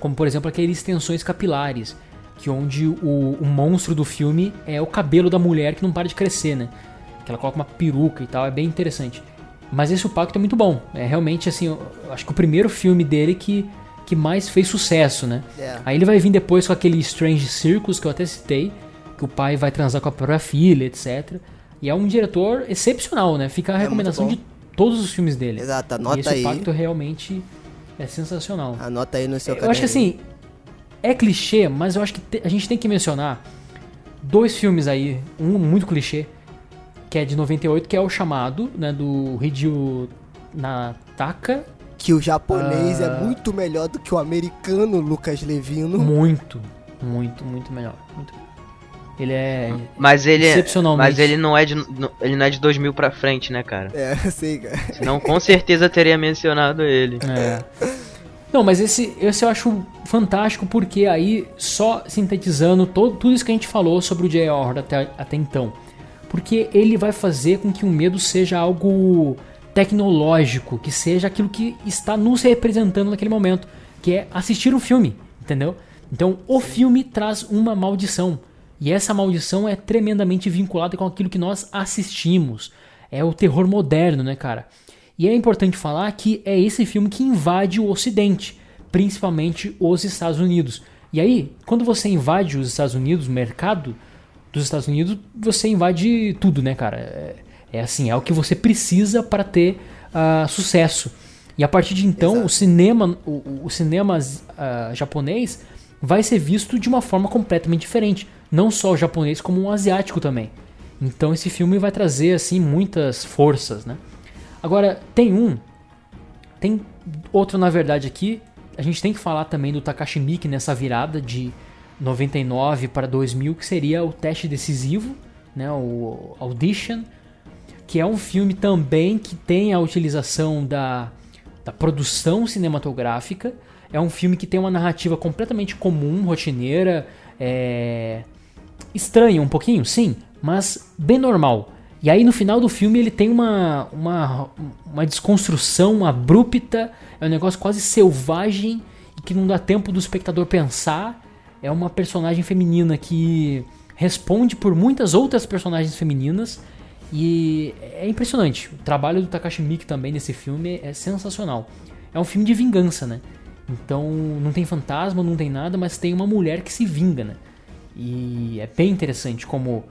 [SPEAKER 2] Como por exemplo aqueles tensões capilares, que onde o, o monstro do filme é o cabelo da mulher que não para de crescer, né? Que ela coloca uma peruca e tal, é bem interessante. Mas esse o pacto é muito bom. É realmente assim, acho que o primeiro filme dele que, que mais fez sucesso, né?
[SPEAKER 1] É.
[SPEAKER 2] Aí ele vai vir depois com aquele Strange Circus que eu até citei, que o pai vai transar com a própria filha, etc. E é um diretor excepcional, né? Fica a recomendação
[SPEAKER 1] muito
[SPEAKER 2] de todos os filmes dele.
[SPEAKER 1] Exato,
[SPEAKER 2] e
[SPEAKER 1] anota
[SPEAKER 2] esse
[SPEAKER 1] aí.
[SPEAKER 2] pacto realmente é sensacional.
[SPEAKER 1] Anota aí no seu
[SPEAKER 2] Eu acho que assim, é clichê, mas eu acho que a gente tem que mencionar dois filmes aí, um muito clichê, que é de 98, que é o chamado, né, do Hideo Nataka,
[SPEAKER 1] Que o japonês
[SPEAKER 2] Ah.
[SPEAKER 1] é muito melhor do que o americano Lucas Levino.
[SPEAKER 2] muito, muito, muito melhor. muito. Ele é
[SPEAKER 3] Mas ele,
[SPEAKER 2] Excepcionalmente.
[SPEAKER 3] mas ele não é de, ele não é de 2000 pra frente, né, cara?
[SPEAKER 1] É, sei, cara.
[SPEAKER 3] Senão com certeza teria mencionado ele.
[SPEAKER 2] É. Não, mas esse, esse eu acho fantástico porque aí, só sintetizando todo, tudo isso que a gente falou sobre o J. Horror até, até então. Porque ele vai fazer com que o medo seja algo tecnológico, que seja aquilo que está nos representando naquele momento, que é assistir um filme, entendeu? Então, o filme traz uma maldição. E essa maldição é tremendamente vinculada com aquilo que nós assistimos. É o terror moderno, né, cara? E é importante falar que é esse filme que invade o Ocidente, principalmente os Estados Unidos. E aí, quando você invade os Estados Unidos, o mercado dos Estados Unidos, você invade tudo, né, cara? É, é assim, é o que você precisa para ter ah, sucesso. E a partir de então,
[SPEAKER 1] Exato.
[SPEAKER 2] o cinema, o, o- cinema ah, japonês vai ser visto de uma forma completamente diferente. Não só o japonês, como o asiático também. Então esse filme vai trazer assim muitas forças, né? Agora, tem um. Tem outro, na verdade, aqui. A gente tem que falar também do Takashi Miike nessa virada de 99 para 2000, que seria o teste decisivo, né? O Audition. Que é um filme também que tem a utilização da, da produção cinematográfica. É um filme que tem uma narrativa completamente comum, rotineira. É, estranho um pouquinho, sim, mas bem normal. E aí no final do filme ele tem uma, uma, uma desconstrução abrupta, é um negócio quase selvagem e que não dá tempo do espectador pensar. É uma personagem feminina que responde por muitas outras personagens femininas e é impressionante. O trabalho do Takashi Miike também nesse filme é sensacional. É um filme de vingança, né? Então não tem fantasma, não tem nada, mas tem uma mulher que se vinga, né? E é bem interessante como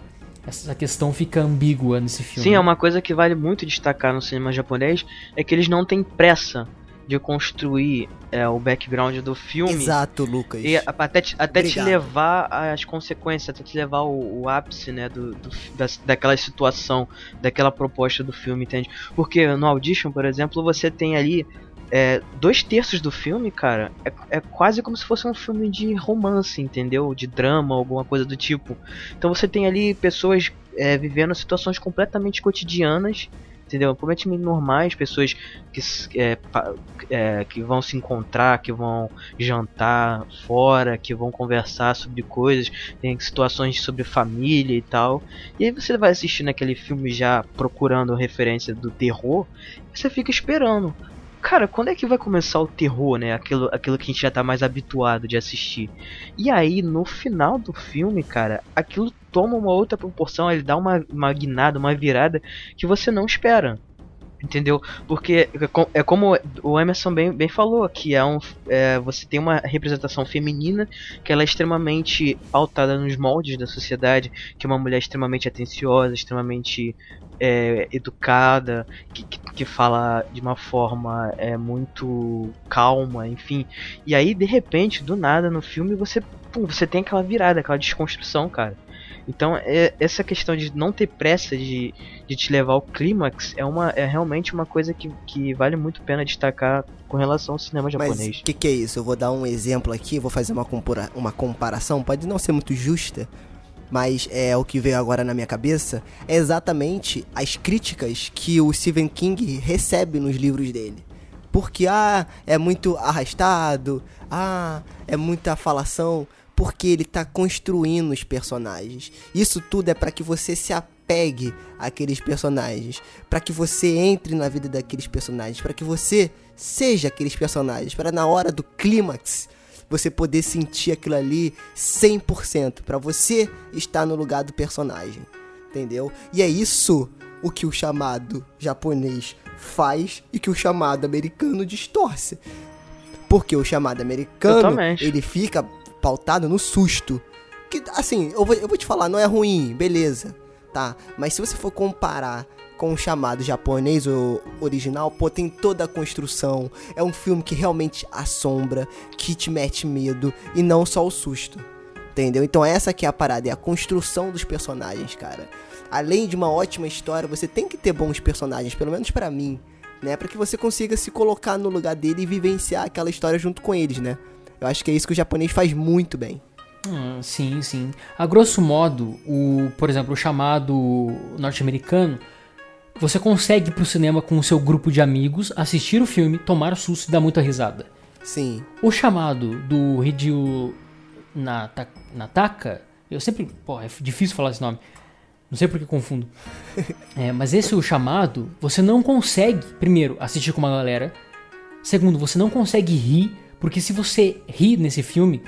[SPEAKER 2] essa questão fica ambígua nesse filme.
[SPEAKER 3] Sim, é uma coisa que vale muito destacar no cinema japonês é que eles não têm pressa de construir é, o background do filme
[SPEAKER 1] Exato, Lucas.
[SPEAKER 3] e até, te, até te levar às consequências, até te levar o, o ápice, né, do, do da, daquela situação, daquela proposta do filme, entende? Porque no Audition, por exemplo, você tem ali é, dois terços do filme, cara, é, é quase como se fosse um filme de romance, entendeu? De drama, alguma coisa do tipo. Então você tem ali pessoas é, vivendo situações completamente cotidianas, entendeu? Completamente normais, pessoas que, é, é, que vão se encontrar, que vão jantar fora, que vão conversar sobre coisas, tem situações sobre família e tal. E aí você vai assistindo aquele filme já procurando referência do terror, você fica esperando. Cara, quando é que vai começar o terror, né? Aquilo, aquilo que a gente já tá mais habituado de assistir. E aí, no final do filme, cara, aquilo toma uma outra proporção, ele dá uma, uma guinada, uma virada que você não espera. Entendeu? Porque é, é como o Emerson bem, bem falou, que é um. É, você tem uma representação feminina que ela é extremamente pautada nos moldes da sociedade, que é uma mulher extremamente atenciosa, extremamente é, educada, que, que, que, fala de uma forma é, muito calma, enfim. E aí, de repente, do nada, no filme, você, pum, você tem aquela virada, aquela desconstrução, cara. Então, é, essa questão de não ter pressa de, de te levar ao clímax é, uma, é realmente uma coisa que, que vale muito a pena destacar com relação ao cinema japonês.
[SPEAKER 1] O que, que é isso? Eu vou dar um exemplo aqui, vou fazer uma, uma comparação, pode não ser muito justa, mas é o que veio agora na minha cabeça, é exatamente as críticas que o Stephen King recebe nos livros dele. Porque, ah, é muito arrastado, ah, é muita falação porque ele está construindo os personagens. Isso tudo é para que você se apegue àqueles personagens, para que você entre na vida daqueles personagens, para que você seja aqueles personagens, para na hora do clímax você poder sentir aquilo ali 100%, para você estar no lugar do personagem, entendeu? E é isso o que o chamado japonês faz e que o chamado americano distorce. Porque o chamado americano, Totalmente. ele fica pautado no susto. Que, assim, eu vou, eu vou te falar, não é ruim, beleza, tá? Mas se você for comparar com o chamado japonês o original, pô, tem toda a construção. É um filme que realmente assombra, que te mete medo e não só o susto. Entendeu? Então essa que é a parada, é a construção dos personagens, cara. Além de uma ótima história, você tem que ter bons personagens, pelo menos para mim, né? Para que você consiga se colocar no lugar dele e vivenciar aquela história junto com eles, né? Eu acho que é isso que o japonês faz muito bem.
[SPEAKER 2] Hum, sim, sim. A grosso modo, o, por exemplo, o chamado norte-americano, você consegue ir pro cinema com o seu grupo de amigos, assistir o filme, tomar susto e dar muita risada.
[SPEAKER 1] Sim.
[SPEAKER 2] O chamado do Hideo Nataka, eu sempre. Pô, é difícil falar esse nome. Não sei porque confundo. [laughs] é, mas esse o chamado, você não consegue, primeiro, assistir com uma galera. Segundo, você não consegue rir porque se você ri nesse filme,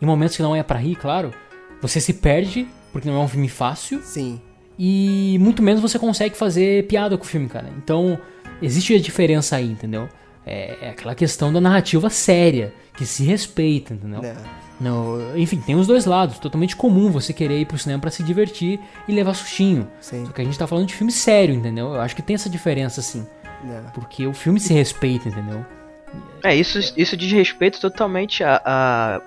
[SPEAKER 2] em momentos que não é para rir, claro, você se perde, porque não é um filme fácil.
[SPEAKER 1] Sim.
[SPEAKER 2] E muito menos você consegue fazer piada com o filme, cara. Então, existe a diferença aí, entendeu? É, é aquela questão da narrativa séria, que se respeita, entendeu? É. No, enfim, tem os dois lados. Totalmente comum você querer ir pro cinema para se divertir e levar sustinho. Sim. Só que a gente tá falando de filme sério, entendeu? Eu acho que tem essa diferença, assim. É. Porque o filme se respeita, entendeu?
[SPEAKER 3] É, isso, isso diz respeito totalmente a, a,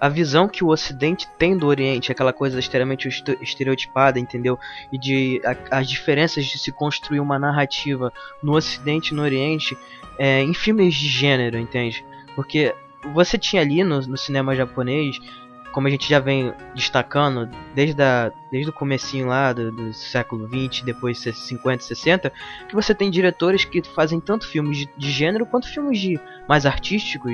[SPEAKER 3] a visão que o Ocidente tem do Oriente, aquela coisa extremamente estereotipada, entendeu? E de a, as diferenças de se construir uma narrativa no Ocidente e no Oriente é, em filmes de gênero, entende? Porque você tinha ali no, no cinema japonês como a gente já vem destacando desde, a, desde o comecinho lá do, do século 20, depois 50, 60, que você tem diretores que fazem tanto filmes de, de gênero quanto filmes de mais artísticos,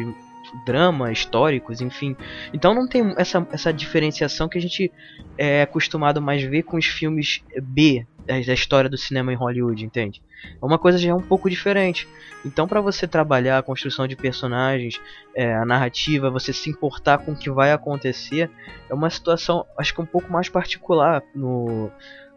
[SPEAKER 3] drama, históricos, enfim. Então não tem essa, essa diferenciação que a gente é acostumado mais ver com os filmes B da história do cinema em Hollywood, entende? É uma coisa já um pouco diferente. Então, para você trabalhar a construção de personagens, é, a narrativa, você se importar com o que vai acontecer, é uma situação, acho que um pouco mais particular no,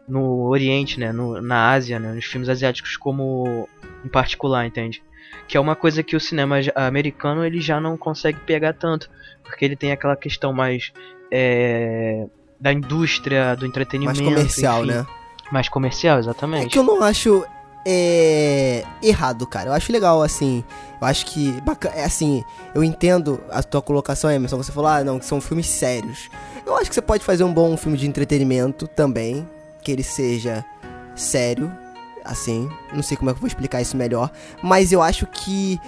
[SPEAKER 3] no Oriente, né, no, na Ásia, né, nos filmes asiáticos como em particular, entende? Que é uma coisa que o cinema americano ele já não consegue pegar tanto, porque ele tem aquela questão mais é, da indústria, do entretenimento,
[SPEAKER 1] mais comercial,
[SPEAKER 3] enfim.
[SPEAKER 1] né?
[SPEAKER 3] Mais comercial, exatamente.
[SPEAKER 1] É que eu não acho é, errado, cara. Eu acho legal, assim. Eu acho que. É assim, eu entendo a tua colocação, Emerson. Você falou, ah, não, que são filmes sérios. Eu acho que você pode fazer um bom filme de entretenimento também. Que ele seja sério, assim. Não sei como é que eu vou explicar isso melhor. Mas eu acho que.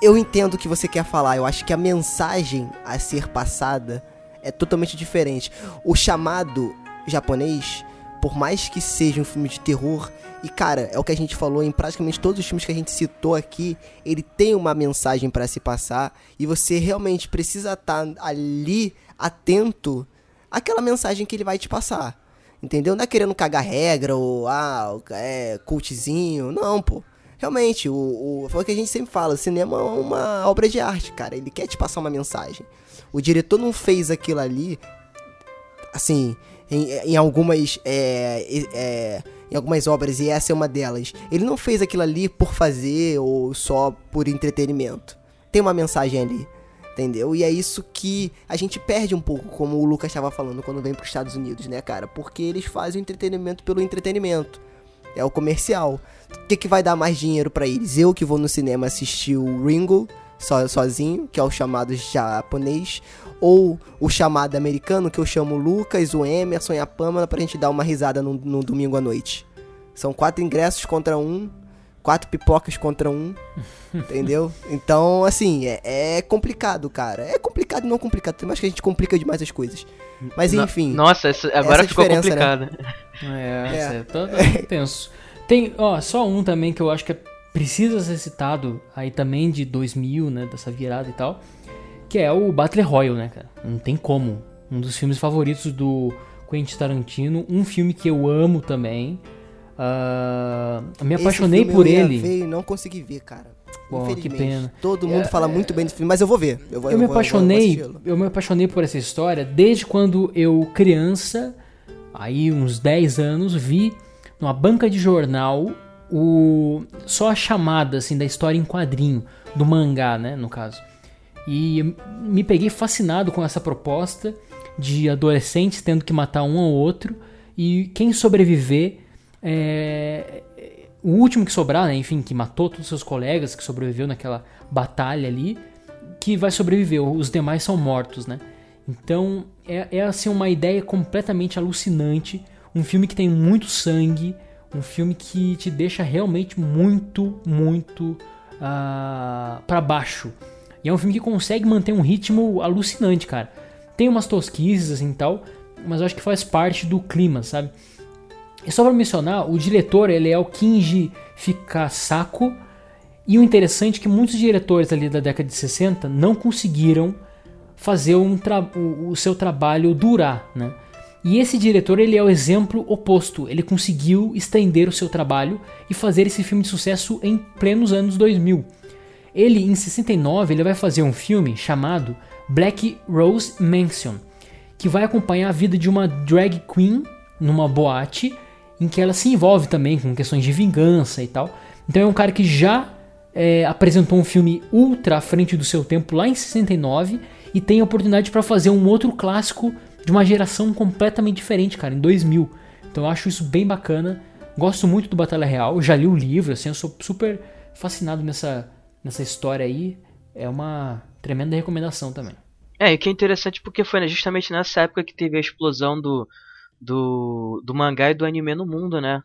[SPEAKER 1] Eu entendo o que você quer falar. Eu acho que a mensagem a ser passada é totalmente diferente. O chamado japonês por mais que seja um filme de terror, e cara, é o que a gente falou em praticamente todos os filmes que a gente citou aqui, ele tem uma mensagem para se passar e você realmente precisa estar tá ali atento àquela mensagem que ele vai te passar. Entendeu? Não é querendo cagar regra ou ah, é cultzinho, não, pô. Realmente, o, o, foi o que a gente sempre fala, o cinema é uma obra de arte, cara. Ele quer te passar uma mensagem. O diretor não fez aquilo ali, assim, em, em algumas. É, é, em algumas obras, e essa é uma delas. Ele não fez aquilo ali por fazer ou só por entretenimento. Tem uma mensagem ali, entendeu? E é isso que a gente perde um pouco, como o Lucas estava falando, quando vem para os Estados Unidos, né, cara? Porque eles fazem o entretenimento pelo entretenimento. É o comercial. O que, que vai dar mais dinheiro para eles? Eu que vou no cinema assistir o Ringo so, sozinho, que é o chamado japonês, ou o chamado americano, que eu chamo o Lucas, o Emerson e a Pamela pra gente dar uma risada no, no domingo à noite. São quatro ingressos contra um, quatro pipocas contra um, [laughs] entendeu? Então, assim, é, é, complicado, cara. É complicado e não complicado, tem mais que a gente complica demais as coisas. Mas enfim.
[SPEAKER 3] Nossa, isso, agora ficou né? complicado. Né?
[SPEAKER 2] É, é. é tenso. Tem, ó, só um também que eu acho que é, precisa ser citado, aí também de 2000, né, dessa virada e tal que é o Battle Royale, né, cara? Não tem como. Um dos filmes favoritos do Quentin Tarantino, um filme que eu amo também. Uh, me apaixonei por ele.
[SPEAKER 1] Ver e não consegui ver, cara. Pô, que pena. Todo mundo é, fala muito bem desse filme, mas eu vou ver. Eu, vou,
[SPEAKER 2] eu, eu me vou, apaixonei, eu, eu me apaixonei por essa história desde quando eu criança, aí uns 10 anos, vi numa banca de jornal o só a chamada assim da história em quadrinho do mangá, né, no caso. E me peguei fascinado com essa proposta de adolescentes tendo que matar um ao outro e quem sobreviver é, o último que sobrar, né, enfim, que matou todos os seus colegas, que sobreviveu naquela batalha ali, que vai sobreviver, os demais são mortos, né? Então é, é assim uma ideia completamente alucinante, um filme que tem muito sangue, um filme que te deixa realmente muito, muito uh, ah, para baixo. E é um filme que consegue manter um ritmo alucinante, cara. Tem umas tosquices assim e tal, mas eu acho que faz parte do clima, sabe? E só pra mencionar, o diretor ele é o Kinji Fikasako. E o interessante é que muitos diretores ali da década de 60 não conseguiram fazer um o seu trabalho durar, né? E esse diretor ele é o exemplo oposto. Ele conseguiu estender o seu trabalho e fazer esse filme de sucesso em plenos anos 2000. Ele, em 69, ele vai fazer um filme chamado Black Rose Mansion, que vai acompanhar a vida de uma drag queen numa boate, em que ela se envolve também com questões de vingança e tal. Então é um cara que já é, apresentou um filme ultra à frente do seu tempo lá em 69 e tem a oportunidade para fazer um outro clássico de uma geração completamente diferente, cara, em 2000. Então eu acho isso bem bacana. Gosto muito do Batalha Real, já li o livro, assim, eu sou super fascinado nessa nessa história aí é uma tremenda recomendação também.
[SPEAKER 3] É, e que é interessante porque foi justamente nessa época que teve a explosão do, do, do mangá e do anime no mundo, né?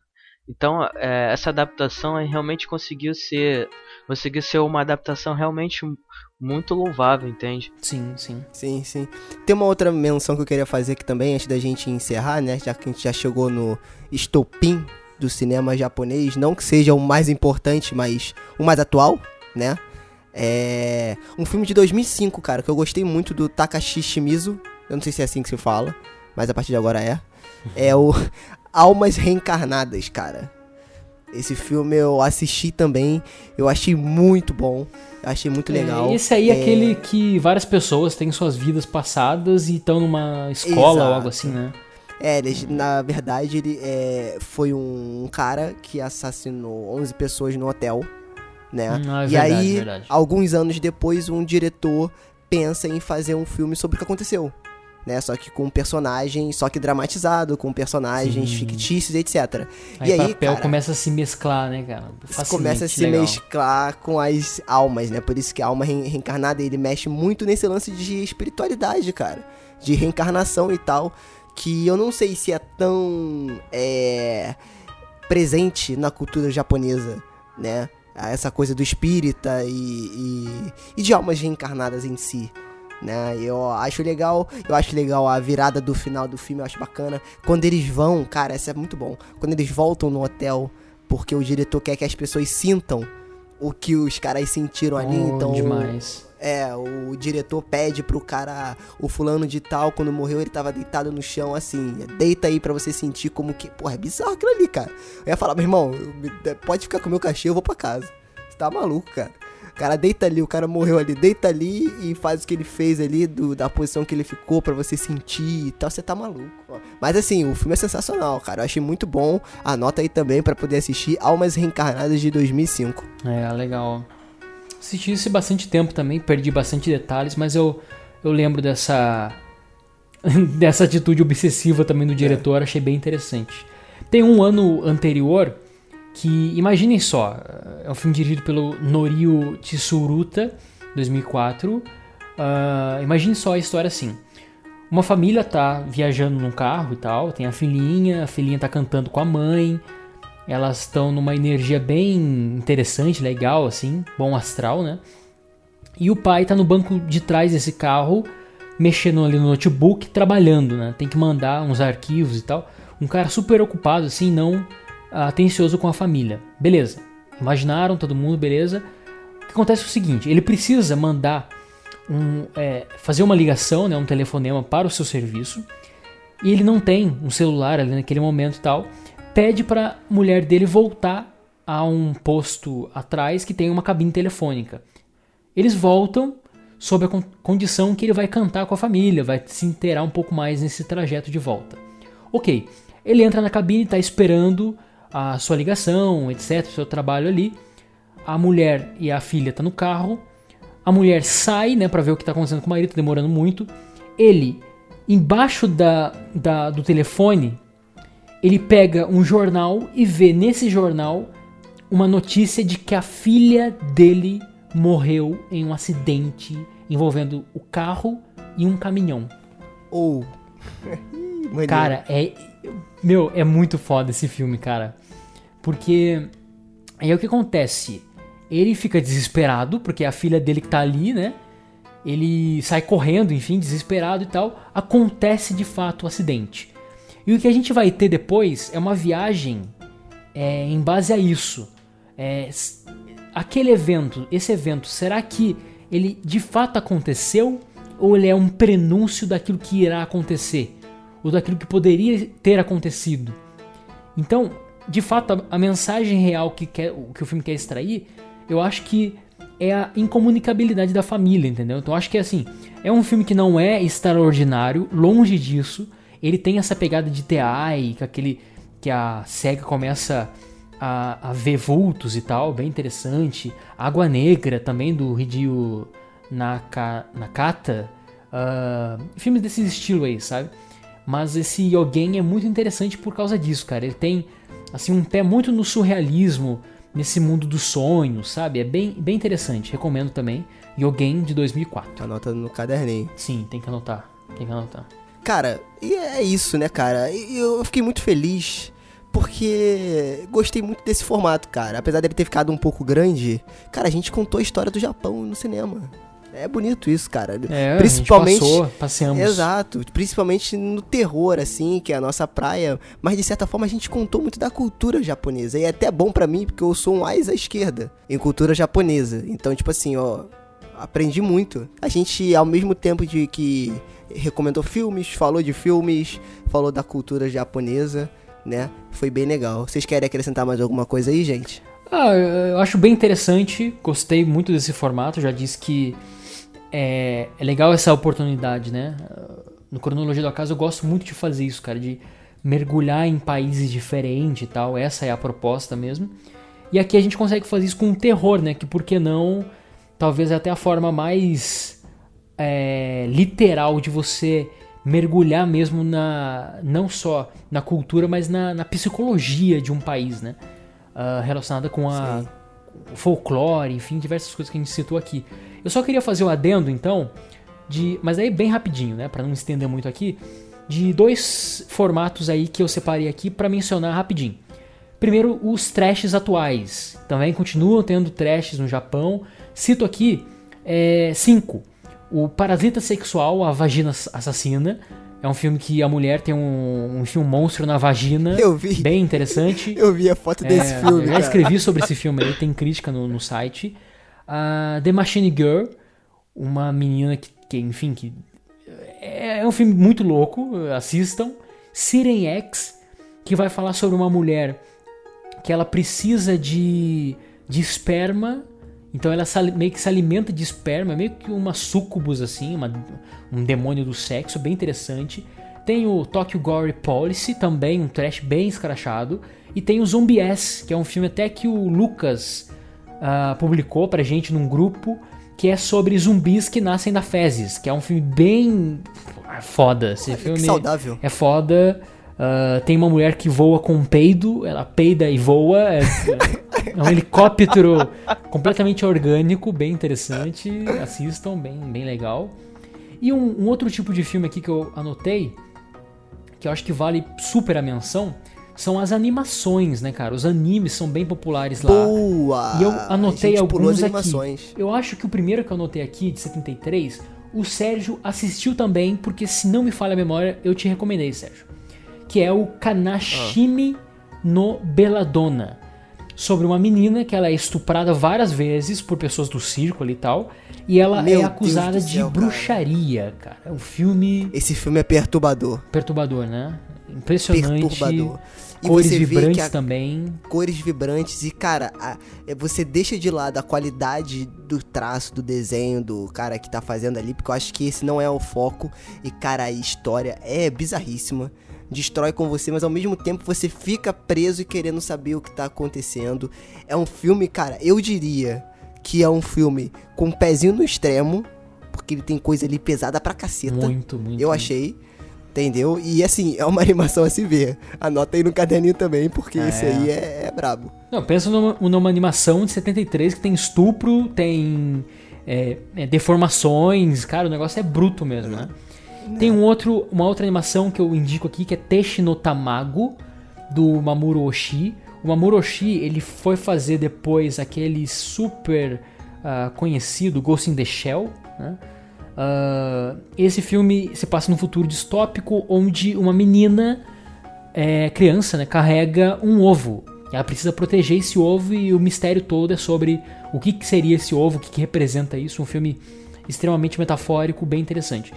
[SPEAKER 3] Então, é, essa adaptação realmente conseguiu ser conseguiu ser uma adaptação realmente muito louvável, entende?
[SPEAKER 2] Sim, sim.
[SPEAKER 1] Sim, sim. Tem uma outra menção que eu queria fazer aqui também, antes da gente encerrar, né? Já que a gente já chegou no estopim do cinema japonês, não que seja o mais importante, mas o mais atual, né? É um filme de 2005, cara, que eu gostei muito do Takashi Shimizu. Eu não sei se é assim que se fala, mas a partir de agora é. É o [laughs] Almas Reencarnadas, cara. Esse filme eu assisti também, eu achei muito bom, achei muito é, legal.
[SPEAKER 2] É, esse aí é, é aquele que várias pessoas têm suas vidas passadas e estão numa escola Exato. ou algo assim, né?
[SPEAKER 1] É, ele, na verdade ele é, foi um cara que assassinou 11 pessoas no hotel né?
[SPEAKER 2] Hum, é
[SPEAKER 1] e
[SPEAKER 2] verdade,
[SPEAKER 1] aí,
[SPEAKER 2] verdade.
[SPEAKER 1] alguns anos depois, um diretor pensa em fazer um filme sobre o que aconteceu. Né, só que com personagens, só que dramatizado, com personagens Sim. fictícios, etc.
[SPEAKER 2] Aí e aí, papel cara, começa a se mesclar, né, cara?
[SPEAKER 1] Começa a se legal. mesclar com as almas, né? Por isso que a alma reencarnada, ele mexe muito nesse lance de espiritualidade, cara. De reencarnação e tal. Que eu não sei se é tão é, presente na cultura japonesa, né? essa coisa do espírita e, e, e, de almas reencarnadas em si. Né? Eu acho legal, eu acho legal a virada do final do filme, eu acho bacana. Quando eles vão, cara, isso é muito bom. Quando eles voltam no hotel, porque o diretor quer que as pessoas sintam o que os caras sentiram ali, oh, então.
[SPEAKER 2] Demais.
[SPEAKER 1] É, o diretor pede pro cara, o fulano de tal, quando morreu, ele tava deitado no chão, assim, deita aí para você sentir como que. Porra, é bizarro aquilo ali, cara. Eu ia falar, meu irmão, pode ficar com o meu cachê, eu vou pra casa. Você tá maluco, cara. O cara deita ali, o cara morreu ali, deita ali e faz o que ele fez ali, do, da posição que ele ficou pra você sentir e tal, você tá maluco. ó. Mas assim, o filme é sensacional, cara. Eu achei muito bom. Anota aí também pra poder assistir Almas Reencarnadas de 2005.
[SPEAKER 2] É, legal. Assisti isso bastante tempo também, perdi bastante detalhes, mas eu, eu lembro dessa [laughs] dessa atitude obsessiva também do diretor, achei bem interessante. Tem um ano anterior que, imaginem só, é um filme dirigido pelo Norio Tsuruta, 2004. Ah, imagine só a história assim. Uma família tá viajando num carro e tal, tem a filhinha, a filhinha tá cantando com a mãe, elas estão numa energia bem interessante, legal, assim, bom astral, né? E o pai tá no banco de trás desse carro, mexendo ali no notebook, trabalhando, né? Tem que mandar uns arquivos e tal. Um cara super ocupado, assim, não atencioso com a família. Beleza. Imaginaram todo mundo, beleza. O que acontece é o seguinte: ele precisa mandar um, é, fazer uma ligação, né, um telefonema para o seu serviço. E ele não tem um celular ali naquele momento e tal. Pede para mulher dele voltar a um posto atrás que tem uma cabine telefônica. Eles voltam sob a con- condição que ele vai cantar com a família, vai se inteirar um pouco mais nesse trajeto de volta. Ok, ele entra na cabine, está esperando a sua ligação, etc, o seu trabalho ali. A mulher e a filha estão no carro. A mulher sai, né, para ver o que está acontecendo com o marido, tá demorando muito. Ele, embaixo da, da- do telefone, ele pega um jornal e vê nesse jornal uma notícia de que a filha dele morreu em um acidente envolvendo o carro e um caminhão.
[SPEAKER 1] Ou. [laughs] Maneiro.
[SPEAKER 2] Cara, é. Meu, é muito foda esse filme, cara. Porque. Aí o que acontece? Ele fica desesperado, porque é a filha dele que tá ali, né? Ele sai correndo, enfim, desesperado e tal. Acontece de fato o acidente. E o que a gente vai ter depois é uma viagem é, em base a isso. É, aquele evento, esse evento, será que ele de fato aconteceu? Ou ele é um prenúncio daquilo que irá acontecer? Ou daquilo que poderia ter acontecido? Então, de fato, a, a mensagem real que, quer, o que o filme quer extrair, eu acho que é a incomunicabilidade da família, entendeu? Então, eu acho que assim, é um filme que não é extraordinário, longe disso. Ele tem essa pegada de TI, que aquele que a SEGA começa a, a ver vultos e tal, bem interessante. Água Negra também do Hideo Naka, Nakata. ah, filmes desse estilo aí, sabe? Mas esse Yogen é muito interessante por causa disso, cara. Ele tem assim um pé muito no surrealismo, nesse mundo dos sonhos, sabe? É bem, bem interessante. Recomendo também. Yogen de 2004.
[SPEAKER 1] Anota no caderninho.
[SPEAKER 2] Sim, tem que anotar. Tem que anotar.
[SPEAKER 1] Cara, e é isso, né, cara? E eu fiquei muito feliz porque gostei muito desse formato, cara. Apesar dele ter ficado um pouco grande, cara, a gente contou a história do Japão no cinema. É bonito isso, cara.
[SPEAKER 2] É,
[SPEAKER 1] Principalmente.
[SPEAKER 2] a gente passou, passeamos.
[SPEAKER 1] Exato, principalmente no terror, assim, que é a nossa praia. Mas de certa forma a gente contou muito da cultura japonesa. E é até bom pra mim, porque eu sou um mais à esquerda em cultura japonesa. Então, tipo assim, ó, aprendi muito. A gente, ao mesmo tempo de que recomendou filmes, falou de filmes, falou da cultura japonesa, né? Foi bem legal. Vocês querem acrescentar mais alguma coisa aí, gente?
[SPEAKER 2] Ah, eu acho bem interessante, gostei muito desse formato, já disse que é, é legal essa oportunidade, né? No Cronologia do Acaso eu gosto muito de fazer isso, cara, de mergulhar em países diferentes e tal, essa é a proposta mesmo. E aqui a gente consegue fazer isso com um terror, né? Que por que não, talvez até a forma mais é, literal de você mergulhar mesmo na não só na cultura, mas na, na psicologia de um país, né? Ah, relacionada com a
[SPEAKER 1] Sim.
[SPEAKER 2] folclore, enfim, diversas coisas que a gente citou aqui. Eu só queria fazer o adendo, então, de, mas aí bem rapidinho, né, Pra não estender muito aqui, de dois formatos aí que eu separei aqui pra mencionar rapidinho. Primeiro, os trashes atuais. Também continuam tendo trashes no Japão. Cito aqui é, cinco. O Parasita Sexual, A Vagina Assassina. É um filme que a mulher tem um, um, um monstro na vagina.
[SPEAKER 1] Eu vi.
[SPEAKER 2] Bem interessante. [laughs]
[SPEAKER 1] Eu vi a foto desse
[SPEAKER 2] É,
[SPEAKER 1] filme,
[SPEAKER 2] eu já escrevi sobre esse filme aí, tem crítica no, no site. Ah, The Machine Girl, uma menina que, que, enfim, que é, é um filme muito louco, assistam. Siren X, que vai falar sobre uma mulher que ela precisa de, de esperma Então ela meio que se alimenta de esperma, meio que uma sucubus assim, uma- um demônio do sexo, bem interessante. Tem o Tokyo Gore Policy, também um trash bem escrachado. E tem o Zombie S, que é um filme até que o Lucas ah, publicou pra gente num grupo, que é sobre zumbis que nascem da fezes, que é um filme bem foda. Esse
[SPEAKER 1] que
[SPEAKER 2] filme
[SPEAKER 1] saudável.
[SPEAKER 2] é foda. Ah, tem uma mulher que voa com um peido, ela peida e voa. É, é um helicóptero completamente orgânico, bem interessante. Assistam, bem, bem legal. E um, um outro tipo de filme aqui que eu anotei, que eu acho que vale super a menção, são as animações, né, cara? Os animes são bem populares lá.
[SPEAKER 1] Boa!
[SPEAKER 2] E eu anotei alguns aqui. Eu acho que o primeiro que eu anotei aqui, de 73, o Sérgio assistiu também, porque se não me falha a memória, eu te recomendei, Sérgio. Que é o Kanashimi no Belladonna. Sobre uma menina que ela é estuprada várias vezes por pessoas do circo ali e tal. E ela
[SPEAKER 1] Meu
[SPEAKER 2] é acusada
[SPEAKER 1] do
[SPEAKER 2] de
[SPEAKER 1] céu, cara.
[SPEAKER 2] bruxaria, cara. É um filme
[SPEAKER 1] Esse filme é perturbador.
[SPEAKER 2] perturbador, né? Impressionante.
[SPEAKER 1] Perturbador. E
[SPEAKER 2] Cores
[SPEAKER 1] você vê
[SPEAKER 2] vibrantes
[SPEAKER 1] a-
[SPEAKER 2] também.
[SPEAKER 1] cores vibrantes e, cara, a- é, você deixa de lado a qualidade do traço, do desenho do cara que tá fazendo ali, porque eu acho que esse não é o foco. E, cara, a história é bizarríssima. Destrói com você, mas ao mesmo tempo você fica preso e querendo saber o que tá acontecendo. É um filme, cara, eu diria que é um filme com um pezinho no extremo, porque ele tem coisa ali pesada pra caceta.
[SPEAKER 2] Muito, muito.
[SPEAKER 1] Eu achei. Entendeu? E assim, é uma [laughs] animação a se ver. Anota aí no caderninho também, porque
[SPEAKER 2] É.
[SPEAKER 1] esse aí é, é brabo.
[SPEAKER 2] Não, pensa numa, numa animação de 73 que tem estupro, tem é, é, deformações, cara, o negócio é bruto mesmo, né? Tem um outro, uma outra animação que eu indico aqui que é Teshi no Tamago, do Mamoru Oshii. O Mamoru Oshii, ele foi fazer depois aquele super ah, conhecido Ghost in the Shell, né? Ah, esse filme se passa num futuro distópico onde uma menina é, criança, né, carrega um ovo. Ela precisa proteger esse ovo e o mistério todo é sobre o que, que seria esse ovo, o que, que representa isso. Um filme extremamente metafórico, bem interessante.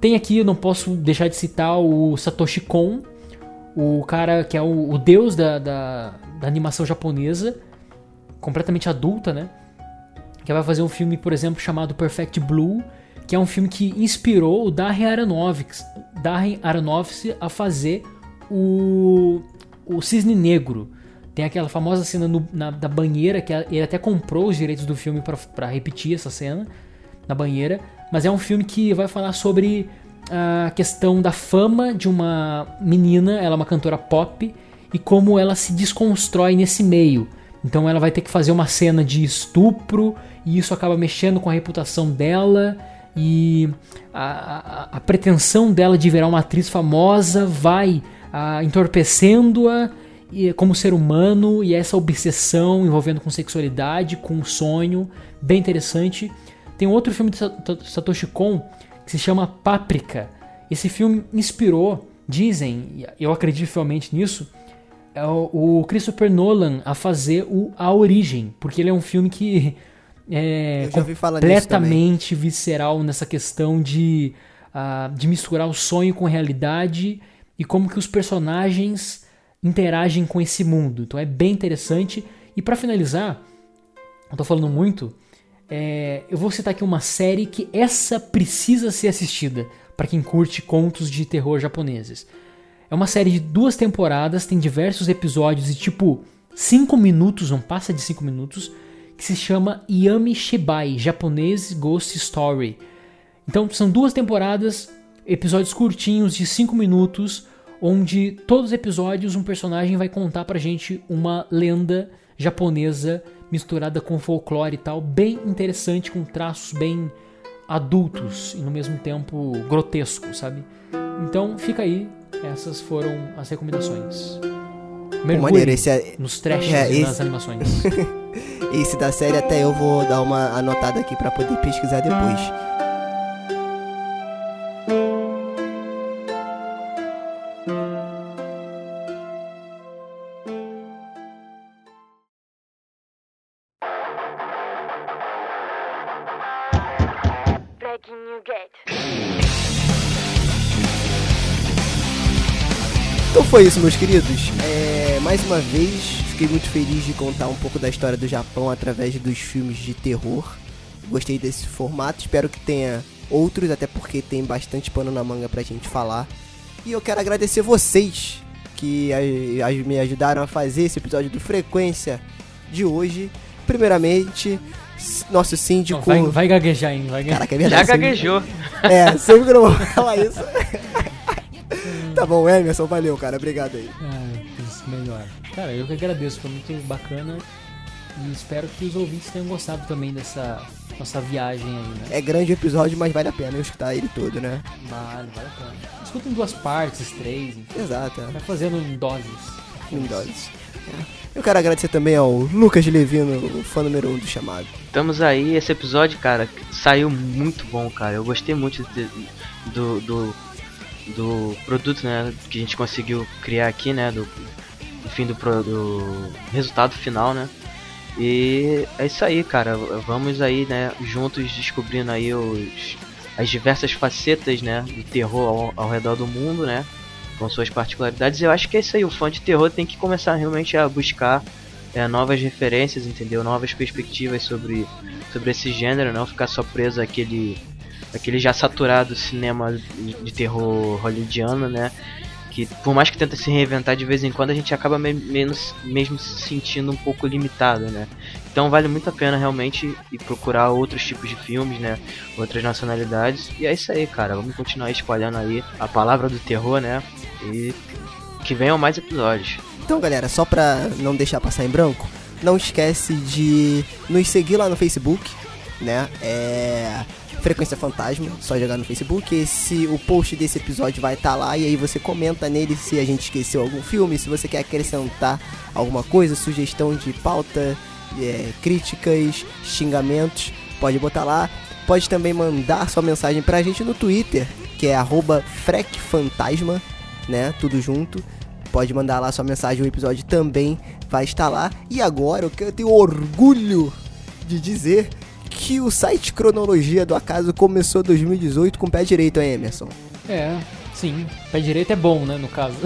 [SPEAKER 2] Tem aqui, eu não posso deixar de citar o Satoshi Kon, o cara que é o, o deus da, da, da animação japonesa, completamente adulta, né? Que vai fazer um filme, por exemplo, chamado Perfect Blue, que é um filme que inspirou o Darren Aronofsky, Darren Aronofsky a fazer o, o Cisne Negro. Tem aquela famosa cena no- na, da banheira, que ele até comprou os direitos do filme pra repetir essa cena na banheira. Mas é um filme que vai falar sobre a questão da fama de uma menina, ela é uma cantora pop, e como ela se desconstrói nesse meio. Então ela vai ter que fazer uma cena de estupro, e isso acaba mexendo com a reputação dela, e a, a- a pretensão dela de virar uma atriz famosa vai ah, entorpecendo-a como ser humano, e essa obsessão envolvendo com sexualidade, com sonho, bem interessante. Tem outro filme de Sa- Satoshi Kon que se chama Páprica. Esse filme inspirou, dizem, eu acredito fielmente nisso, é o Christopher Nolan a fazer o A Origem, porque ele é um filme que é
[SPEAKER 1] nisso
[SPEAKER 2] completamente visceral nessa questão de, ah, de misturar o sonho com a realidade e como que os personagens interagem com esse mundo. Então é bem interessante. E pra finalizar, eu tô falando muito, é, eu vou citar aqui uma série que essa precisa ser assistida para quem curte contos de terror japoneses. É uma série de duas temporadas, tem diversos episódios de tipo 5 minutos, não passa de 5 minutos, que se chama Yami Shibai, japonês Ghost Story. Então são duas temporadas, episódios curtinhos de 5 minutos, onde todos os episódios um personagem vai contar pra gente uma lenda japonesa misturada com folclore e tal, bem interessante, com traços bem adultos e no mesmo tempo grotescos, sabe? Então fica aí, essas foram as recomendações.
[SPEAKER 1] Pô,
[SPEAKER 2] Mergulhe
[SPEAKER 1] maneiro, esse, é-
[SPEAKER 2] nos trashes
[SPEAKER 1] É,
[SPEAKER 2] e nas
[SPEAKER 1] esse- [laughs] esse da série até eu vou dar uma anotada aqui pra poder pesquisar depois.
[SPEAKER 5] Breaking New Gate.
[SPEAKER 1] Então foi isso, meus queridos. É, mais uma vez, fiquei muito feliz de contar um pouco da história do Japão através dos filmes de terror. Gostei desse formato, espero que tenha outros, até porque tem bastante pano na manga pra gente falar. E eu quero agradecer vocês que a- a- me ajudaram a fazer esse episódio do Frequência de hoje. Primeiramente, nosso síndico.
[SPEAKER 2] Não, vai, vai gaguejar, hein? Vai gaguejar.
[SPEAKER 1] Caraca, é
[SPEAKER 3] Já
[SPEAKER 1] verdade. sempre-
[SPEAKER 3] gaguejou.
[SPEAKER 1] É, sempre que eu não vou falar isso. [laughs] tá bom, Emerson, valeu, cara. Obrigado aí.
[SPEAKER 2] Ah, isso, melhor. Cara, eu que agradeço, foi muito bacana. E espero que os ouvintes tenham gostado também dessa nossa viagem aí, né?
[SPEAKER 1] É grande o episódio, mas vale a pena eu escutar ele todo, né?
[SPEAKER 2] Vale, vale a pena. Escuta em duas partes, três, enfim.
[SPEAKER 1] Exato.
[SPEAKER 2] Vai fazendo em doses.
[SPEAKER 1] Em doses. É. Eu quero agradecer também ao Lucas Levino, o fã número um do chamado.
[SPEAKER 3] Estamos aí, esse episódio, cara, saiu muito bom, cara. Eu gostei muito de- do, do, do produto, né, que a gente conseguiu criar aqui, né, do, enfim, do, pro- do resultado final, né. E é isso aí, cara. Vamos aí, né, juntos descobrindo aí os, as diversas facetas, né, do terror ao, ao redor do mundo, né, com suas particularidades. Eu acho que é isso aí. O fã de terror tem que começar realmente a buscar é, novas referências, entendeu? Novas perspectivas sobre, sobre esse gênero, não ficar só preso àquele, àquele já saturado cinema de, terror hollywoodiano, né? Que por mais que tenta se reinventar de vez em quando, a gente acaba me- menos, mesmo se sentindo um pouco limitado, né? Então vale muito a pena realmente ir procurar outros tipos de filmes, né? Outras nacionalidades. E é isso aí, cara. Vamos continuar espalhando aí a palavra do terror, né? E que venham mais episódios.
[SPEAKER 1] Então, galera, só pra não deixar passar em branco, não esquece de nos seguir lá no Facebook, né? É. Frequência Fantasma, só jogar no Facebook. Esse, o post desse episódio vai estar lá e aí você comenta nele se a gente esqueceu algum filme, se você quer acrescentar alguma coisa, sugestão de pauta, é, críticas, xingamentos, pode botar lá. Pode também mandar sua mensagem pra gente no Twitter, que é FrecFantasma, né? Tudo junto. Pode mandar lá sua mensagem, o episódio também vai estar lá. E agora eu tenho orgulho de dizer que o site Cronologia do Acaso começou 2018 com o pé direito, hein, Emerson?
[SPEAKER 2] É, sim. Pé direito é bom, né, no caso.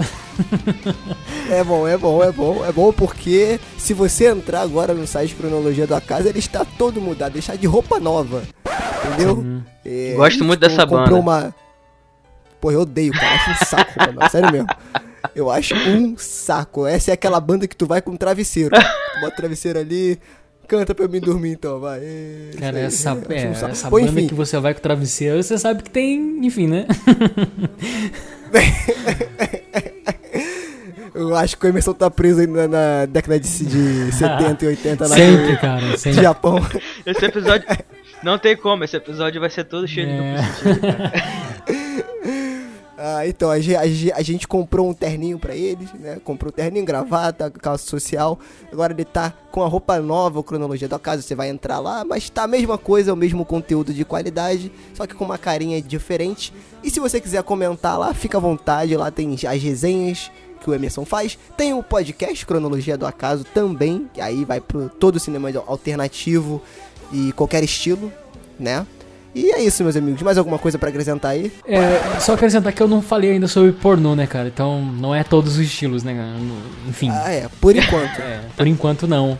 [SPEAKER 1] É bom, é bom, é bom, é bom porque se você entrar agora no site Cronologia do Acaso, ele está todo mudado, ele está de roupa nova. Entendeu? É,
[SPEAKER 3] Gosto muito dessa
[SPEAKER 1] comprou
[SPEAKER 3] banda.
[SPEAKER 1] uma. Pô, eu odeio, cara. Acho um saco, mano. [laughs] Sério mesmo. Eu acho um saco. Essa é aquela banda que tu vai com um travesseiro. Tu bota o travesseiro ali, canta pra eu me dormir então, vai. Isso
[SPEAKER 2] Cara,
[SPEAKER 1] aí.
[SPEAKER 2] essa, é, essa
[SPEAKER 1] Bom,
[SPEAKER 2] banda
[SPEAKER 1] enfim,
[SPEAKER 2] que você vai com o travesseiro, você sabe que tem, enfim, né? [laughs]
[SPEAKER 1] eu acho que o Emerson tá preso ainda na década de, de [laughs] 70 e 80 lá
[SPEAKER 2] sempre, cara,
[SPEAKER 1] no
[SPEAKER 2] sempre.
[SPEAKER 1] Japão.
[SPEAKER 3] Esse episódio. Não tem como, esse episódio vai ser todo cheio de
[SPEAKER 2] É.
[SPEAKER 3] duplo sentido. [laughs]
[SPEAKER 1] Ah, então, a, a a gente comprou um terninho pra eles, né? Comprou um terninho, gravata, calça social. Agora ele tá com a roupa nova, o cronologia da casa. Você vai entrar lá, mas tá a mesma coisa, o mesmo conteúdo de qualidade, só que com uma carinha diferente. E se você quiser comentar lá, fica à vontade. Lá tem as resenhas que o Emerson faz. Tem o podcast Cronologia do Acaso também, que aí vai pro todo o cinema alternativo e qualquer estilo, né? E é isso, meus amigos. Mais alguma coisa pra acrescentar aí?
[SPEAKER 2] É, só acrescentar que eu não falei ainda sobre pornô, né, cara? Então não é todos os estilos, né? cara? Enfim,
[SPEAKER 1] Ah, é, por enquanto. [laughs]
[SPEAKER 2] é, por enquanto não.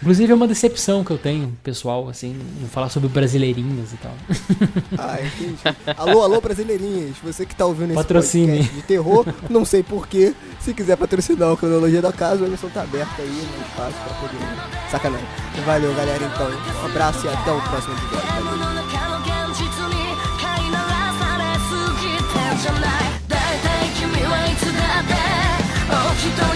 [SPEAKER 2] Inclusive é uma decepção que eu tenho, pessoal, assim, não falar sobre brasileirinhas e tal. [laughs]
[SPEAKER 1] Ah, entendi. Alô, alô, brasileirinhas. Você que tá ouvindo esse
[SPEAKER 2] Patrocine.
[SPEAKER 1] podcast de terror, não sei porquê. Se quiser patrocinar o Cronologia da Casa, o Emerson tá aberto aí no espaço pra poder. Sacanagem. Valeu, galera, então. Um abraço e até o próximo episódio. Valeu.
[SPEAKER 6] she does.